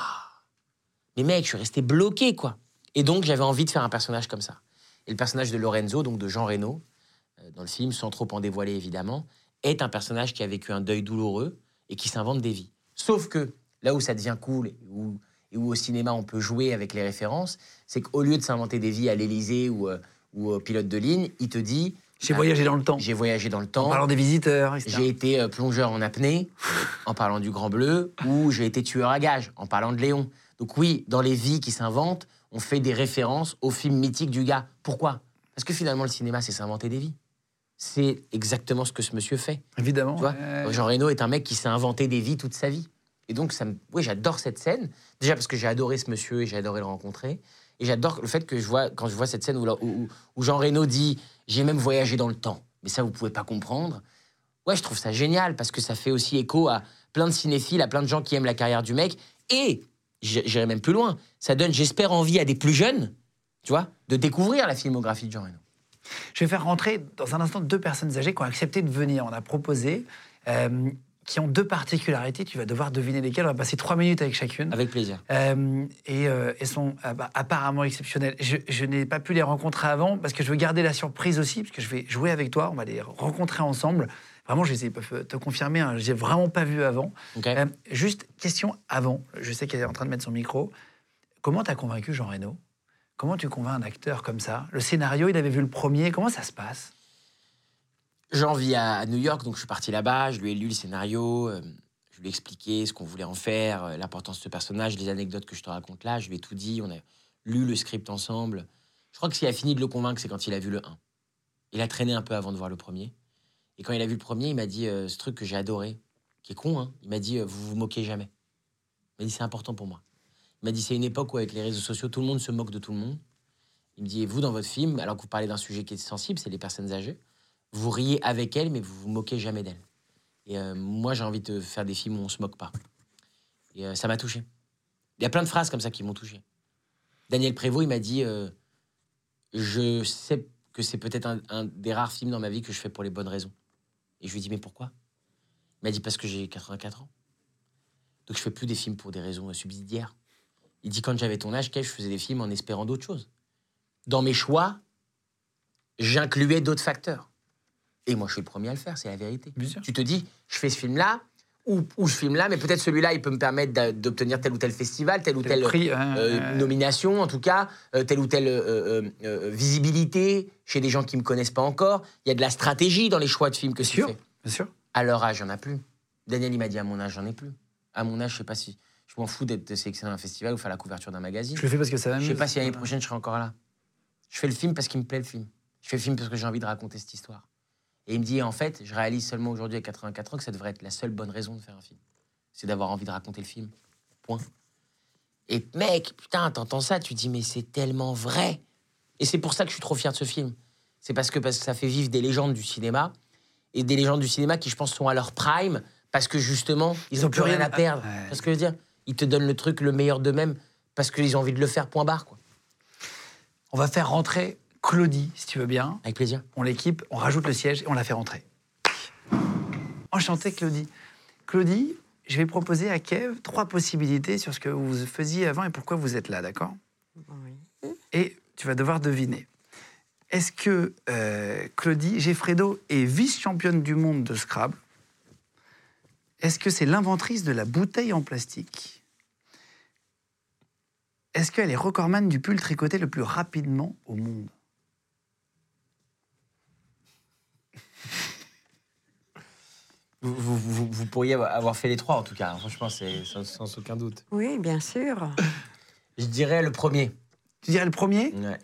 Mais mec, je suis resté bloqué, quoi. Et donc, j'avais envie de faire un personnage comme ça. Et le personnage de Lorenzo, donc de Jean Reno, euh, dans le film, sans trop en dévoiler évidemment, est un personnage qui a vécu un deuil douloureux et qui s'invente des vies. Sauf que là où ça devient cool et où, et où au cinéma on peut jouer avec les références, c'est qu'au lieu de s'inventer des vies à l'Élysée ou, euh, ou au pilote de ligne, il te dit J'ai voyagé dans le temps. j'ai voyagé dans le En temps, parlant des visiteurs, etc. j'ai été euh, plongeur en apnée, en parlant du Grand Bleu, ou j'ai été tueur à gages, en parlant de Léon. Donc oui, dans les vies qui s'inventent, on fait des références au film mythique du gars. Pourquoi? Parce que finalement, le cinéma, c'est s'inventer des vies. C'est exactement ce que ce monsieur fait. Évidemment. Tu vois? Ouais. Jean Reno est un mec qui s'est inventé des vies toute sa vie. Et donc, ça me... oui, j'adore cette scène. Déjà parce que j'ai adoré ce monsieur et j'ai adoré le rencontrer. Et j'adore le fait que je vois, quand je vois cette scène où, où- où Jean Reno dit J'ai même voyagé dans le temps. Mais ça, vous pouvez pas comprendre. Ouais, je trouve ça génial parce que ça fait aussi écho à plein de cinéphiles, à plein de gens qui aiment la carrière du mec. Et j'irai même plus loin. Ça donne, j'espère, envie à des plus jeunes, tu vois, de découvrir la filmographie de Jean Reno. Je vais faire rentrer dans un instant deux personnes âgées qui ont accepté de venir. On a proposé, euh, qui ont deux particularités. Tu vas devoir deviner lesquelles. On va passer trois minutes avec chacune. Avec plaisir. Euh, et euh, elles sont euh, bah, apparemment exceptionnelles. Je, je n'ai pas pu les rencontrer avant parce que je veux garder la surprise aussi, parce que je vais jouer avec toi. On va les rencontrer ensemble. Vraiment, je les ai- te confirmer. Hein, je les ai vraiment pas vus avant. Euh, juste question avant. Je sais qu'elle est en train de mettre son micro. Comment t'as convaincu Jean Reno? Comment tu convaincs un acteur comme ça? Le scénario, il avait vu le premier. Comment ça se passe? Jean vit à, New York, donc je suis parti là-bas, je lui ai lu le scénario, euh, je lui ai expliqué ce qu'on voulait en faire, euh, l'importance de ce personnage, les anecdotes que je te raconte là, je lui ai tout dit, on a lu le script ensemble. Je crois que s'il a fini de le convaincre, c'est quand il a vu le 1. Il a traîné un peu avant de voir le premier. Et quand il a vu le premier, il m'a dit euh, ce truc que j'ai adoré, qui est con, hein, il m'a dit vous vous moquez jamais. Il m'a dit c'est important pour moi. Il m'a dit c'est une époque où avec les réseaux sociaux, tout le monde se moque de tout le monde. Il me dit vous dans votre film, alors que vous parlez d'un sujet qui est sensible, c'est les personnes âgées vous riez avec elle, mais vous vous moquez jamais d'elle. Et euh, moi, j'ai envie de faire des films où on se moque pas. Et euh, ça m'a touché. Il y a plein de phrases comme ça qui m'ont touché. Daniel Prévost, il m'a dit euh, Je sais que c'est peut-être un, des rares films dans ma vie que je fais pour les bonnes raisons. Et je lui ai dit Mais pourquoi? Il m'a dit Parce que j'ai 84 ans. Donc je fais plus des films pour des raisons subsidiaires. Il dit Quand j'avais ton âge, je faisais des films en espérant d'autres choses. Dans mes choix, j'incluais d'autres facteurs. Et moi, je suis le premier à le faire, c'est la vérité. Tu te dis, je fais ce film-là, ou, ou je filme là, mais peut-être celui-là, il peut me permettre d'obtenir tel ou tel festival, telle ou Le telle prix, euh, hein, euh, nomination, en tout cas, euh, telle ou telle euh, euh, visibilité chez des gens qui ne me connaissent pas encore. Il y a de la stratégie dans les choix de films que Bien tu sûr, fais. bien sûr. À leur âge, j'en ai plus. Daniel, il m'a dit, à mon âge, j'en ai plus. À mon âge, je sais pas si... Je m'en fous d'être sélectionné dans un festival ou faire la couverture d'un magazine. Je le fais parce que ça Je m'amuse. sais pas si l'année prochaine je serai encore là. Je fais le film parce qu'il me plaît le film. Je fais le film parce que j'ai envie de raconter cette histoire. Et il me dit en fait, je réalise seulement aujourd'hui à 84 ans que ça devrait être la seule bonne raison de faire un film. C'est d'avoir envie de raconter le film. Point. Et mec, putain, t'entends ça, tu dis mais c'est tellement vrai. Et c'est pour ça que je suis trop fier de ce film. C'est parce que, parce que ça fait vivre des légendes du cinéma et des légendes du cinéma qui, je pense, sont à leur prime parce que justement, ils n'ont plus rien à perdre. Ouais. Tu vois ce que je veux dire? Ils te donnent le truc, le meilleur d'eux-mêmes parce qu'ils ont envie de le faire, point barre, quoi. On va faire rentrer Claudie, si tu veux bien. Avec plaisir. On l'équipe, on rajoute le siège et on la fait rentrer. Enchanté, Claudie. Claudie, je vais proposer à Kev trois possibilités sur ce que vous faisiez avant et pourquoi vous êtes là, d'accord? Oui. Et tu vas devoir deviner. Est-ce que euh, Claudie Geffredo est vice-championne du monde de Scrabble? Est-ce que c'est l'inventrice de la bouteille en plastique? Est-ce qu'elle est recordman du pull tricoté le plus rapidement au monde? Vous, vous- vous- vous pourriez avoir fait les trois, en tout cas. Franchement, c'est sans, sans aucun doute. Oui, bien sûr. [coughs] Je dirais le premier. Tu dirais le premier? Ouais.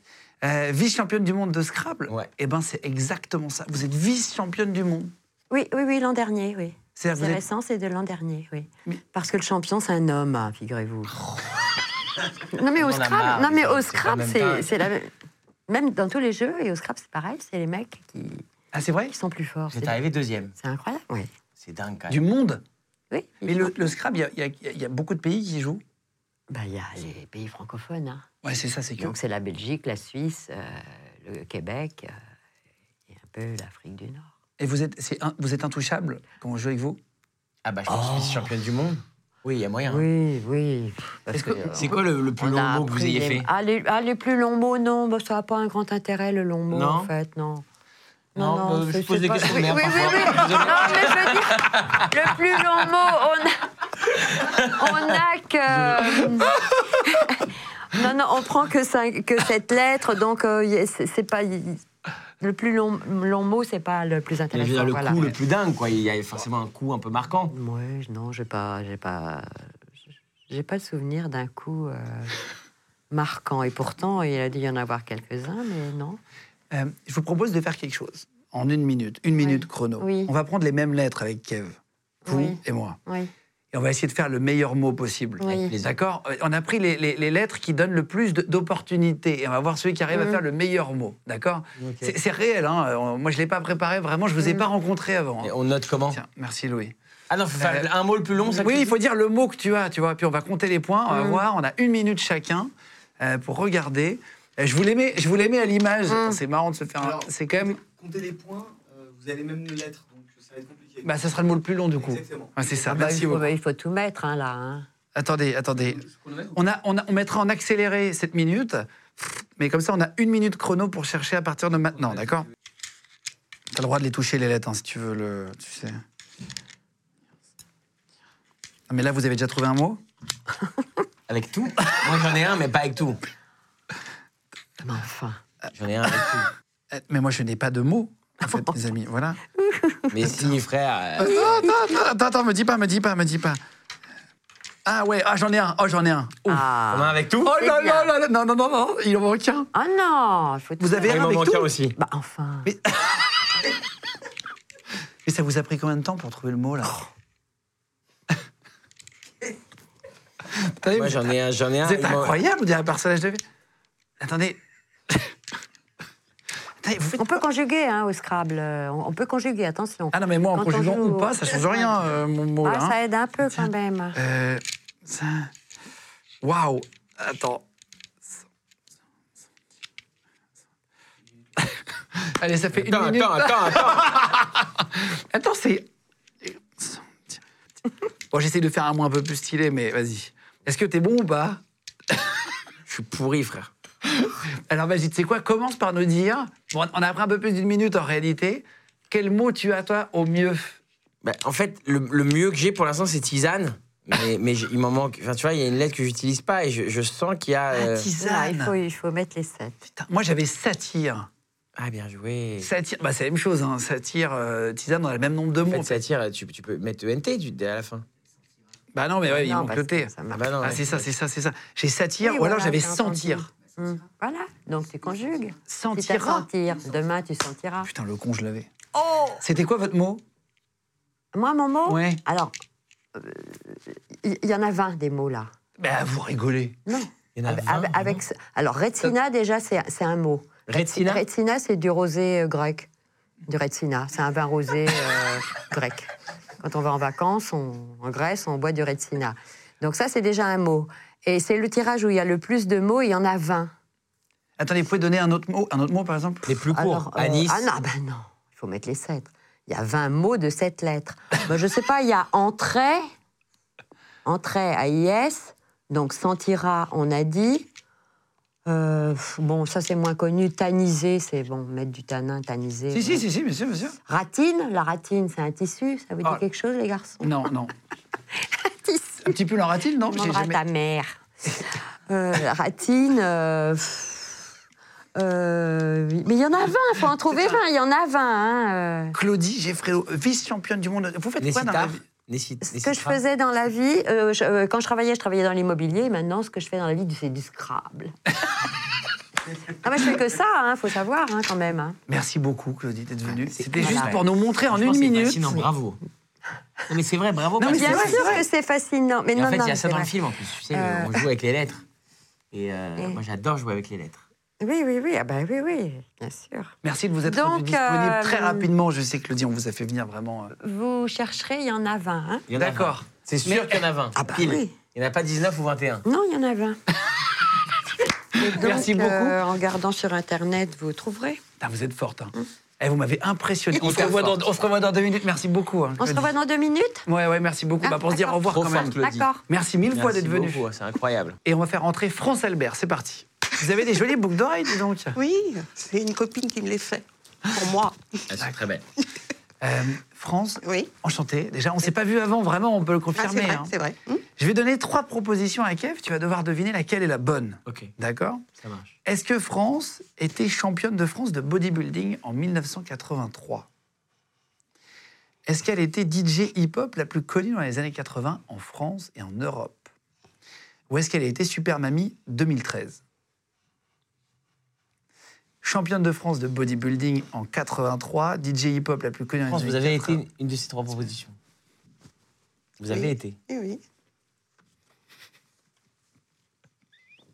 Euh, Vice-championne du monde de Scrabble? Ouais. Eh ben, c'est exactement ça. Vous êtes vice-championne du monde. Oui, oui, oui, l'an dernier, oui. C'est-à-dire C'est vous êtes- récent, c'est de l'an dernier, oui. Mais- Parce que le champion, c'est un homme, hein, figurez-vous. [laughs] non, mais au Scrabble, non, mais au Scrabble, c'est la même. Même dans tous les jeux, et au Scrabble, c'est pareil, c'est les mecs qui, Ah, c'est vrai? qui sont plus forts. Vous êtes C'est arrivé deuxième. c'est incroyable, oui. C'est dingue quand même. Du monde Oui. Mais le, le Scrabble, il y a- y, y beaucoup de pays qui y jouent. Bah, il y a les pays francophones. hein. Ouais, c'est ça, c'est que. Donc c'est la Belgique, la Suisse, euh, le Québec euh, et un peu l'Afrique du Nord. Et vous êtes, c'est un- vous êtes intouchable quand on joue avec vous? Ah bah je pense que je suis championne du monde. Oui, il y a moyen. Oui, oui. que- que, C'est euh, quoi le, le plus on long a mot que vous ayez les- fait? ah les, ah, les plus longs mots, non, bah, ça n'a pas un grand intérêt, le long mot, Non en fait, non. Non, bah, je c'est- pose c'est des pas- questions de oui, merde oui, oui, oui. Non, mais je veux dire, le plus long mot, on a, on a que... Non, non, on prend que, cinq- que cette lettre, donc euh, c'est pas... Le plus long, long mot, c'est pas le plus Mais je veux intéressant. dire, le voilà. coup le plus dingue, quoi. Il y a forcément un coup un peu marquant. Ouais, non, j'ai pas, j'ai pas, j'ai pas le souvenir d'un coup euh, marquant. Et pourtant, il a dû y en avoir quelques-uns, mais non. Euh, je vous propose de faire quelque chose en une minute, une minute chrono. Oui. On va prendre les mêmes lettres avec Kev, vous Oui. et moi. Oui. Et on va essayer de faire le meilleur mot possible. Oui. Avec plaisir. D'accord Euh, On a pris les, les- les lettres qui donnent le plus d'opportunités. Et on va voir celui qui arrive à Mhm. faire le meilleur mot. D'accord. C'est réel. Hein Euh, Moi, je ne l'ai pas préparé. Vraiment, je ne vous ai Mhm. pas rencontré avant. Et hein. on note comment Tiens, merci Louis. Ah non, faut faire Euh, un mot le plus long, ça Oui, il faut dire le mot que tu as, tu vois. Puis on va compter les points, on va Mhm. voir. On a une minute chacun euh, pour regarder. Euh, je vous les mets, je vous mets à l'image. Mhm. C'est marrant de se faire. C'est quand même. Comptez les points, euh, vous avez même les lettres, donc ça va être compliqué. Bah, ça sera le mot le plus long du coup. Exactement. Ouais, c'est ça. Ah bah, Merci il, faut, beaucoup. il faut tout mettre hein, là. hein. Attendez, attendez. On, a, on, a- on mettra en accéléré cette minute, mais comme ça, on a une minute chrono pour chercher à partir de maintenant, d'accord T'as le droit de les toucher, les lettres, hein, si tu veux, le, tu sais. Ah, mais là, vous avez déjà trouvé un mot? Avec tout? Moi j'en ai un, mais pas avec tout. Mais enfin. J'en ai un avec tout. Eh, Mais moi, je n'ai pas de mots, en fait, [laughs] les amis. Voilà. Mais si, frère. euh, Attends, attends, attends, attends, me dis pas, me dis pas, me dis pas. Ah ouais, ah, j'en ai un, oh, j'en ai un. Oh, Ah. On a un avec tout Oh c'est là là là là, non, non, non, non, il en manque un. Ah non, il faut Vous avez. Il un avec manque tout un aussi. Bah enfin. [laughs] Mais- ça vous a pris combien de temps pour trouver le mot, là Attendez, Moi j'en ai un, j'en ai un. Il m'en- incroyable, on dirait un personnage de vie. Attendez. On peut conjuguer hein, au Scrabble. euh, On peut conjuguer, attention. Ah non, mais moi, en Quand conjuguant joue ou pas, ça change rien, euh, mon mot, Ah, là. hein. ça aide un peu Tiens. quand même. Euh, ça... Waouh Attends. [laughs] Allez, ça fait une minute. attends, attends, attends. [laughs] Attends, c'est... Bon, j'essaie de faire un mot un peu plus stylé, mais vas-y. Est-ce que t'es bon ou pas? [laughs] Je suis pourri, frère. [laughs] Alors vas-y, tu sais quoi Commence par nous dire, bon, on a pris un peu plus d'une minute en réalité, quel mot tu as toi au mieux? Bah, en fait, le, le mieux que j'ai pour l'instant, c'est tisane. Mais, il m'en manque. Enfin, tu vois, il y a une lettre que j'utilise pas et je, je sens qu'il y a. euh, Là, Tisane. il, faut, il faut mettre les sept. Putain, moi j'avais satire. Ah, bien joué. Satire, bah, c'est la même chose, hein. satire, euh, tisane, on a le même nombre de En mots. fait, en fait. satire, tu, tu peux mettre ENT tu- à la fin. Bah non, mais ouais, il Non, manque bah, le T. ça Ah bah non, Ah, ouais. c'est ça, c'est ça, c'est ça. J'ai satire, Oui, ou alors voilà, j'avais sentir. Hum, Voilà, donc tu conjugues. Si t'as Sentira sentir, demain tu sentiras. Putain, le con, je l'avais. Oh C'était quoi votre mot? Moi, mon mot? Ouais. Alors, euh, il il y, en a 20 des mots là. Bah, vous rigolez. Non. Il y en a Avec, 20, avec- avec ce- alors, Retsina, déjà, c'est c'est un mot. Retsina? Retsina, c'est du rosé euh, grec. Du Retsina. C'est un vin rosé euh, [laughs] grec. Quand on va en vacances, on- en Grèce, on boit du Retsina. Donc, ça, c'est déjà un mot. Et c'est le tirage où il y a le plus de mots, il y en a 20. Attendez, vous pouvez donner un autre mot, un autre mot par exemple Les plus courts. Alors, euh, Anis. Ah non, ben non, il faut mettre les 7. Il y a 20 mots de 7 lettres. Ben, je sais pas, il y a entrée, entrée à IS, donc sentira, on a dit. Euh, bon, ça c'est moins connu. Taniser, c'est bon, mettre du tanin, taniser. Si, si, si, si, bien sûr, bien sûr. Ratine, la ratine, c'est un tissu. Ça vous dit Ah. quelque chose, les garçons? Non, non. [laughs] Tissu. Un petit peu l'en-ratine, non? Tu J'ai demanderas jamais- ta mère. [laughs] Euh, ratine. euh, euh, mais il y en a 20, il faut en trouver 20, il y en a 20. hein, euh. Claudie Geffréo, vice-championne du monde. Vous faites quoi dans la vie? Ce que je faisais dans la vie, euh, je- euh, quand je travaillais, je travaillais dans l'immobilier. Maintenant, ce que je fais dans la vie, c'est du Scrabble. [laughs] ah bah, je fais que ça, il faut savoir hein, quand même. hein. Merci beaucoup, Claudie, d'être venue. C'était voilà. juste pour nous montrer en une minute. fascinant, bravo. Non, mais c'est vrai, bravo. Non, parce mais que- c'est Bien sûr que c'est fascinant. Mais non, en fait, non, il y a ça dans le film en plus. Tu sais, Euh. on joue avec les lettres. Et, euh, Et- moi, j'adore jouer avec les lettres. Oui, oui, oui, ah bah oui, oui, bien sûr. Merci de vous être Donc, disponible euh, très rapidement. Je sais, Claudie, on vous a fait venir vraiment. euh, Vous chercherez, il y en a 20. Hein Il y en a D'accord. 20. C'est sûr qu'il y en a 20. Ah bah. Il n'y en a pas 19 ou 21. non, il y en a 20. Et [laughs] donc, Merci beaucoup. euh, en regardant sur Internet, vous trouverez. Putain, vous êtes forte. hein. Eh, vous m'avez impressionné. On se, revoit dans, forte. on se revoit dans deux minutes. Merci beaucoup. hein, On se revoit dans deux minutes Ouais, ouais, merci beaucoup. Ah, Bah, pour se dire au revoir Trop quand même. D'accord. Merci mille fois d'être venu. C'est incroyable. Et on va faire entrer France Albert. C'est parti. Vous avez des jolies boucles d'oreilles, dis donc. Oui, c'est une copine qui me les fait. Pour moi. Elles sont très belles. Euh, France, Oui. enchanté. Déjà, on s'est pas vu avant, vraiment, on peut le Ah, confirmer. c'est vrai, hein. c'est vrai. Hum Je vais donner trois propositions à Kev. Tu vas devoir deviner laquelle est la bonne. Ok, D'accord? Ça marche. Est-ce que France était championne de France de bodybuilding en 1983 Est-ce qu'elle était DJ hip-hop la plus connue dans les années 80 en France et en Europe? Ou est-ce qu'elle a été Super Mamie 2013 Championne de France de bodybuilding en 83, DJ hip-hop la plus connue les France, vous avez 80. été une de ces trois propositions. Vous avez été. Eh oui.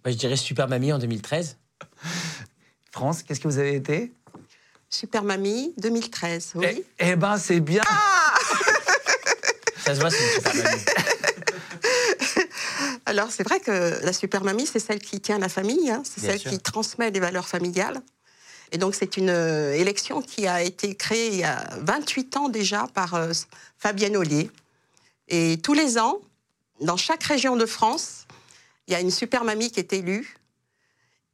Moi, je dirais Super Mamie en 2013. France, qu'est-ce que vous avez été? Super Mamie 2013. Oui. Eh, eh ben, c'est bien. [laughs] Ça se voit, c'est une Super Mamie. Alors, c'est vrai que la Super Mamie, c'est celle qui tient la famille, hein, c'est celle sûr. qui transmet les valeurs familiales. Et donc, c'est une euh, élection qui a été créée il y a 28 ans déjà par euh, Fabienne Ollier. Et tous les ans, dans chaque région de France, il y a une Super Mamie qui est élue.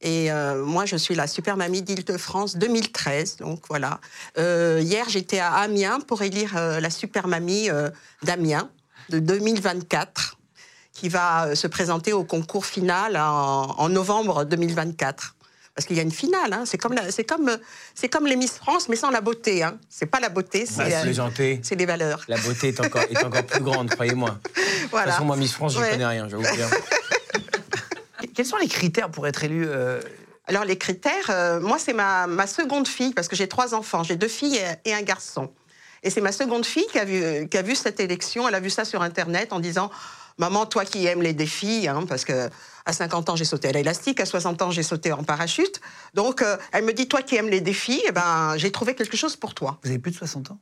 Et euh, moi, je suis la Super Mamie d'Île-de-France 2013. Donc voilà. Hier, j'étais à Amiens pour élire la Super Mamie d'Amiens de 2024 qui va se présenter au concours final en, en novembre 2024. Parce qu'il y a une finale, hein. c'est comme, c'est comme, c'est comme les Miss France, mais sans la beauté. Hein. C'est pas la beauté, c'est, Bah, euh, c'est les valeurs. La beauté est encore, est encore plus grande, croyez-moi. [laughs] De toute Voilà. façon, moi, Miss France, je Ouais. connais rien, j'avoue bien. [laughs] Quels sont les critères pour être élu euh, Alors les critères, euh, moi c'est ma, ma seconde fille, parce que j'ai trois enfants, j'ai deux filles et, et un garçon. Et c'est ma seconde fille qui a, vu, qui a vu cette élection, elle a vu ça sur Internet en disant Maman, toi qui aimes les défis, hein, parce que à 50 ans j'ai sauté à l'élastique, à 60 ans j'ai sauté en parachute. Donc euh, elle me dit Toi qui aimes les défis, eh ben, j'ai trouvé quelque chose pour toi. Vous avez plus de 60 ans?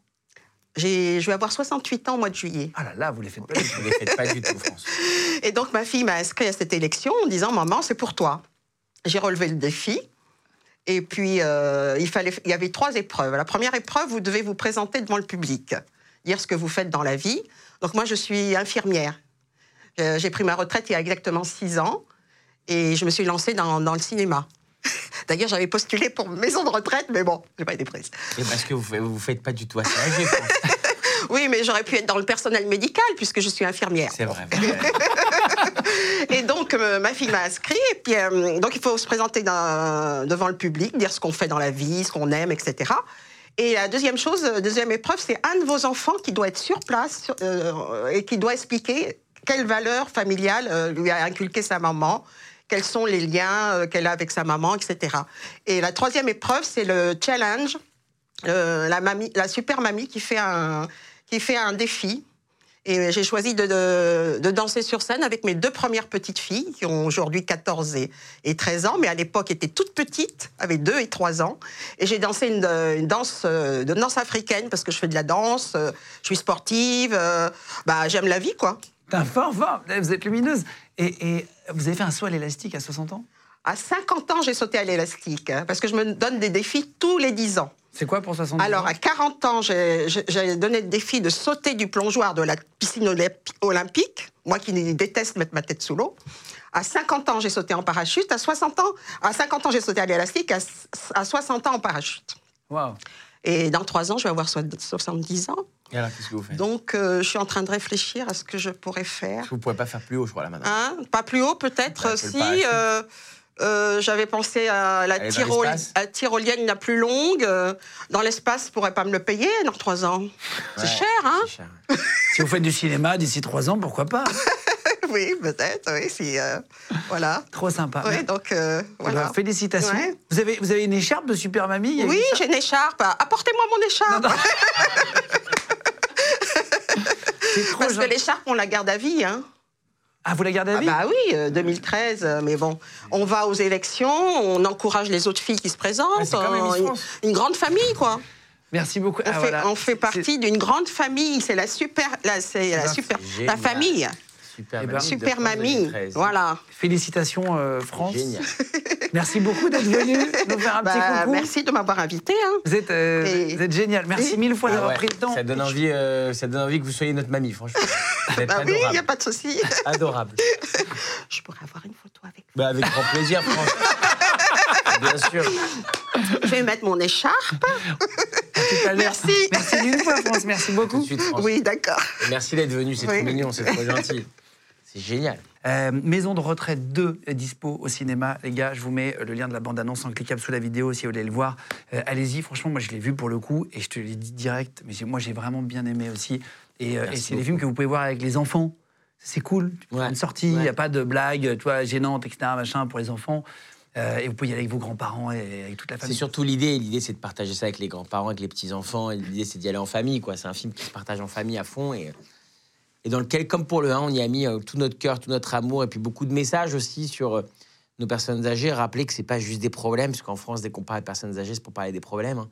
J'ai- Je vais avoir 68 ans au mois de juillet. Ah là là, vous les faites pas du tout. Vous ne les faites pas du tout, France. [laughs] Et donc ma fille m'a inscrit à cette élection en disant Maman, c'est pour toi. J'ai relevé le défi. Et puis, euh, il, fallait, il y avait trois épreuves. La première épreuve, vous devez vous présenter devant le public, dire ce que vous faites dans la vie. Donc moi, je suis infirmière. Euh, J'ai pris ma retraite il y a exactement six ans et je me suis lancée dans, dans le cinéma. [laughs] D'ailleurs, j'avais postulé pour maison de retraite, mais bon, j'ai pas été prise. Et parce que vous ne vous faites pas du tout assez âgé. [laughs] Oui, mais j'aurais pu être dans le personnel médical puisque je suis infirmière. C'est vrai. [laughs] Et donc, euh, ma fille m'a inscrit. Et puis, euh, donc, il faut se présenter dans- devant le public, dire ce qu'on fait dans la vie, ce qu'on aime, etc. Et la deuxième chose, euh, deuxième épreuve, c'est un de vos enfants qui doit être sur place euh, et qui doit expliquer quelles valeurs familiales euh, lui a inculqué sa maman, quels sont les liens euh, qu'elle a avec sa maman, etc. Et la troisième épreuve, c'est le challenge, euh, la, super mamie qui fait un, qui fait un défi. Et j'ai choisi de, danser sur scène avec mes deux premières petites filles, qui ont aujourd'hui 14 et, et 13 ans, mais à l'époque étaient toutes petites, avaient 2 et 3 ans. Et j'ai dansé une, danse, africaine, parce que je fais de la danse, je suis sportive, bah, j'aime la vie, quoi. Putain, fort, fort. Vous êtes lumineuse. Et, et vous avez fait un saut à l'élastique à 60 ans? À 50 ans, j'ai sauté à l'élastique, hein, parce que je me donne des défis tous les 10 ans. C'est quoi pour 60 Alors, ans à 40 ans, j'ai donné le défi de sauter du plongeoir de la piscine olympi- olympique, moi qui déteste mettre ma tête sous l'eau. À 50 ans, j'ai sauté en parachute. À 60 ans, à 50 ans, j'ai sauté à l'élastique. À, à 60 ans, en parachute. Waouh. Et dans 3 ans, je vais avoir so- 70 ans. Et alors, qu'est-ce que vous faites? Donc, euh, je suis en train de réfléchir à ce que je pourrais faire. Vous ne pouvez pas faire plus haut, je crois, là, maintenant? Hein? Pas plus haut, peut-être, Bah, si. euh, euh, J'avais pensé à la tyrol- à tyrolienne la plus longue. dans l'espace, je pourrais pas me le payer dans trois ans. C'est cher, hein? C'est cher. Si vous faites du cinéma d'ici 3 ans, pourquoi pas? [laughs] Oui, peut-être, oui. Si, euh, voilà. Trop sympa. Oui, donc, euh, voilà. félicitations. Ouais. Vous, avez, vous avez une écharpe de Super Mamie Oui, j'ai une écharpe. Apportez-moi mon écharpe. [laughs] C'est trop Parce que gentil. l'écharpe, on la garde à vie. Hein. Ah, vous la gardez à Ah vie bah oui, euh, 2013, euh, mais bon, on va aux élections, on encourage les autres filles qui se présentent. Miss euh, une, grande famille, quoi. Merci beaucoup. On, Ah, fait, voilà. on fait partie d'une grande famille. C'est la super, la, super, la famille, Super Eh ben, mamie de super France mamie. 2013. Voilà. Félicitations, euh, France. Génial. [laughs] Merci beaucoup d'être venu nous faire un petit Bah, coucou. merci de m'avoir invité. hein. Vous êtes, euh, Et- vous êtes génial. Merci et- mille fois Ah d'avoir ouais, pris le temps. Ça donne envie, euh, ça donne envie que vous soyez notre mamie, franchement. Vous êtes Bah oui, il adorable. n'y a pas de souci. [laughs] Adorable. Je pourrais avoir une photo avec Bah, avec grand plaisir, France. Bien sûr. vous. Je vais mettre mon écharpe. Merci. Merci mille fois, France. Merci beaucoup. suite, France. Oui, d'accord. Merci d'être venu, c'est Oui. trop mignon, c'est trop gentil. C'est génial. Euh, Maison de retraite 2 est dispo au cinéma. Les gars, je vous mets le lien de la bande-annonce en cliquable sous la vidéo si vous voulez le voir. Euh, Allez-y, franchement, moi je l'ai vu pour le coup et je te l'ai dit direct, mais moi j'ai vraiment bien aimé aussi. Et, euh, c'est des films que vous pouvez voir avec les enfants. C'est cool. Ouais. une sortie, il n'y a pas de blagues tu vois, gênantes, etc. Machin, pour les enfants. Euh, et vous pouvez y aller avec vos grands-parents et avec toute la C'est famille. surtout l'idée. L'idée, c'est de partager ça avec les grands-parents, avec les petits-enfants. Et L'idée, c'est d'y aller en famille. quoi. C'est un film qui se partage en famille à fond. Et, et dans lequel, comme pour le 1, on y a mis euh, tout notre cœur, tout notre amour. Et puis beaucoup de messages aussi sur euh, nos personnes âgées. Rappeler que c'est pas juste des problèmes. Parce qu'en France, dès qu'on parle de personnes âgées, c'est pour parler des problèmes. hein.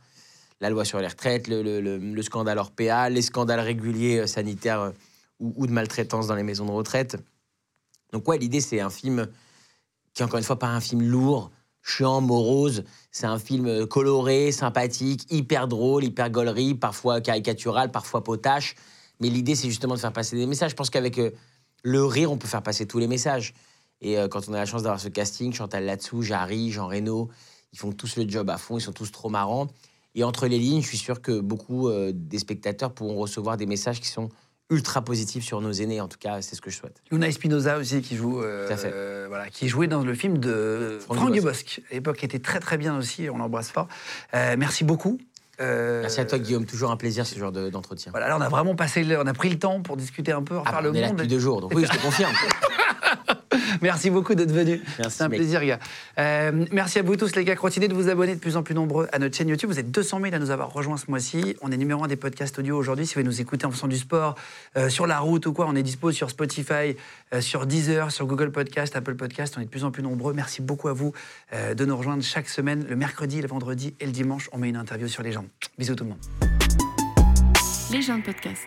La loi sur les retraites, le, le- le- le scandale Orpea, les scandales réguliers euh, sanitaires ou, de maltraitance dans les maisons de retraite. Donc, ouais, l'idée, c'est un film qui encore une fois pas un film lourd, chiant, morose. C'est un film coloré, sympathique, hyper drôle, hyper gaulerie, parfois caricatural, parfois potache. Mais l'idée, c'est justement de faire passer des messages. Je pense qu'avec euh, le rire, on peut faire passer tous les messages. Et euh, quand on a la chance d'avoir ce casting, Chantal Latsou, Jarry, Jean Reno, ils font tous le job à fond, ils sont tous trop marrants. Et entre les lignes, je suis sûr que beaucoup euh, des spectateurs pourront recevoir des messages qui sont ultra positifs sur nos aînés. En tout cas, c'est ce que je souhaite. Luna Espinoza aussi qui joue, euh, Tout à fait. euh, voilà, qui jouait dans le film de Franck Franck Dubosc. À l'époque, qui était très très bien aussi. On l'embrasse fort. Merci beaucoup. Euh, Merci à toi, Guillaume. Toujours un plaisir, ce genre de- d'entretien. Voilà, là, on a vraiment passé, le- on a pris le temps pour discuter un peu, refaire Ah, le on est là monde. depuis deux jours, donc oui, je te confirme. [laughs] [laughs] Merci beaucoup d'être venu. Merci, C'est un mec. plaisir, gars. Euh, merci à vous tous, les gars. Continuez de vous abonner de plus en plus nombreux à notre chaîne YouTube. Vous êtes 200 000 à nous avoir rejoints ce mois-ci. On est numéro un des podcasts audio aujourd'hui. Si vous voulez nous écouter en faisant du sport, euh, sur la route ou quoi, on est dispo sur Spotify, euh, sur Deezer, sur Google Podcast, Apple Podcast. On est de plus en plus nombreux. Merci beaucoup à vous euh, de nous rejoindre chaque semaine, le mercredi, le vendredi et le dimanche. On met une interview sur les gens. Bisous tout le monde. Les gens de podcast.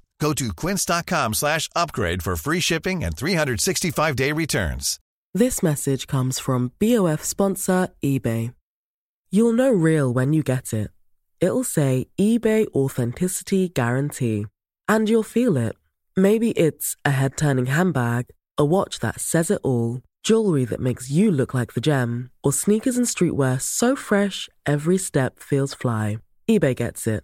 Go to quince.com slash upgrade for free shipping and 365-day returns. This message comes from BOF sponsor eBay. You'll know real when you get it. It'll say eBay Authenticity Guarantee. And you'll feel it. Maybe it's a head turning handbag, a watch that says it all, jewelry that makes you look like the gem, or sneakers and streetwear so fresh every step feels fly. eBay gets it.